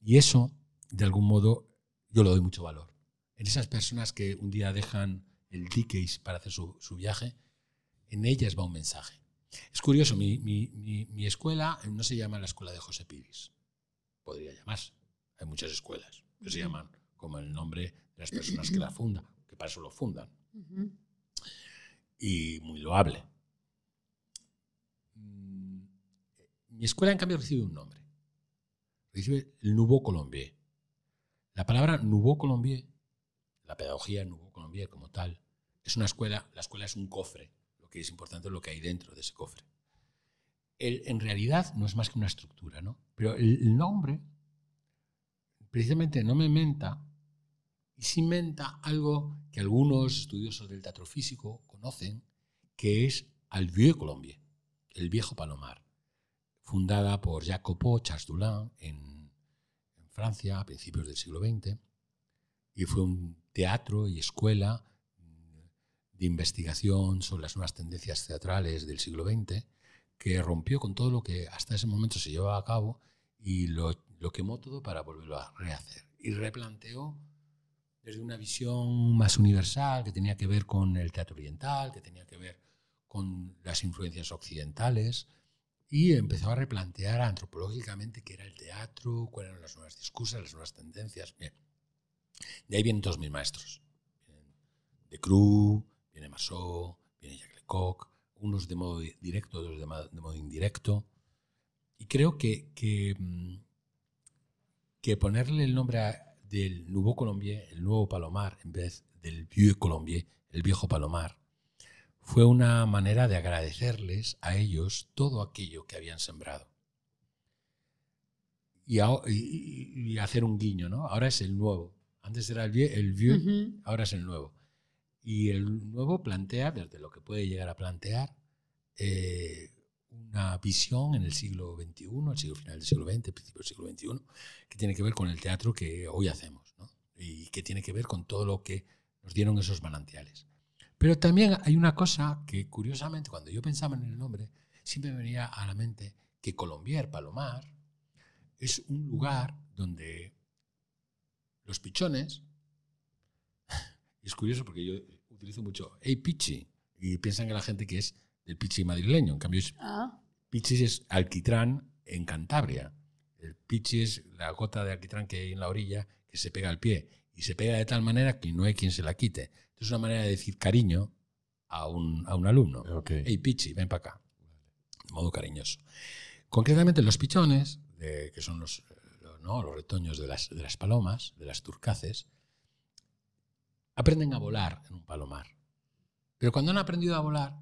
Y eso, de algún modo, yo lo doy mucho valor. En esas personas que un día dejan el ticket para hacer su, su, viaje, en ellas va un mensaje. Es curioso, mi, mi, mi, escuela no se llama la escuela de José Piris. Podría llamarse. Hay muchas escuelas que se llaman como el nombre de las personas que la fundan, que para eso lo fundan. Y muy loable. Mm, mi escuela, en cambio, recibe un nombre. Recibe el Nouveau Colombier. La palabra Nouveau Colombier, la pedagogía Nouveau Colombier como tal, es una escuela, la escuela es un cofre. Lo que es importante es lo que hay dentro de ese cofre. en realidad no es más que una estructura, ¿no? Pero el nombre precisamente no me menta y se inventa algo que algunos estudiosos del teatro físico conocen, que es al Vieux Colombier, el viejo Palomar, fundada por Jacopo Charles en, en Francia a principios del siglo XX, y fue un teatro y escuela de investigación sobre las nuevas tendencias teatrales del siglo XX, que rompió con todo lo que hasta ese momento se llevaba a cabo y lo quemó todo para volverlo a rehacer. Y replanteó desde una visión más universal que tenía que ver con el teatro oriental, que tenía que ver con las influencias occidentales, y empezó a replantear antropológicamente qué era el teatro, cuáles eran las nuevas discursos, las nuevas tendencias. Bien. De ahí vienen todos mis maestros. de Cru, viene Massot, viene Jacques Lecoq, unos de modo directo, otros de, modo indirecto. Y creo que, que mm, que ponerle el nombre del Nuevo Colombier, el nuevo Palomar, en vez del Vieux Colombier, el viejo Palomar, fue una manera de agradecerles a ellos todo aquello que habían sembrado. Y, hacer un guiño, ¿no? Ahora es el nuevo. Antes era el, vieux, ahora es el nuevo. Y el nuevo plantea, desde lo que puede llegar a plantear, eh, una visión en el siglo XXI, el siglo final del siglo XX, principio del siglo XXI, que tiene que ver con el teatro que hoy hacemos ¿no? y que tiene que ver con todo lo que nos dieron esos manantiales. Pero también hay una cosa que, curiosamente, cuando yo pensaba en el nombre, siempre me venía a la mente que Colombier, Palomar, es un lugar donde los pichones. Es curioso porque yo utilizo mucho hey pichi y piensan que la gente que es del pichi madrileño. En cambio, es, Ah, pichi es alquitrán en Cantabria. El pichi es la gota de alquitrán que hay en la orilla que se pega al pie y se pega de tal manera que no hay quien se la quite. Es una manera de decir cariño a un, a un alumno. Ok. Hey, Pichi, ven para acá. De modo cariñoso. Concretamente, los pichones, de- que son los, eh, los- ¿no? los retoños de las, de las palomas, de las turcaces, aprenden a volar en un palomar. Pero cuando han aprendido a volar,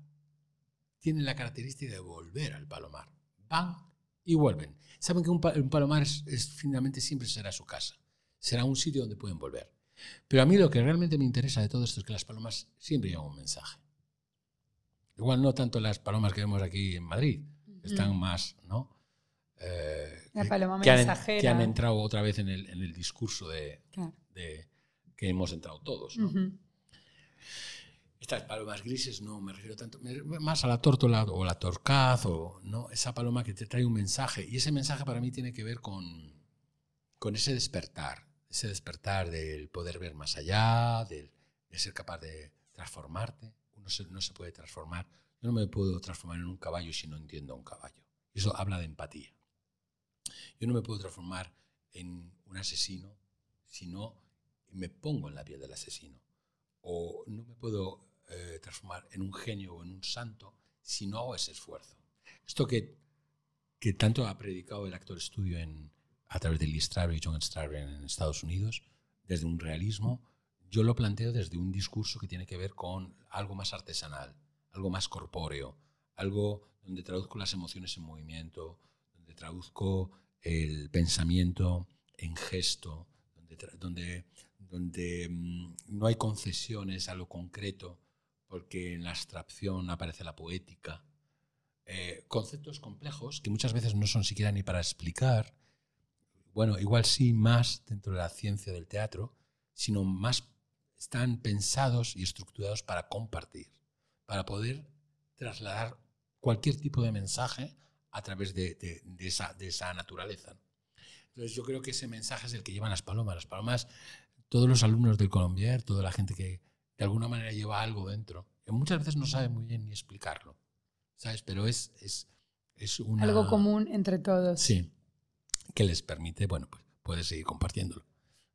tienen la característica de volver al palomar. Van y vuelven. Saben que un, pa- un palomar es, es, finalmente siempre será su casa. Será un sitio donde pueden volver. Pero a mí lo que realmente me interesa de todo esto es que las palomas siempre llevan un mensaje. Igual no tanto las palomas que vemos aquí en Madrid, están más, ¿no? Eh, La que- paloma que han, mensajera. que han entrado otra vez en el, en el discurso de, claro. de- que hemos entrado todos. Estas palomas grises no me refiero tanto, más a la tórtola o la torcaz, o ¿no? esa paloma que te trae un mensaje. Y ese mensaje para mí tiene que ver con, con ese despertar, ese despertar del poder ver más allá, del, de ser capaz de transformarte. Uno no se puede transformar. Yo no me puedo transformar en un caballo si no entiendo a un caballo. Eso habla de empatía. Yo no me puedo transformar en un asesino si no me pongo en la piel del asesino. O no me puedo eh, transformar en un genio o en un santo si no hago ese esfuerzo. Esto que, que tanto ha predicado el actor estudio en, a través de Lee Strasberg y John Strasberg en Estados Unidos, desde un realismo, yo lo planteo desde un discurso que tiene que ver con algo más artesanal, algo más corpóreo, algo donde traduzco las emociones en movimiento, donde traduzco el pensamiento en gesto, donde, donde, donde mm, no hay concesiones a lo concreto, porque en la abstracción aparece la poética. Eh, conceptos complejos que muchas veces no son siquiera ni para explicar, bueno, igual sí más dentro de la ciencia del teatro, sino más están pensados y estructurados para compartir, para poder trasladar cualquier tipo de mensaje a través de, de- de esa, de esa naturaleza. Entonces yo creo que ese mensaje es el que llevan las palomas. Las palomas, todos los alumnos del Colombier, toda la gente que de alguna manera lleva algo dentro, que muchas veces no sabe muy bien ni explicarlo, ¿sabes? Pero es, es, es una... Algo común entre todos. Sí, que les permite, bueno, pues puedes seguir compartiéndolo.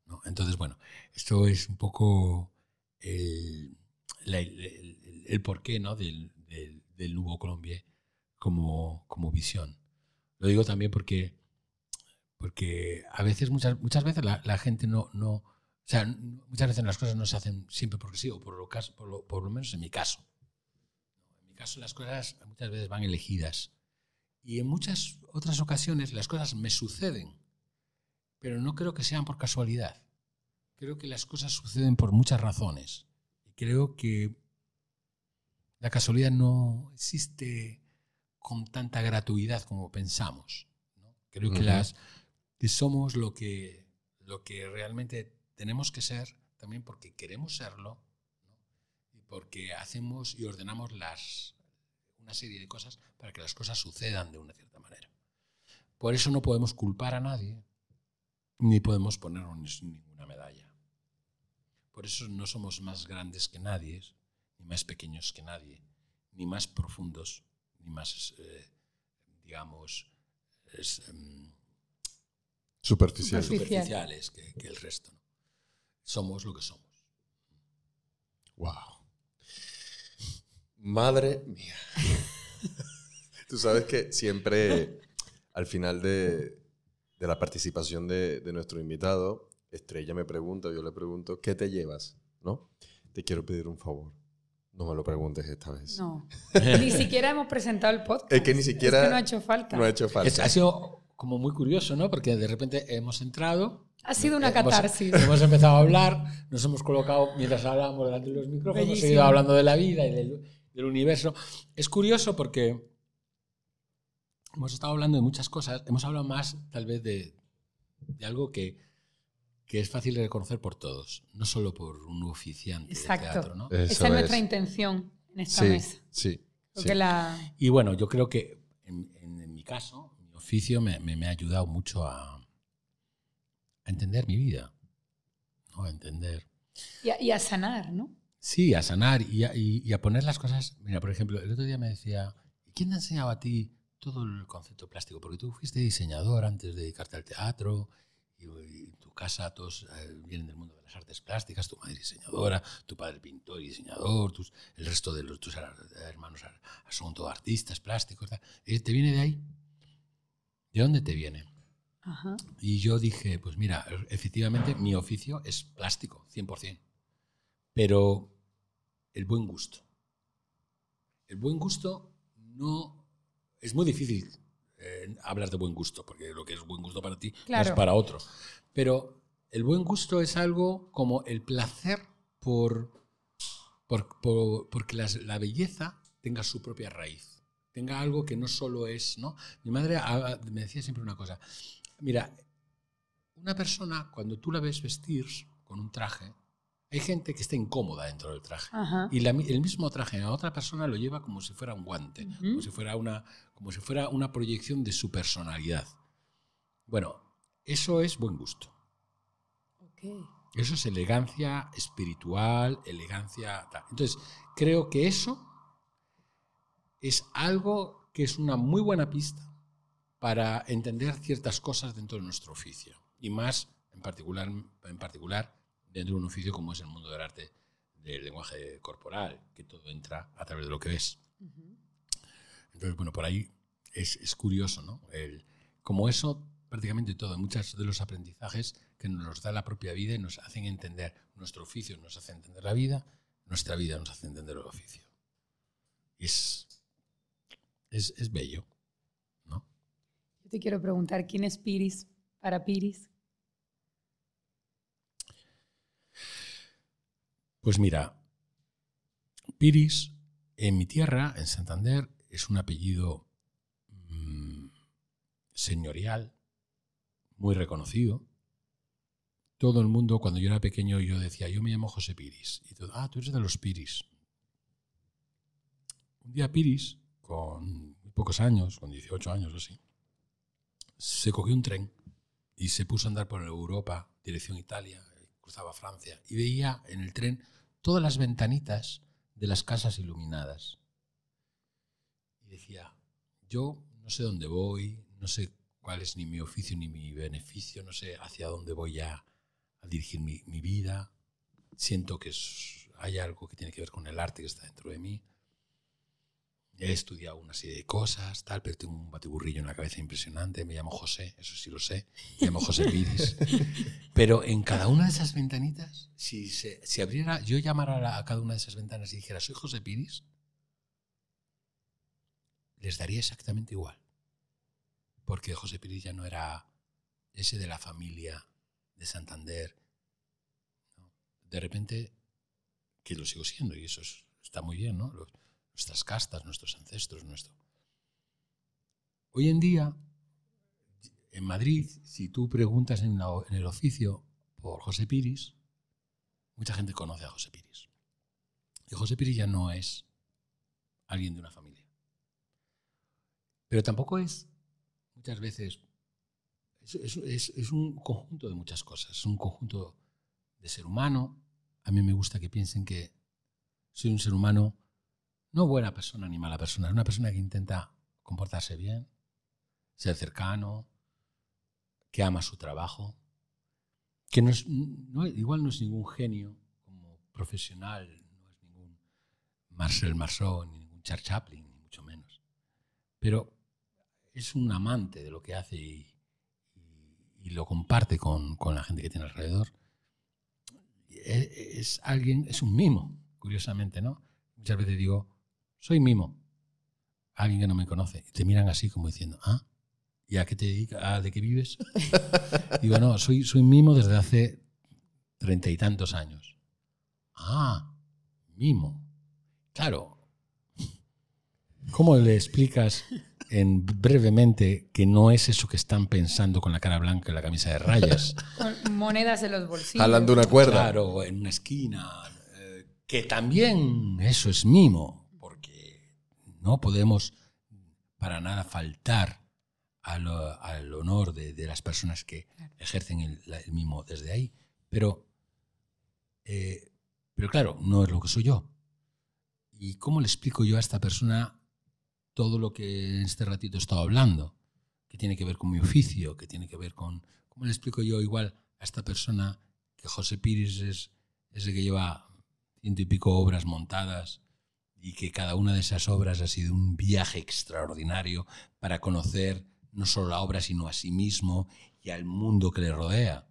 ¿no? Entonces, bueno, esto es un poco el, el, el- el porqué ¿no? del, del, del Nuevo Colombia como, como visión. Lo digo también porque, porque a veces, muchas, muchas veces la, la gente no, no, o sea, muchas veces las cosas no se hacen siempre porque sí, o por lo, caso, por lo, por lo menos en mi caso. En mi caso las cosas muchas veces van elegidas. Y en muchas otras ocasiones las cosas me suceden, pero no creo que sean por casualidad. Creo que las cosas suceden por muchas razones. Y creo que la casualidad no existe con tanta gratuidad como pensamos. ¿no? Creo que, Ujú. las, que somos lo que, lo que realmente tenemos que ser, también porque queremos serlo, ¿no? y porque hacemos y ordenamos las, una serie de cosas para que las cosas sucedan de una cierta manera. Por eso no podemos culpar a nadie, ni podemos ponernos ninguna medalla. Por eso no somos más grandes que nadie, ni más pequeños que nadie, ni más profundos, ni más, eh, digamos, es, em, Superficial. Superficial. superficiales que, que el resto. ¿no? Somos lo que somos. Wow. Madre mía. Tú sabes que siempre al final de, de la participación de, de nuestro invitado, Estrella me pregunta, yo le pregunto, ¿qué te llevas? ¿No? Te quiero pedir un favor. No me lo preguntes esta vez. No. Ni siquiera hemos presentado el podcast. Es que ni siquiera- Es que no ha hecho falta. No ha hecho Es- falta. ha sido como muy curioso, ¿no? Porque de repente hemos entrado. Ha sido una eh, hemos- catarsis. Hemos, empezado a hablar, nos hemos colocado mientras hablábamos delante de los micrófonos, hemos Bellísimo. seguido hablando de la vida y del, del universo. Es curioso porque hemos estado hablando de muchas cosas, hemos hablado más tal vez de, de algo que, que es fácil de reconocer por todos, no solo por un oficiante Exacto. de teatro, ¿no? Esa es nuestra es. intención en esta Sí, mesa. sí. Sí. la... Y bueno, yo creo que en, en- en mi caso, mi oficio me, me- me ha ayudado mucho a, a entender mi vida. ¿no? A entender. Y a, y a sanar, ¿no? Sí, a sanar y a, y- y a poner las cosas. Mira, por ejemplo, el otro día me decía, ¿quién te ha enseñado a ti todo el concepto plástico? Porque tú fuiste diseñador antes de dedicarte al teatro y, en tu casa todos eh, vienen del mundo de las artes plásticas, tu madre diseñadora, tu padre pintor y diseñador, tus, el resto de los, tus her- hermanos son todos artistas plásticos. tal. Eh, ¿Te viene de ahí? ¿De dónde te viene? Ajá. Y yo dije, pues mira, efectivamente mi oficio es plástico, 100%. Pero el buen gusto. El buen gusto no... Es muy difícil eh, hablar de buen gusto, porque lo que es buen gusto para ti no Claro. es para otro. Pero el buen gusto es algo como el placer por, por, por- porque las- la belleza tenga su propia raíz, tenga algo que no solo es, ¿no? Mi madre ah, me decía siempre una cosa, mira, una persona cuando tú la ves vestir con un traje, hay gente que está incómoda dentro del traje. Ajá. Y la el mismo traje a otra persona lo lleva como si fuera un guante, como, si fuera una, como si fuera una proyección de su personalidad. Bueno, eso es buen gusto. Eso es elegancia espiritual, elegancia tal. Entonces, creo que eso es algo que es una muy buena pista para entender ciertas cosas dentro de nuestro oficio. Y más, en particular, en particular dentro de un oficio como es el mundo del arte del lenguaje corporal, que todo entra a través de lo que ves. Entonces, bueno, por ahí es, es curioso, ¿no? El, como eso, prácticamente todo, muchos de los aprendizajes que nos da la propia vida y nos hacen entender nuestro oficio, nos hace entender la vida, nuestra vida nos hace entender el oficio. Es, es, es bello. Te quiero preguntar, ¿quién es Piris para Piris? Pues mira, Piris, en mi tierra, en Santander, es un apellido mm, señorial, muy reconocido. Todo el mundo, cuando yo era pequeño, yo decía, yo me llamo José Piris. Y todo, ah, tú eres de los Piris. Un día Piris, con muy pocos años, con 18 años o así, se cogió un tren y se puso a andar por Europa, dirección Italia, cruzaba Francia, y veía en el tren todas las ventanitas de las casas iluminadas. Y decía, yo no sé dónde voy, no sé cuál es ni mi oficio ni mi beneficio, no sé hacia dónde voy a, dirigir mi, vida, siento que hay algo que tiene que ver con el arte que está dentro de mí. He estudiado una serie de cosas, tal, pero tengo un batiburrillo en la cabeza impresionante. Me llamo José, eso sí lo sé. Me llamo José Piris. Pero en cada una de esas ventanitas, si, se, si abriera, yo llamara a, cada una de esas ventanas y dijera, soy José Piris, les daría exactamente igual. Porque José Piris ya no era ese de la familia de Santander. ¿no? De repente, que lo sigo siendo, y eso es- está muy bien, ¿no? Los- nuestras castas, nuestros ancestros, nuestro. Hoy en día, en Madrid, si tú preguntas en, el oficio por José Piris, mucha gente conoce a José Piris. Y José Piris ya no es alguien de una familia. Pero tampoco es, muchas veces, es, es- es- es un conjunto de muchas cosas. Es un conjunto de ser humano. A mí me gusta que piensen que soy un ser humano, no buena persona ni mala persona, es una persona que intenta comportarse bien, ser cercano, que ama su trabajo, que no es, no- igual no es ningún genio como profesional, no es ningún Marcel Marceau, ni ningún Charles Chaplin, ni mucho menos. Pero es un amante de lo que hace y, lo comparte con, con la gente que tiene alrededor. E- Es alguien, es un mimo, curiosamente, ¿no? Muchas veces digo, soy mimo. Alguien que no me conoce. Y te miran así como diciendo, ah, ¿y a qué te dedicas? ¿Ah, ¿De qué vives? Digo, no, soy, soy mimo desde hace treinta y tantos años. Ah, mimo. Claro. ¿Cómo le explicas en brevemente que no es eso que están pensando con la cara blanca y la camisa de rayas? Con monedas de los bolsillos. Jalando una cuerda. Claro, en una esquina. eh, que también eso es mimo, no podemos para nada faltar al, al honor de, de las personas que ejercen el, mimo desde ahí. Pero Eh, pero claro, no es lo que soy yo. ¿Y cómo le explico yo a esta persona todo lo que en este ratito he estado hablando? Que tiene que ver con mi oficio, que tiene que ver con... ¿Cómo le explico yo igual a esta persona que José Pires es, es el que lleva ciento y pico obras montadas y que cada una de esas obras ha sido un viaje extraordinario para conocer no solo la obra, sino a sí mismo y al mundo que le rodea.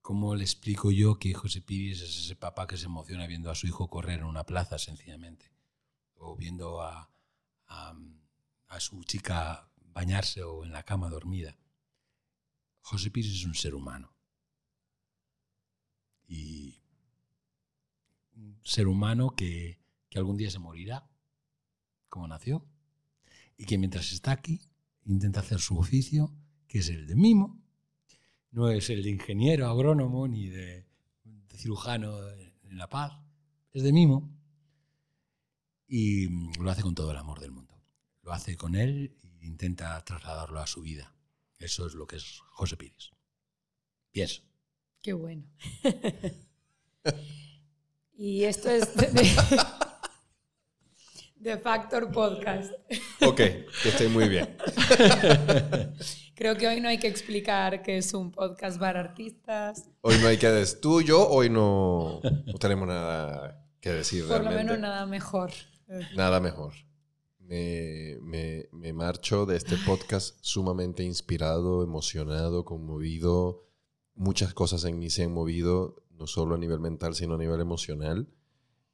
¿Cómo le explico yo que José Piris es ese papá que se emociona viendo a su hijo correr en una plaza, sencillamente? O viendo a, a, su chica bañarse o en la cama dormida. José Piris es un ser humano. Y un ser humano que, que algún día se morirá, como nació, y que mientras está aquí intenta hacer su oficio, que es el de mimo, no es el de ingeniero, agrónomo, ni de, de cirujano en La Paz, es de mimo, y lo hace con todo el amor del mundo. Lo hace con él e intenta trasladarlo a su vida. Eso es lo que es José Pires. Pienso. Qué bueno. y esto es de Factor Podcast. Ok, que esté muy bien. Creo que hoy no hay que explicar que es un podcast para artistas. Hoy no hay que decir tú, yo, hoy no, no tenemos nada que decir Por lo menos nada mejor. Nada mejor. Me, me- me marcho de este podcast sumamente inspirado, emocionado, conmovido. Muchas cosas en mí se han movido, no solo a nivel mental, sino a nivel emocional.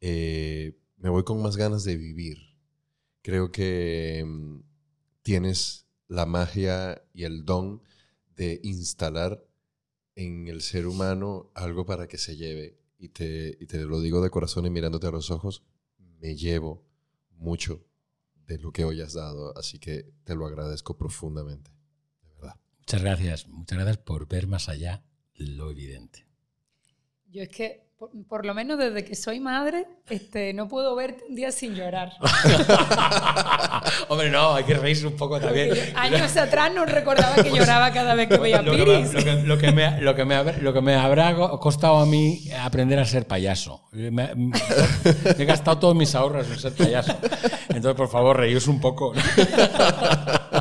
Eh, me voy con más ganas de vivir. Creo que mm, tienes la magia y el don de instalar en el ser humano algo para que se lleve. Y te, y te lo digo de corazón y mirándote a los ojos, me llevo mucho de lo que hoy has dado, así que te lo agradezco profundamente, de verdad. Muchas gracias, muchas gracias por ver más allá lo evidente. Yo es que, por, por lo menos desde que soy madre, este, no puedo verte un día sin llorar. Hombre, no, hay que reírse un poco también. Porque años atrás no recordaba que lloraba cada vez que veía me, Piris. lo, que, me- lo que me lo que me habrá costado a mí aprender a ser payaso. Me, me- he gastado todos mis ahorros en ser payaso. Entonces, por favor, reíos un poco.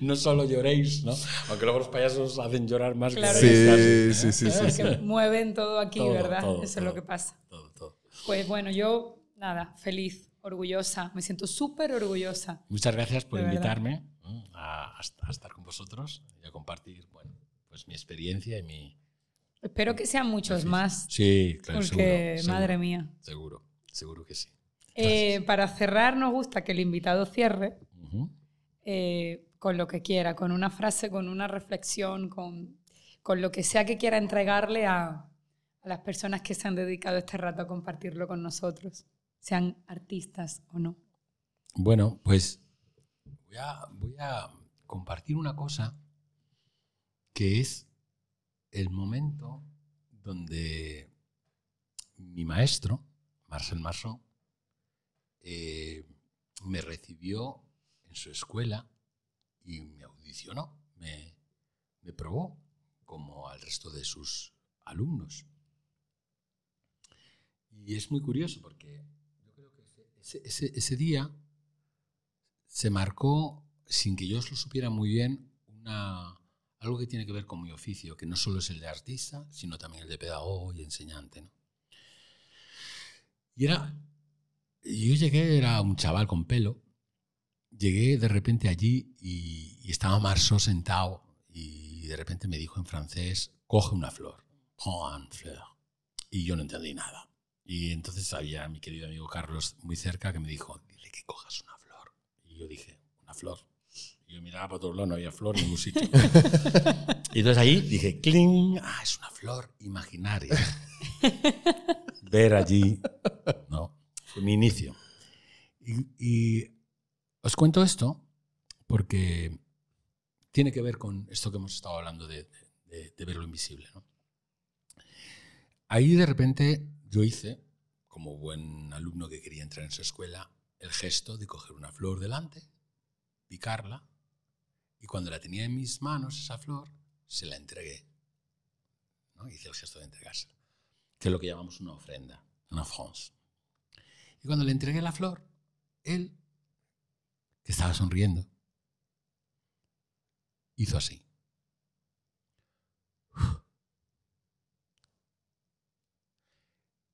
No solo lloréis, ¿no? Aunque luego los payasos hacen llorar más Claro. que Sí, reír sí, sí, sí, Porque sí. mueven todo aquí, Todo, ¿verdad? todo, Eso todo. es lo que pasa. Todo, todo. Pues bueno, yo, nada, feliz, orgullosa. Me siento súper orgullosa. Muchas gracias por invitarme ¿no? a, a estar con vosotros y a compartir, bueno, pues mi experiencia y mi... Espero que sean muchos más, Sí, claro, porque, seguro, seguro, madre mía. Seguro, seguro que sí. Eh, para cerrar, nos gusta que el invitado cierre eh, con lo que quiera, con una frase, con una reflexión, con, con lo que sea que quiera entregarle a, las personas que se han dedicado este rato a compartirlo con nosotros, sean artistas o no. Bueno, pues voy a, voy a compartir una cosa que es el momento donde mi maestro, Marcel Marceau, eh, me recibió en su escuela y me audicionó, me, me probó como al resto de sus alumnos. Y es muy curioso porque yo creo que ese, ese- día se marcó, sin que yo lo supiera muy bien, una, algo que tiene que ver con mi oficio, que no solo es el de artista, sino también el de pedagogo y enseñante. ¿no? Y era, yo llegué, era un chaval con pelo, llegué de repente allí y, y estaba Marceau sentado y de repente me dijo en francés, coge una flor, prends une fleur. Y yo no entendí nada. Y entonces había mi querido amigo Carlos muy cerca que me dijo, dile que cojas una flor. Y yo dije, una flor. Y yo miraba para todos lados, no había flor en ningún sitio. y entonces ahí dije, cling, ah, es una flor imaginaria. Ver allí, ¿no? Fue mi inicio. Y, y os cuento esto porque tiene que ver con esto que hemos estado hablando de, de- de ver lo invisible. ¿no? Ahí de repente yo hice, como buen alumno que quería entrar en su escuela, el gesto de coger una flor delante, picarla, y cuando la tenía en mis manos, esa flor, se la entregué. ¿no? Hice el gesto de entregársela. que es lo que llamamos una ofrenda, una offrande. Y cuando le entregué la flor, él, que estaba sonriendo, hizo así.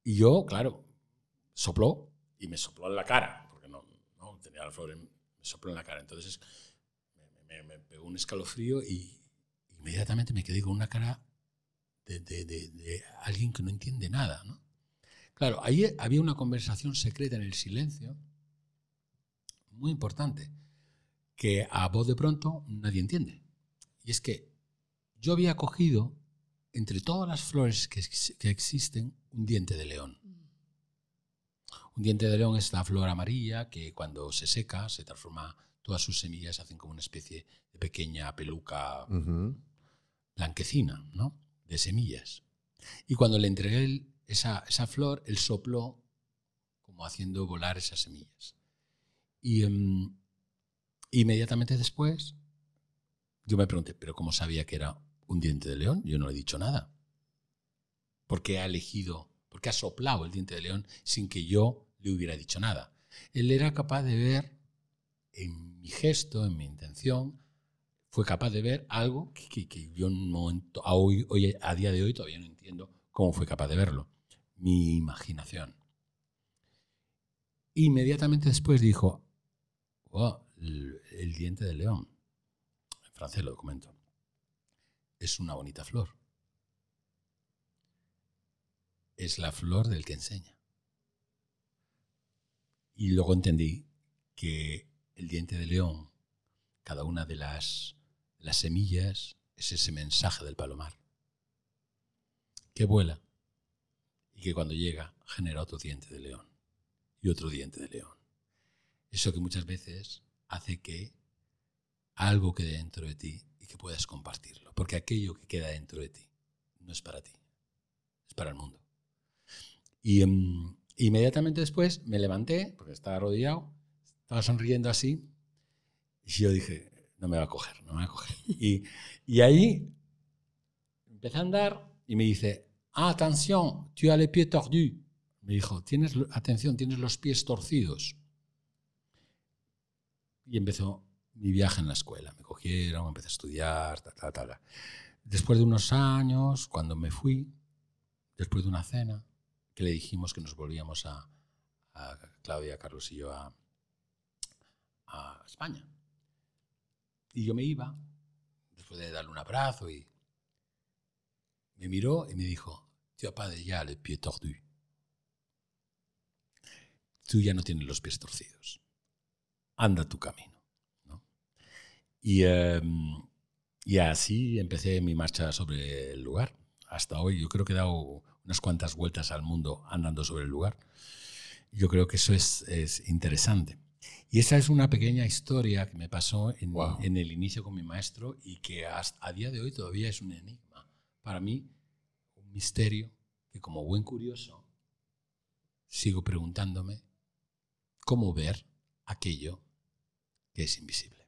Y yo, claro, sopló y me sopló en la cara, porque no, tenía la flor, me sopló en la cara. Entonces me, me, pegó un escalofrío y inmediatamente me quedé con una cara de, de, de, alguien que no entiende nada. ¿no? Claro, ahí había una conversación secreta en el silencio, muy importante, que a voz de pronto nadie entiende. Y es que yo había cogido, entre todas las flores que, que existen, un diente de león. Un diente de león es la flor amarilla que cuando se seca se transforma, todas sus semillas hacen como una especie de pequeña peluca blanquecina, ¿no? De semillas. Y cuando le entregué esa, esa, flor, él sopló como haciendo volar esas semillas. Y um, inmediatamente después, yo me pregunté, ¿pero cómo sabía que era un diente de león? Yo no le he dicho nada. ¿Por qué ha elegido porque ha soplado el diente de león sin que yo le hubiera dicho nada. Él era capaz de ver en mi gesto, en mi intención, fue capaz de ver algo que, yo no, a, a día de hoy todavía no entiendo cómo fue capaz de verlo. Mi imaginación. Inmediatamente después dijo, el, diente de león, en francés lo documento, es una bonita flor es la flor del que enseña. Y luego entendí que el diente de león, cada una de las, las semillas, es ese mensaje del palomar, que vuela y que cuando llega genera otro diente de león y otro diente de león. Eso que muchas veces hace que algo quede dentro de ti y que puedas compartirlo, porque aquello que queda dentro de ti no es para ti, es para el mundo. Y um, inmediatamente después me levanté, porque estaba arrodillado, estaba sonriendo así, y yo dije, no me va a coger, no me va a coger. Y, y ahí empecé a andar y me dice, ah, atención, tu as les pieds tordus. Me dijo, tienes, atención, tienes los pies torcidos. Y empezó mi viaje en la escuela. Me cogieron, empecé a estudiar, tal, tal, tal. Después de unos años, cuando me fui, después de una cena, que le dijimos que nos volvíamos a, Claudia, Carlos y yo a, España. Y yo me iba, después de darle un abrazo, y me miró y me dijo, le pied tordu. Tú ya no tienes los pies torcidos. Anda tu camino. Y, em, y así empecé mi marcha sobre el lugar. Hasta hoy yo creo que he dado unas cuantas vueltas al mundo andando sobre el lugar. Yo creo que eso es, es interesante. Y esa es una pequeña historia que me pasó en, en, el inicio con mi maestro y que hasta a día de hoy todavía es un enigma. Para mí, un misterio que como buen curioso sigo preguntándome cómo ver aquello que es invisible.